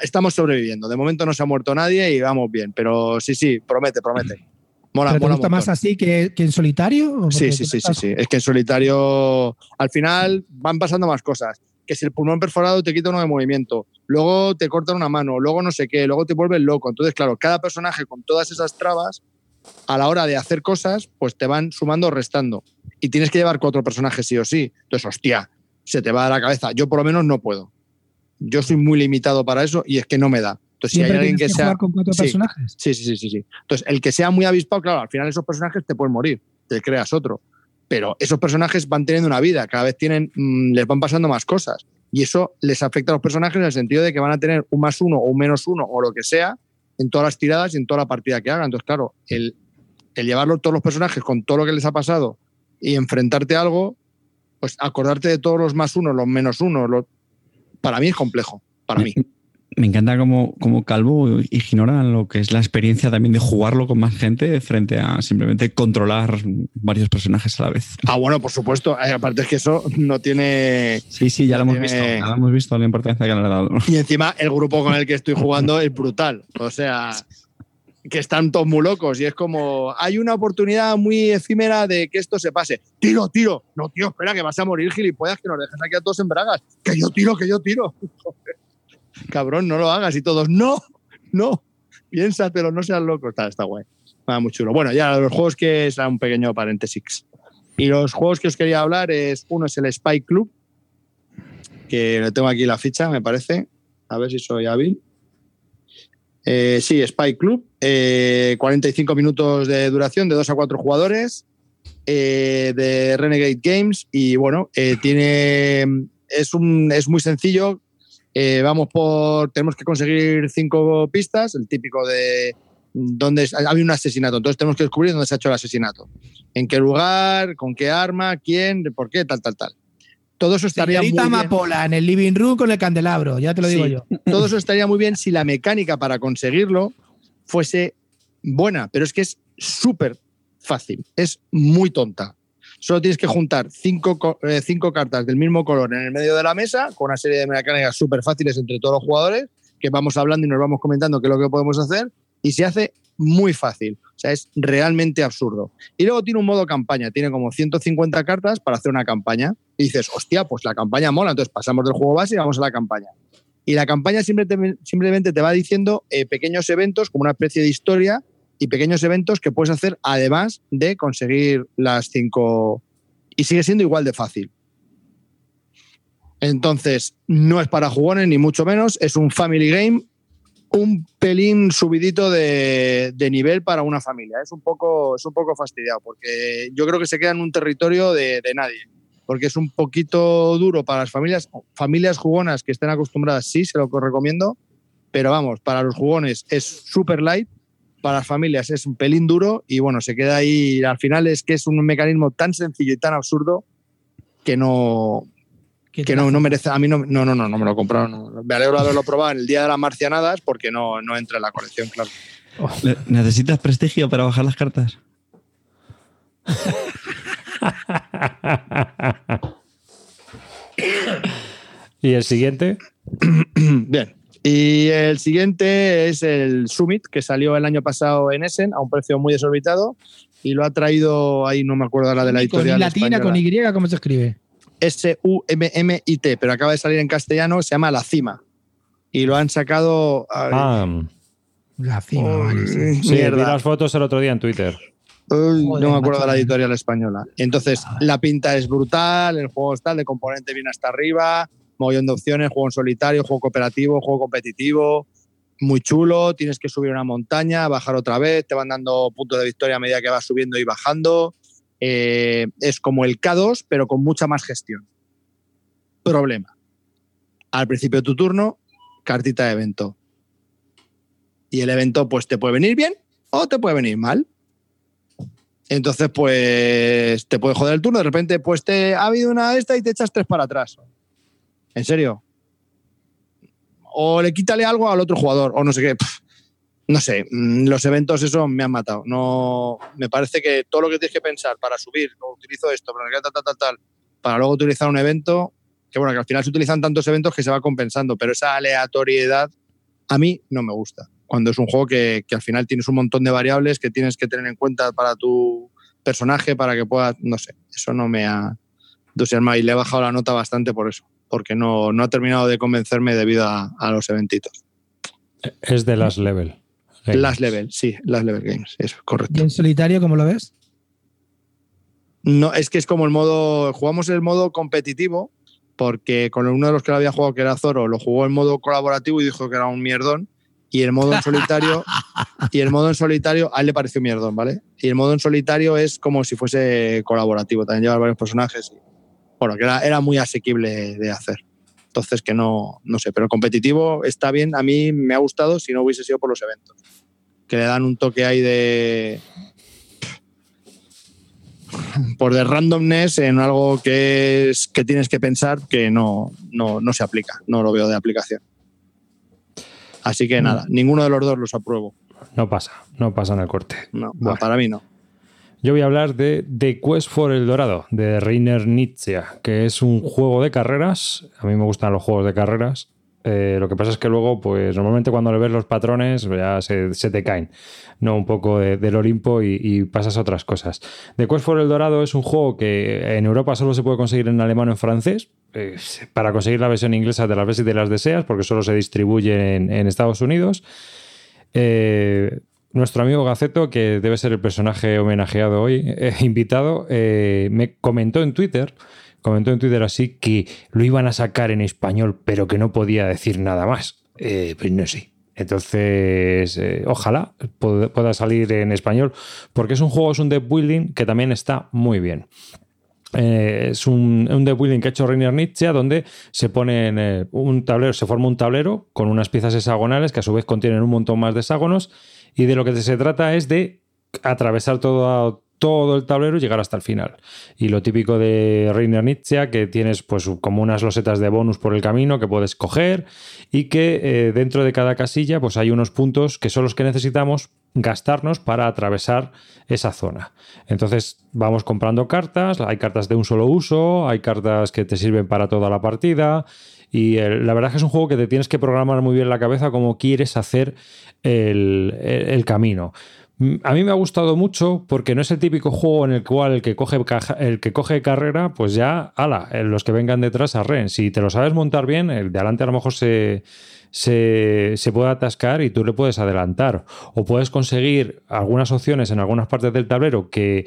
estamos sobreviviendo. De momento no se ha muerto nadie y vamos bien, pero sí, sí, promete, promete. Mola, ¿Te gusta más así que, en solitario? Sí, sí, sí, sí, sí. Es que en solitario al final van pasando más cosas. Que si el pulmón perforado te quita uno de movimiento, luego te cortan una mano, luego no sé qué, luego te vuelves loco. Entonces, claro, cada personaje con todas esas trabas, a la hora de hacer cosas, pues te van sumando o restando. Y tienes que llevar cuatro personajes sí o sí. Entonces, hostia, se te va a la cabeza. Yo por lo menos no puedo. Yo soy muy limitado para eso y es que no me da. Entonces, si hay alguien que, sea. con cuatro sí, personajes? Sí, sí, sí, sí, Entonces, el que sea muy avispado, claro, al final esos personajes te pueden morir, te creas otro. Pero esos personajes van teniendo una vida, cada vez tienen, mm, les van pasando más cosas. Y eso les afecta a los personajes en el sentido de que van a tener un más uno o un menos uno o lo que sea en todas las tiradas y en toda la partida que hagan. Entonces, claro, el, el llevarlo todos los personajes con todo lo que les ha pasado y enfrentarte a algo, pues acordarte de todos los más uno, los menos uno, para mí es complejo, para mí me encanta como, como Calvo ignora lo que es la experiencia también de jugarlo con más gente frente a simplemente controlar varios personajes a la vez. Ah, bueno, por supuesto. Eh, aparte es que eso no tiene. Sí, sí, ya lo hemos visto. Ya lo hemos visto la importancia que le ha dado. Y encima el grupo con el que estoy jugando es brutal. O sea, que están todos muy locos y es como hay una oportunidad muy efímera de que esto se pase. Tiro, tiro. No, tío, espera, que vas a morir, gilipollas, que nos dejes aquí a todos en bragas. Que yo tiro, que yo tiro. Cabrón, no lo hagas. Y todos, no, no, piénsatelo, no seas loco. Está, está guay. Va muy chulo. Bueno, ya los juegos que es un pequeño paréntesis. Y los juegos que os quería hablar es, uno es el Spy Club, que lo tengo aquí la ficha, me parece. A ver si soy hábil. Eh, sí, Spy Club, 45 eh, minutos de duración, de 2 a 4 jugadores, eh, de Renegade Games. Y bueno, tiene, es, un, es muy sencillo, eh, vamos por, tenemos que conseguir cinco pistas, el típico de dónde ha habido un asesinato, entonces tenemos que descubrir dónde se ha hecho el asesinato, en qué lugar, con qué arma, quién, por qué, tal, tal, tal. Todo eso estaría muy bien. En el living room con el candelabro, ya te lo digo Sí, yo. Todo eso estaría muy bien si la mecánica para conseguirlo fuese buena, pero es que es súper fácil, es muy tonta. Solo tienes que juntar cinco, co- eh, cinco cartas del mismo color en el medio de la mesa con una serie de mecánicas súper fáciles entre todos los jugadores que vamos hablando y nos vamos comentando qué es lo que podemos hacer y se hace muy fácil. O sea, es realmente absurdo. Y luego tiene un modo campaña, tiene como 150 cartas para hacer una campaña. Y dices, hostia, pues la campaña mola, entonces pasamos del juego base y vamos a la campaña. Y la campaña simplemente te va diciendo eh, pequeños eventos, como una especie de historia, y pequeños eventos que puedes hacer además de conseguir las cinco. Y sigue siendo igual de fácil. Entonces, no es para jugones, ni mucho menos. Es un family game, un pelín subidito de, de nivel para una familia. Es un, poco, es un poco fastidiado, porque yo creo que se queda en un territorio de, de nadie. Porque es un poquito duro para las familias. Familias jugonas que estén acostumbradas, sí, se lo recomiendo. Pero vamos, para los jugones es super light para las familias es un pelín duro y bueno, se queda ahí. Al final es que es un mecanismo tan sencillo y tan absurdo que no, ¿Qué que no, no merece. A mí no, no, no, no, no me lo compraron. no. Me alegro de haberlo probado en el día de las marcianadas porque no, no entra en la colección, claro. Ne- ¿Necesitas prestigio para bajar las cartas? ¿Y el siguiente? Bien. Y el siguiente es el Summit, que salió el año pasado en Essen a un precio muy desorbitado y lo ha traído ahí, no me acuerdo ahora de la con I editorial. latina, española. con Y, ¿cómo se escribe? S-U-M-M-I-T, pero acaba de salir en castellano, se llama La Cima. Y lo han sacado. Ah, La cima, vale, sí. sí, vi las fotos el otro día en Twitter. Uy, Joder, no me acuerdo macho. de la editorial española. Entonces, la pinta es brutal, el juego está, el componente viene hasta arriba, mogollón de opciones, juego en solitario, juego cooperativo, juego competitivo, muy chulo, tienes que subir una montaña, bajar otra vez, te van dando puntos de victoria a medida que vas subiendo y bajando. Eh, es como el K2, pero con mucha más gestión. Problema. Al principio de tu turno, cartita de evento. Y el evento, pues te puede venir bien o te puede venir mal. Entonces, pues te puede joder el turno. De repente, pues te ha habido una de esta y te echas tres para atrás. ¿En serio? O le quítale algo al otro jugador, o no sé qué. No sé, mm, los eventos, eso me han matado. No, me parece que todo lo que tienes que pensar para subir, o utilizo esto, tal, tal, tal, tal, para luego utilizar un evento, que bueno, que al final se utilizan tantos eventos que se va compensando, pero esa aleatoriedad a mí no me gusta. Cuando es un juego que, que al final tienes un montón de variables que tienes que tener en cuenta para tu personaje, para que puedas, no sé, eso no me ha entusiasmado y le he bajado la nota bastante por eso, porque no, no ha terminado de convencerme debido a, a los eventitos. Es de Last Level. Games. Last Level, sí, Last Level Games, eso, ¿Y correcto. en solitario cómo lo ves? No, es que es como el modo, jugamos el modo competitivo, porque con uno de los que lo había jugado, que era Zoro, lo jugó en modo colaborativo y dijo que era un mierdón. Y el modo en solitario, y el modo en solitario, a él le pareció un mierdón, ¿vale? Y el modo en solitario es como si fuese colaborativo, también lleva varios personajes. Y, bueno, que era, era muy asequible de hacer. Entonces, que no, no sé, pero el competitivo está bien, a mí me ha gustado si no hubiese sido por los eventos. Que le dan un toque ahí de, por de randomness en algo que es que tienes que pensar que no, no, no se aplica, no lo veo de aplicación. Así que nada, ninguno de los dos los apruebo. No pasa, no pasa en el corte. No, Bueno. para mí no. Yo voy a hablar de The Quest for el Dorado, de Reiner Nietzsche, que es un juego de carreras. A mí me gustan los juegos de carreras. Eh, lo que pasa es que luego, pues normalmente cuando le ves los patrones, ya se, te caen, ¿no? Un poco de- del Olimpo y, pasas a otras cosas. The Quest for el Dorado es un juego que en Europa solo se puede conseguir en alemán o en francés. Eh, para conseguir la versión inglesa te las ves y te las deseas, porque solo se distribuye en, en Estados Unidos. Eh, nuestro amigo Gaceto, que debe ser el personaje homenajeado hoy, eh, invitado, eh, me comentó en Twitter, comentó en Twitter así que lo iban a sacar en español, pero que no podía decir nada más. Eh, pues no sé. Entonces, ojalá pueda salir en español, porque es un juego, es un deck building que también está muy bien. es un, un building que ha hecho Rainier Nietzsche, donde se pone eh, un tablero, se forma un tablero con unas piezas hexagonales que a su vez contienen un montón más de hexágonos. Y de lo que se trata es de atravesar todo, todo el tablero y llegar hasta el final. Y lo típico de Reiner Nietzsche, que tienes pues como unas losetas de bonus por el camino que puedes coger y que eh, dentro de cada casilla pues hay unos puntos que son los que necesitamos gastarnos para atravesar esa zona. Entonces vamos comprando cartas, hay cartas de un solo uso, hay cartas que te sirven para toda la partida y eh, la verdad es que es un juego que te tienes que programar muy bien la cabeza como quieres hacer el, el camino. Mm, a mí me ha gustado mucho porque no es el típico juego en el cual el que coge, el que coge carrera, pues ya, ala, eh, los que vengan detrás a ren. Si te lo sabes montar bien, el de adelante a lo mejor se, se, se, puede atascar y tú le puedes adelantar. O puedes conseguir algunas opciones en algunas partes del tablero que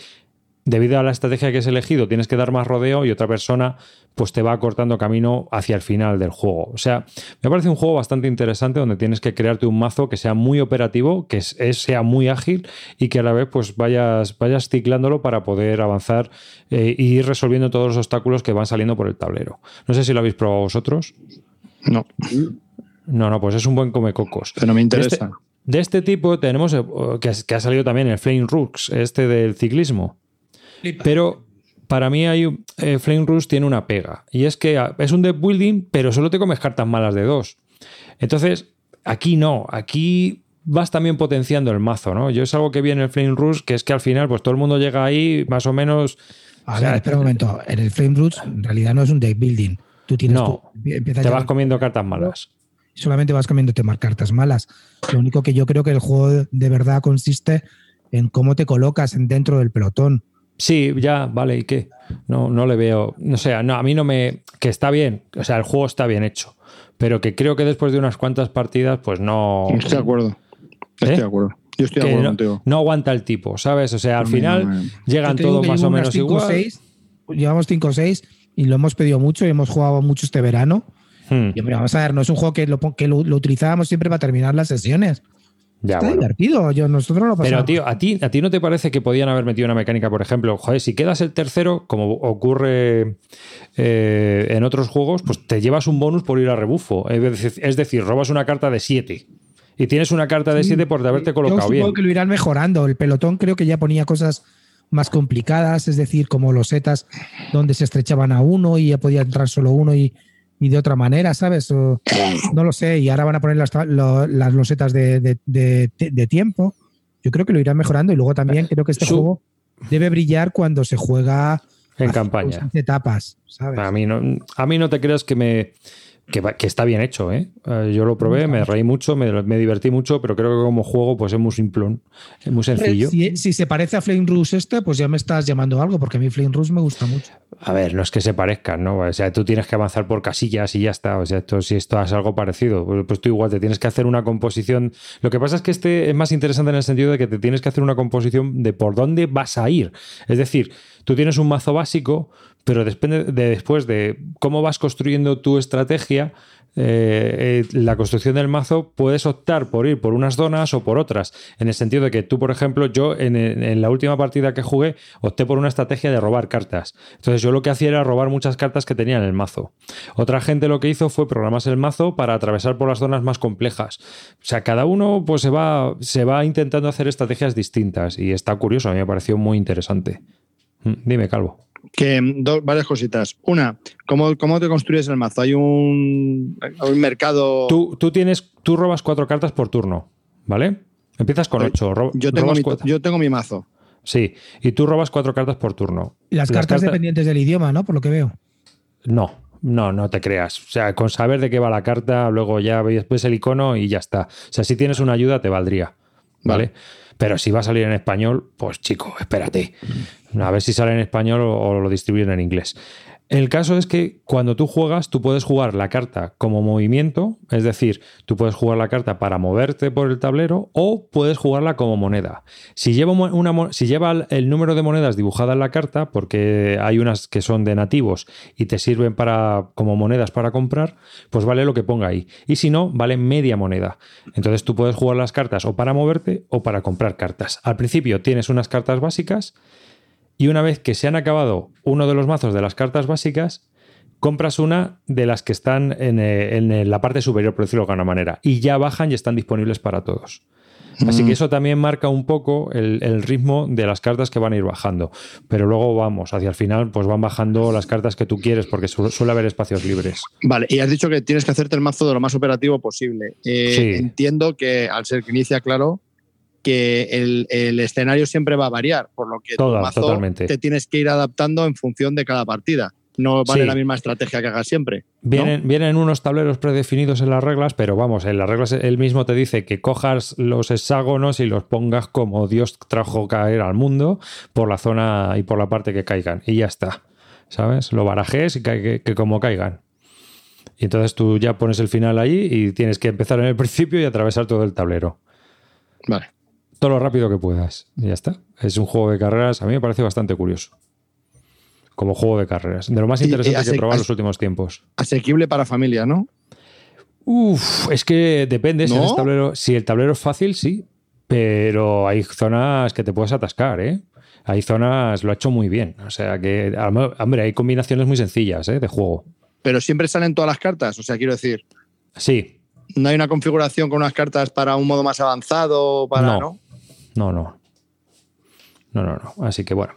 debido a la estrategia que has elegido tienes que dar más rodeo y otra persona pues te va cortando camino hacia el final del juego. O sea, me parece un juego bastante interesante donde tienes que crearte un mazo que sea muy operativo, que sea muy ágil y que a la vez pues vayas, vayas ciclándolo para poder avanzar eh, e ir resolviendo todos los obstáculos que van saliendo por el tablero. No sé si lo habéis probado vosotros. No. No, no, pues es un buen comecocos. Pero me interesa. De este, de este tipo tenemos eh, que, que, ha salido también el Flame Rooks, este del ciclismo. Pero para mí hay eh, Flame Rush tiene una pega. Y es que ah, es un deck building, pero solo te comes cartas malas de dos. Entonces, aquí no. Aquí vas también potenciando el mazo, ¿no? Yo es algo que vi en el Flame Rush, que es que al final, pues todo el mundo llega ahí más o menos. A ver, espera un momento. En el Flame Rush, en realidad no es un deck building. Tú tienes. No, te vas comiendo cartas malas. Solamente vas comiendo más cartas malas. Lo único que yo creo que el juego de verdad consiste en cómo te colocas dentro del pelotón. Sí, ya, vale, ¿y qué? No, no le veo. No sé, no, a mí no me. Que está bien, o sea, el juego está bien hecho. Pero que creo que después de unas cuantas partidas, pues no. Estoy de acuerdo. Estoy ¿Eh? de acuerdo. Yo estoy de acuerdo no, contigo. No aguanta el tipo, ¿sabes? O sea, al final no llegan todos más o menos igual. Seis, llevamos 5 o 6 y lo hemos pedido mucho y hemos jugado mucho este verano. Hmm. Y hombre, vamos a ver, no es un juego que lo, que lo, lo utilizábamos siempre para terminar las sesiones. Ya, Está bueno. divertido. Yo, nosotros lo pasamos. Pero, tío, ¿a ti, ¿a ti no te parece que podían haber metido una mecánica, por ejemplo? Joder, si quedas el tercero, como ocurre eh, en otros juegos, pues te llevas un bonus por ir a rebufo. Es decir, robas una carta de 7. Y tienes una carta de 7 sí, por haberte colocado yo bien. que lo irán mejorando. El pelotón creo que ya ponía cosas más complicadas, es decir, como los setas donde se estrechaban a uno y ya podía entrar solo uno y, y de otra manera, ¿sabes? O, no lo sé. Y ahora van a poner las, lo, las losetas de, de, de, de, tiempo. Yo creo que lo irán mejorando. Y luego también creo que este Su... juego debe brillar cuando se juega en campaña. etapas, ¿sabes? A mí no, a mí no te creas que me. Que, que, está bien hecho, ¿eh? Yo lo probé, me reí mucho, me, me, divertí mucho, pero creo que como juego pues es muy simplón, es muy sencillo. Si, si, se parece a Flame Rush este, pues ya me estás llamando algo, porque a mí Flame Rush me gusta mucho. A ver, no es que se parezcan, ¿no? O sea, tú tienes que avanzar por casillas y ya está. O sea, esto, si esto es algo parecido, pues, pues tú igual te tienes que hacer una composición. Lo que pasa es que este es más interesante en el sentido de que te tienes que hacer una composición de por dónde vas a ir. Es decir, tú tienes un mazo básico, pero depende de después de cómo vas construyendo tu estrategia, eh, eh, la construcción del mazo puedes optar por ir por unas zonas o por otras. En el sentido de que tú, por ejemplo, yo en, la última partida que jugué opté por una estrategia de robar cartas. Entonces yo lo que hacía era robar muchas cartas que tenía en el mazo. Otra gente lo que hizo fue programarse el mazo para atravesar por las zonas más complejas. O sea, cada uno pues se va, se va intentando hacer estrategias distintas y está curioso, a mí me pareció muy interesante. Dime, Calvo. Que dos, varias cositas. Una, ¿cómo, ¿cómo, te construyes el mazo? ¿Hay un, un mercado? Tú, tú, tienes, tú robas cuatro cartas por turno, ¿vale? Empiezas con ocho. Ro yo, tengo mi, yo tengo mi mazo. Sí, y tú robas cuatro cartas por turno. Y las, las cartas, cartas dependientes del idioma, ¿no? Por lo que veo. No, no, no te creas. O sea, con saber de qué va la carta, luego ya ves el icono y ya está. O sea, si tienes una ayuda, te valdría. ¿Vale? vale. Pero si va a salir en español, pues chico, espérate. A ver si sale en español o, lo distribuyen en inglés. El caso es que cuando tú juegas, tú puedes jugar la carta como movimiento, es decir, tú puedes jugar la carta para moverte por el tablero o puedes jugarla como moneda. Si lleva, si lleva el número de monedas dibujada en la carta, porque hay unas que son de nativos y te sirven para, como monedas para comprar, pues vale lo que ponga ahí. Y si no, vale media moneda. Entonces tú puedes jugar las cartas o para moverte o para comprar cartas. Al principio tienes unas cartas básicas y una vez que se han acabado uno de los mazos de las cartas básicas, compras una de las que están en, eh, en la parte superior, por decirlo de alguna manera, y ya bajan y están disponibles para todos. Así que eso también marca un poco el, el, ritmo de las cartas que van a ir bajando. Pero luego vamos, hacia el final, pues van bajando las cartas que tú quieres, porque su suele haber espacios libres. Vale, y has dicho que tienes que hacerte el mazo de lo más operativo posible. Eh, Sí. Entiendo que al ser que inicia, claro, que el, el escenario siempre va a variar, por lo que Toda- tu mazo totalmente. te tienes que ir adaptando en función de cada partida. No vale Sí. la misma estrategia que hagas siempre. ¿no? Vienen, vienen unos tableros predefinidos en las reglas, pero vamos, en las reglas él mismo te dice que cojas los hexágonos y los pongas como Dios trajo caer al mundo por la zona y por la parte que caigan. Y ya está. ¿Sabes? Lo barajes y que, que- que como caigan. Y entonces tú ya pones el final ahí y tienes que empezar en el principio y atravesar todo el tablero. Vale. Todo lo rápido que puedas. Y ya está. Es un juego de carreras, a mí me parece bastante curioso. Como juego de carreras. De lo más interesante que he probado en los últimos tiempos. Asequible para familia, ¿no? Uf, es que depende si el tablero. Si el tablero es fácil, sí. Pero hay zonas que te puedes atascar, ¿eh? Hay zonas, lo ha hecho muy bien. O sea que, hombre, hay combinaciones muy sencillas, ¿eh? De juego. Pero siempre salen todas las cartas. O sea, quiero decir, Sí, no hay una configuración con unas cartas para un modo más avanzado, para, No. ¿no? No, no. No, no, no. Así que bueno,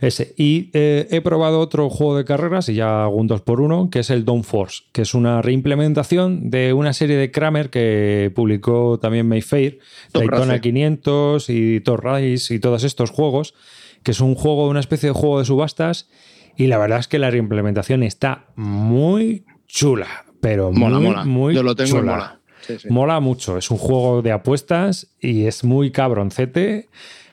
ese. Y eh, he probado otro juego de carreras, y ya hago un 2 por 1 que es el Dawn Force, que es una reimplementación de una serie de Kramer que publicó también Mayfair, Top Daytona Race. 500 500 y Top Race y todos estos juegos, que es un juego, una especie de juego de subastas, y la verdad es que la reimplementación está muy chula, pero Mola, muy, mola. muy Yo lo tengo y mola. Mola mucho. Es un juego de apuestas y es muy cabroncete.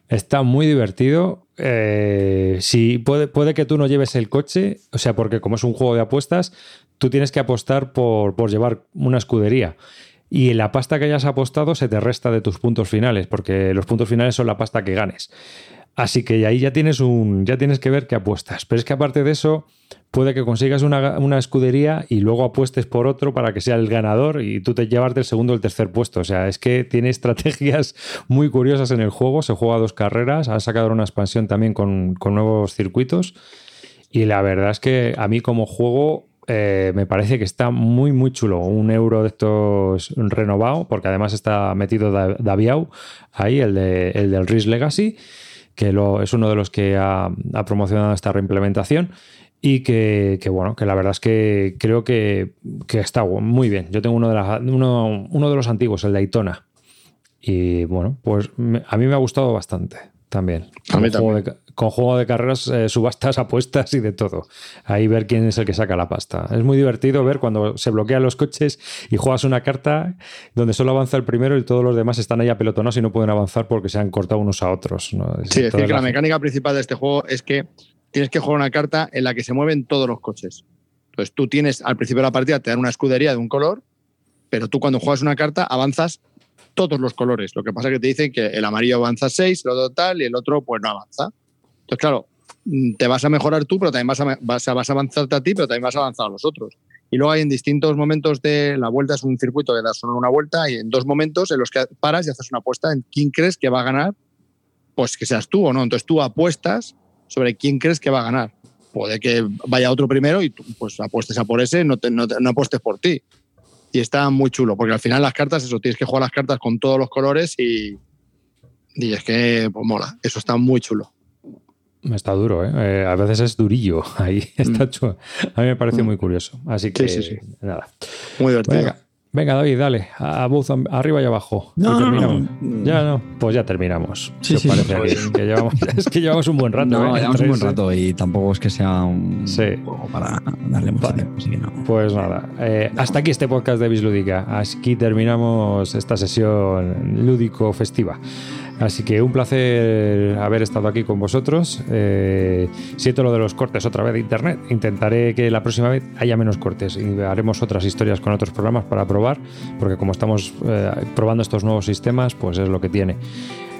Está muy divertido. Eh, si puede, puede que tú no lleves el coche, o sea, porque como es un juego de apuestas, tú tienes que apostar por, por llevar una escudería. Y la pasta que hayas apostado se te resta de tus puntos finales, porque los puntos finales son la pasta que ganes. Así que ahí ya tienes un. ya tienes que ver qué apuestas. Pero es que aparte de eso, puede que consigas una, una escudería y luego apuestes por otro para que sea el ganador y tú te llevas del segundo o el tercer puesto. O sea, es que tiene estrategias muy curiosas en el juego. Se juega dos carreras, han sacado una expansión también con, con nuevos circuitos. Y la verdad es que a mí como juego eh, me parece que está muy, muy chulo. Un euro de estos renovado, porque además está metido Da- Daviau ahí, el, de, el del Risk Legacy, que lo, es uno de los que ha, promocionado esta reimplementación. Y que, bueno, que la verdad es que creo que, que está muy bien. Yo tengo uno de, las- uno, de los antiguos, el Daytona. Y bueno, pues a mí me ha gustado bastante también. Con juego de, ca- con juego de carreras, eh, subastas, apuestas y de todo. Ahí ver quién es el que saca la pasta. Es muy divertido ver cuando se bloquean los coches y juegas una carta donde solo avanza el primero y todos los demás están ahí apelotonados y no pueden avanzar porque se han cortado unos a otros. ¿no? Es- Sí, es decir, que la la- mecánica principal de este juego es que tienes que jugar una carta en la que se mueven todos los coches. Entonces tú tienes, al principio de la partida, te dan una escudería de un color, pero tú cuando juegas una carta avanzas todos los colores. Lo que pasa es que te dicen que el amarillo avanza 6, el otro y el otro pues no avanza. Entonces, claro, mm, te vas a mejorar tú, pero también vas a, vas a, vas a avanzarte a ti, pero también vas a avanzar a los otros. Y luego hay en distintos momentos de la vuelta, es un circuito que das solo una vuelta, y en dos momentos en los que paras y haces una apuesta en quién crees que va a ganar pues que seas tú o no. Entonces tú apuestas sobre quién crees que va a ganar. Puede que vaya otro primero y tú pues apuestes a por ese, no, te- no, no apuestes por ti. Y está muy chulo, porque al final las cartas, eso, tienes que jugar las cartas con todos los colores y, y es que pues, mola. Eso está muy chulo. Está duro, ¿eh? Eh, A veces es durillo. Ahí está chulo. A mí me parece Mm. muy curioso. Así que, Sí, sí, sí. nada. Muy divertido. Venga, venga, David, dale. A Buzz, arriba y abajo. No, Y terminamos. no. Ya no, pues ya terminamos. Sí, ¿Qué os sí, parece pues- aquí? Que llevamos- es que llevamos un buen rato. No, ¿eh? llevamos un buen rato y tampoco es que sea un Sí. juego para darle mucho Vale. tiempo, así que no. Pues nada, eh, hasta aquí este podcast de Bislúdica. Aquí terminamos esta sesión lúdico festiva. Así que un placer haber estado aquí con vosotros. Eh, siento lo de los cortes otra vez de internet. Intentaré que la próxima vez haya menos cortes y haremos otras historias con otros programas para probar, porque como estamos eh, probando estos nuevos sistemas, pues es lo que tiene.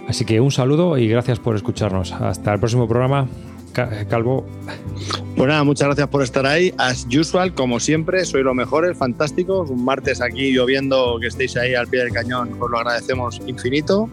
Así que un saludo y gracias por escucharnos. Hasta el próximo programa. Ca- Calvo, Pues nada, muchas gracias por estar ahí. As usual, como siempre, sois los mejores, fantásticos. Un martes aquí lloviendo, que estéis ahí al pie del cañón, os lo agradecemos infinito.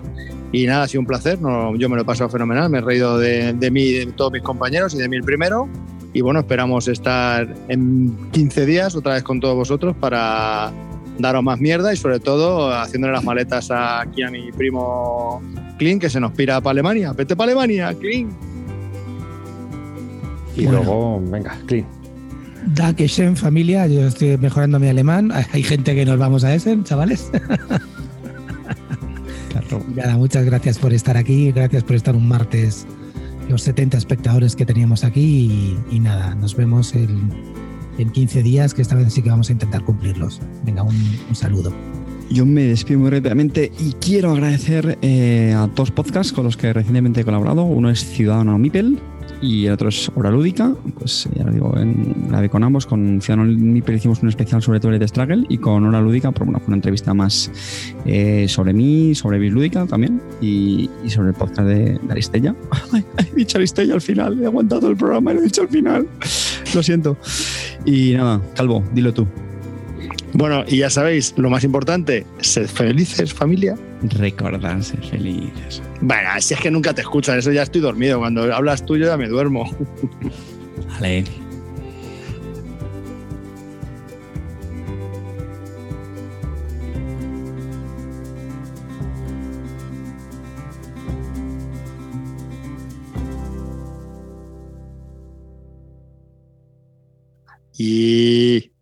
Y nada, ha sido un placer. No, yo me lo he pasado fenomenal. Me he reído de, de mí, de todos mis compañeros y de mí el primero. Y bueno, esperamos estar en 15 días otra vez con todos vosotros para daros más mierda y sobre todo haciéndole las maletas aquí a mi primo Clint que se nos pira para Alemania. Vete para Alemania, Clint. Y Bueno. luego, venga, Clean. Da que Shen, familia, yo estoy mejorando mi alemán. Hay gente que nos vamos a Essen, chavales. Claro. Nada, muchas gracias por estar aquí, gracias por estar un martes, los 70 espectadores que teníamos aquí y, y nada, nos vemos el- en 15 días, que esta vez sí que vamos a intentar cumplirlos. Venga, un, un saludo. Yo me despido muy rápidamente y quiero agradecer eh, a dos podcasts con los que recientemente he colaborado. Uno es Ciudadano Mipel y el otro es Hora Lúdica. Pues ya lo digo, en, grabé con ambos. Con Ciudadano Mipel hicimos un especial sobre Toilet Struggle y con Hora Lúdica, pues, bueno, fue una entrevista más eh, sobre mí, sobre Bislúdica también y, y sobre el podcast de, Aristella. He dicho Aristella al final, he aguantado el programa y lo he dicho al final. Lo siento. Y nada, Calvo, dilo tú. Bueno, y ya sabéis, lo más importante, sed felices, familia. Recordar ser felices. Bueno, si es que nunca te escuchan, eso ya estoy dormido. Cuando hablas tú, yo ya me duermo. Vale. Y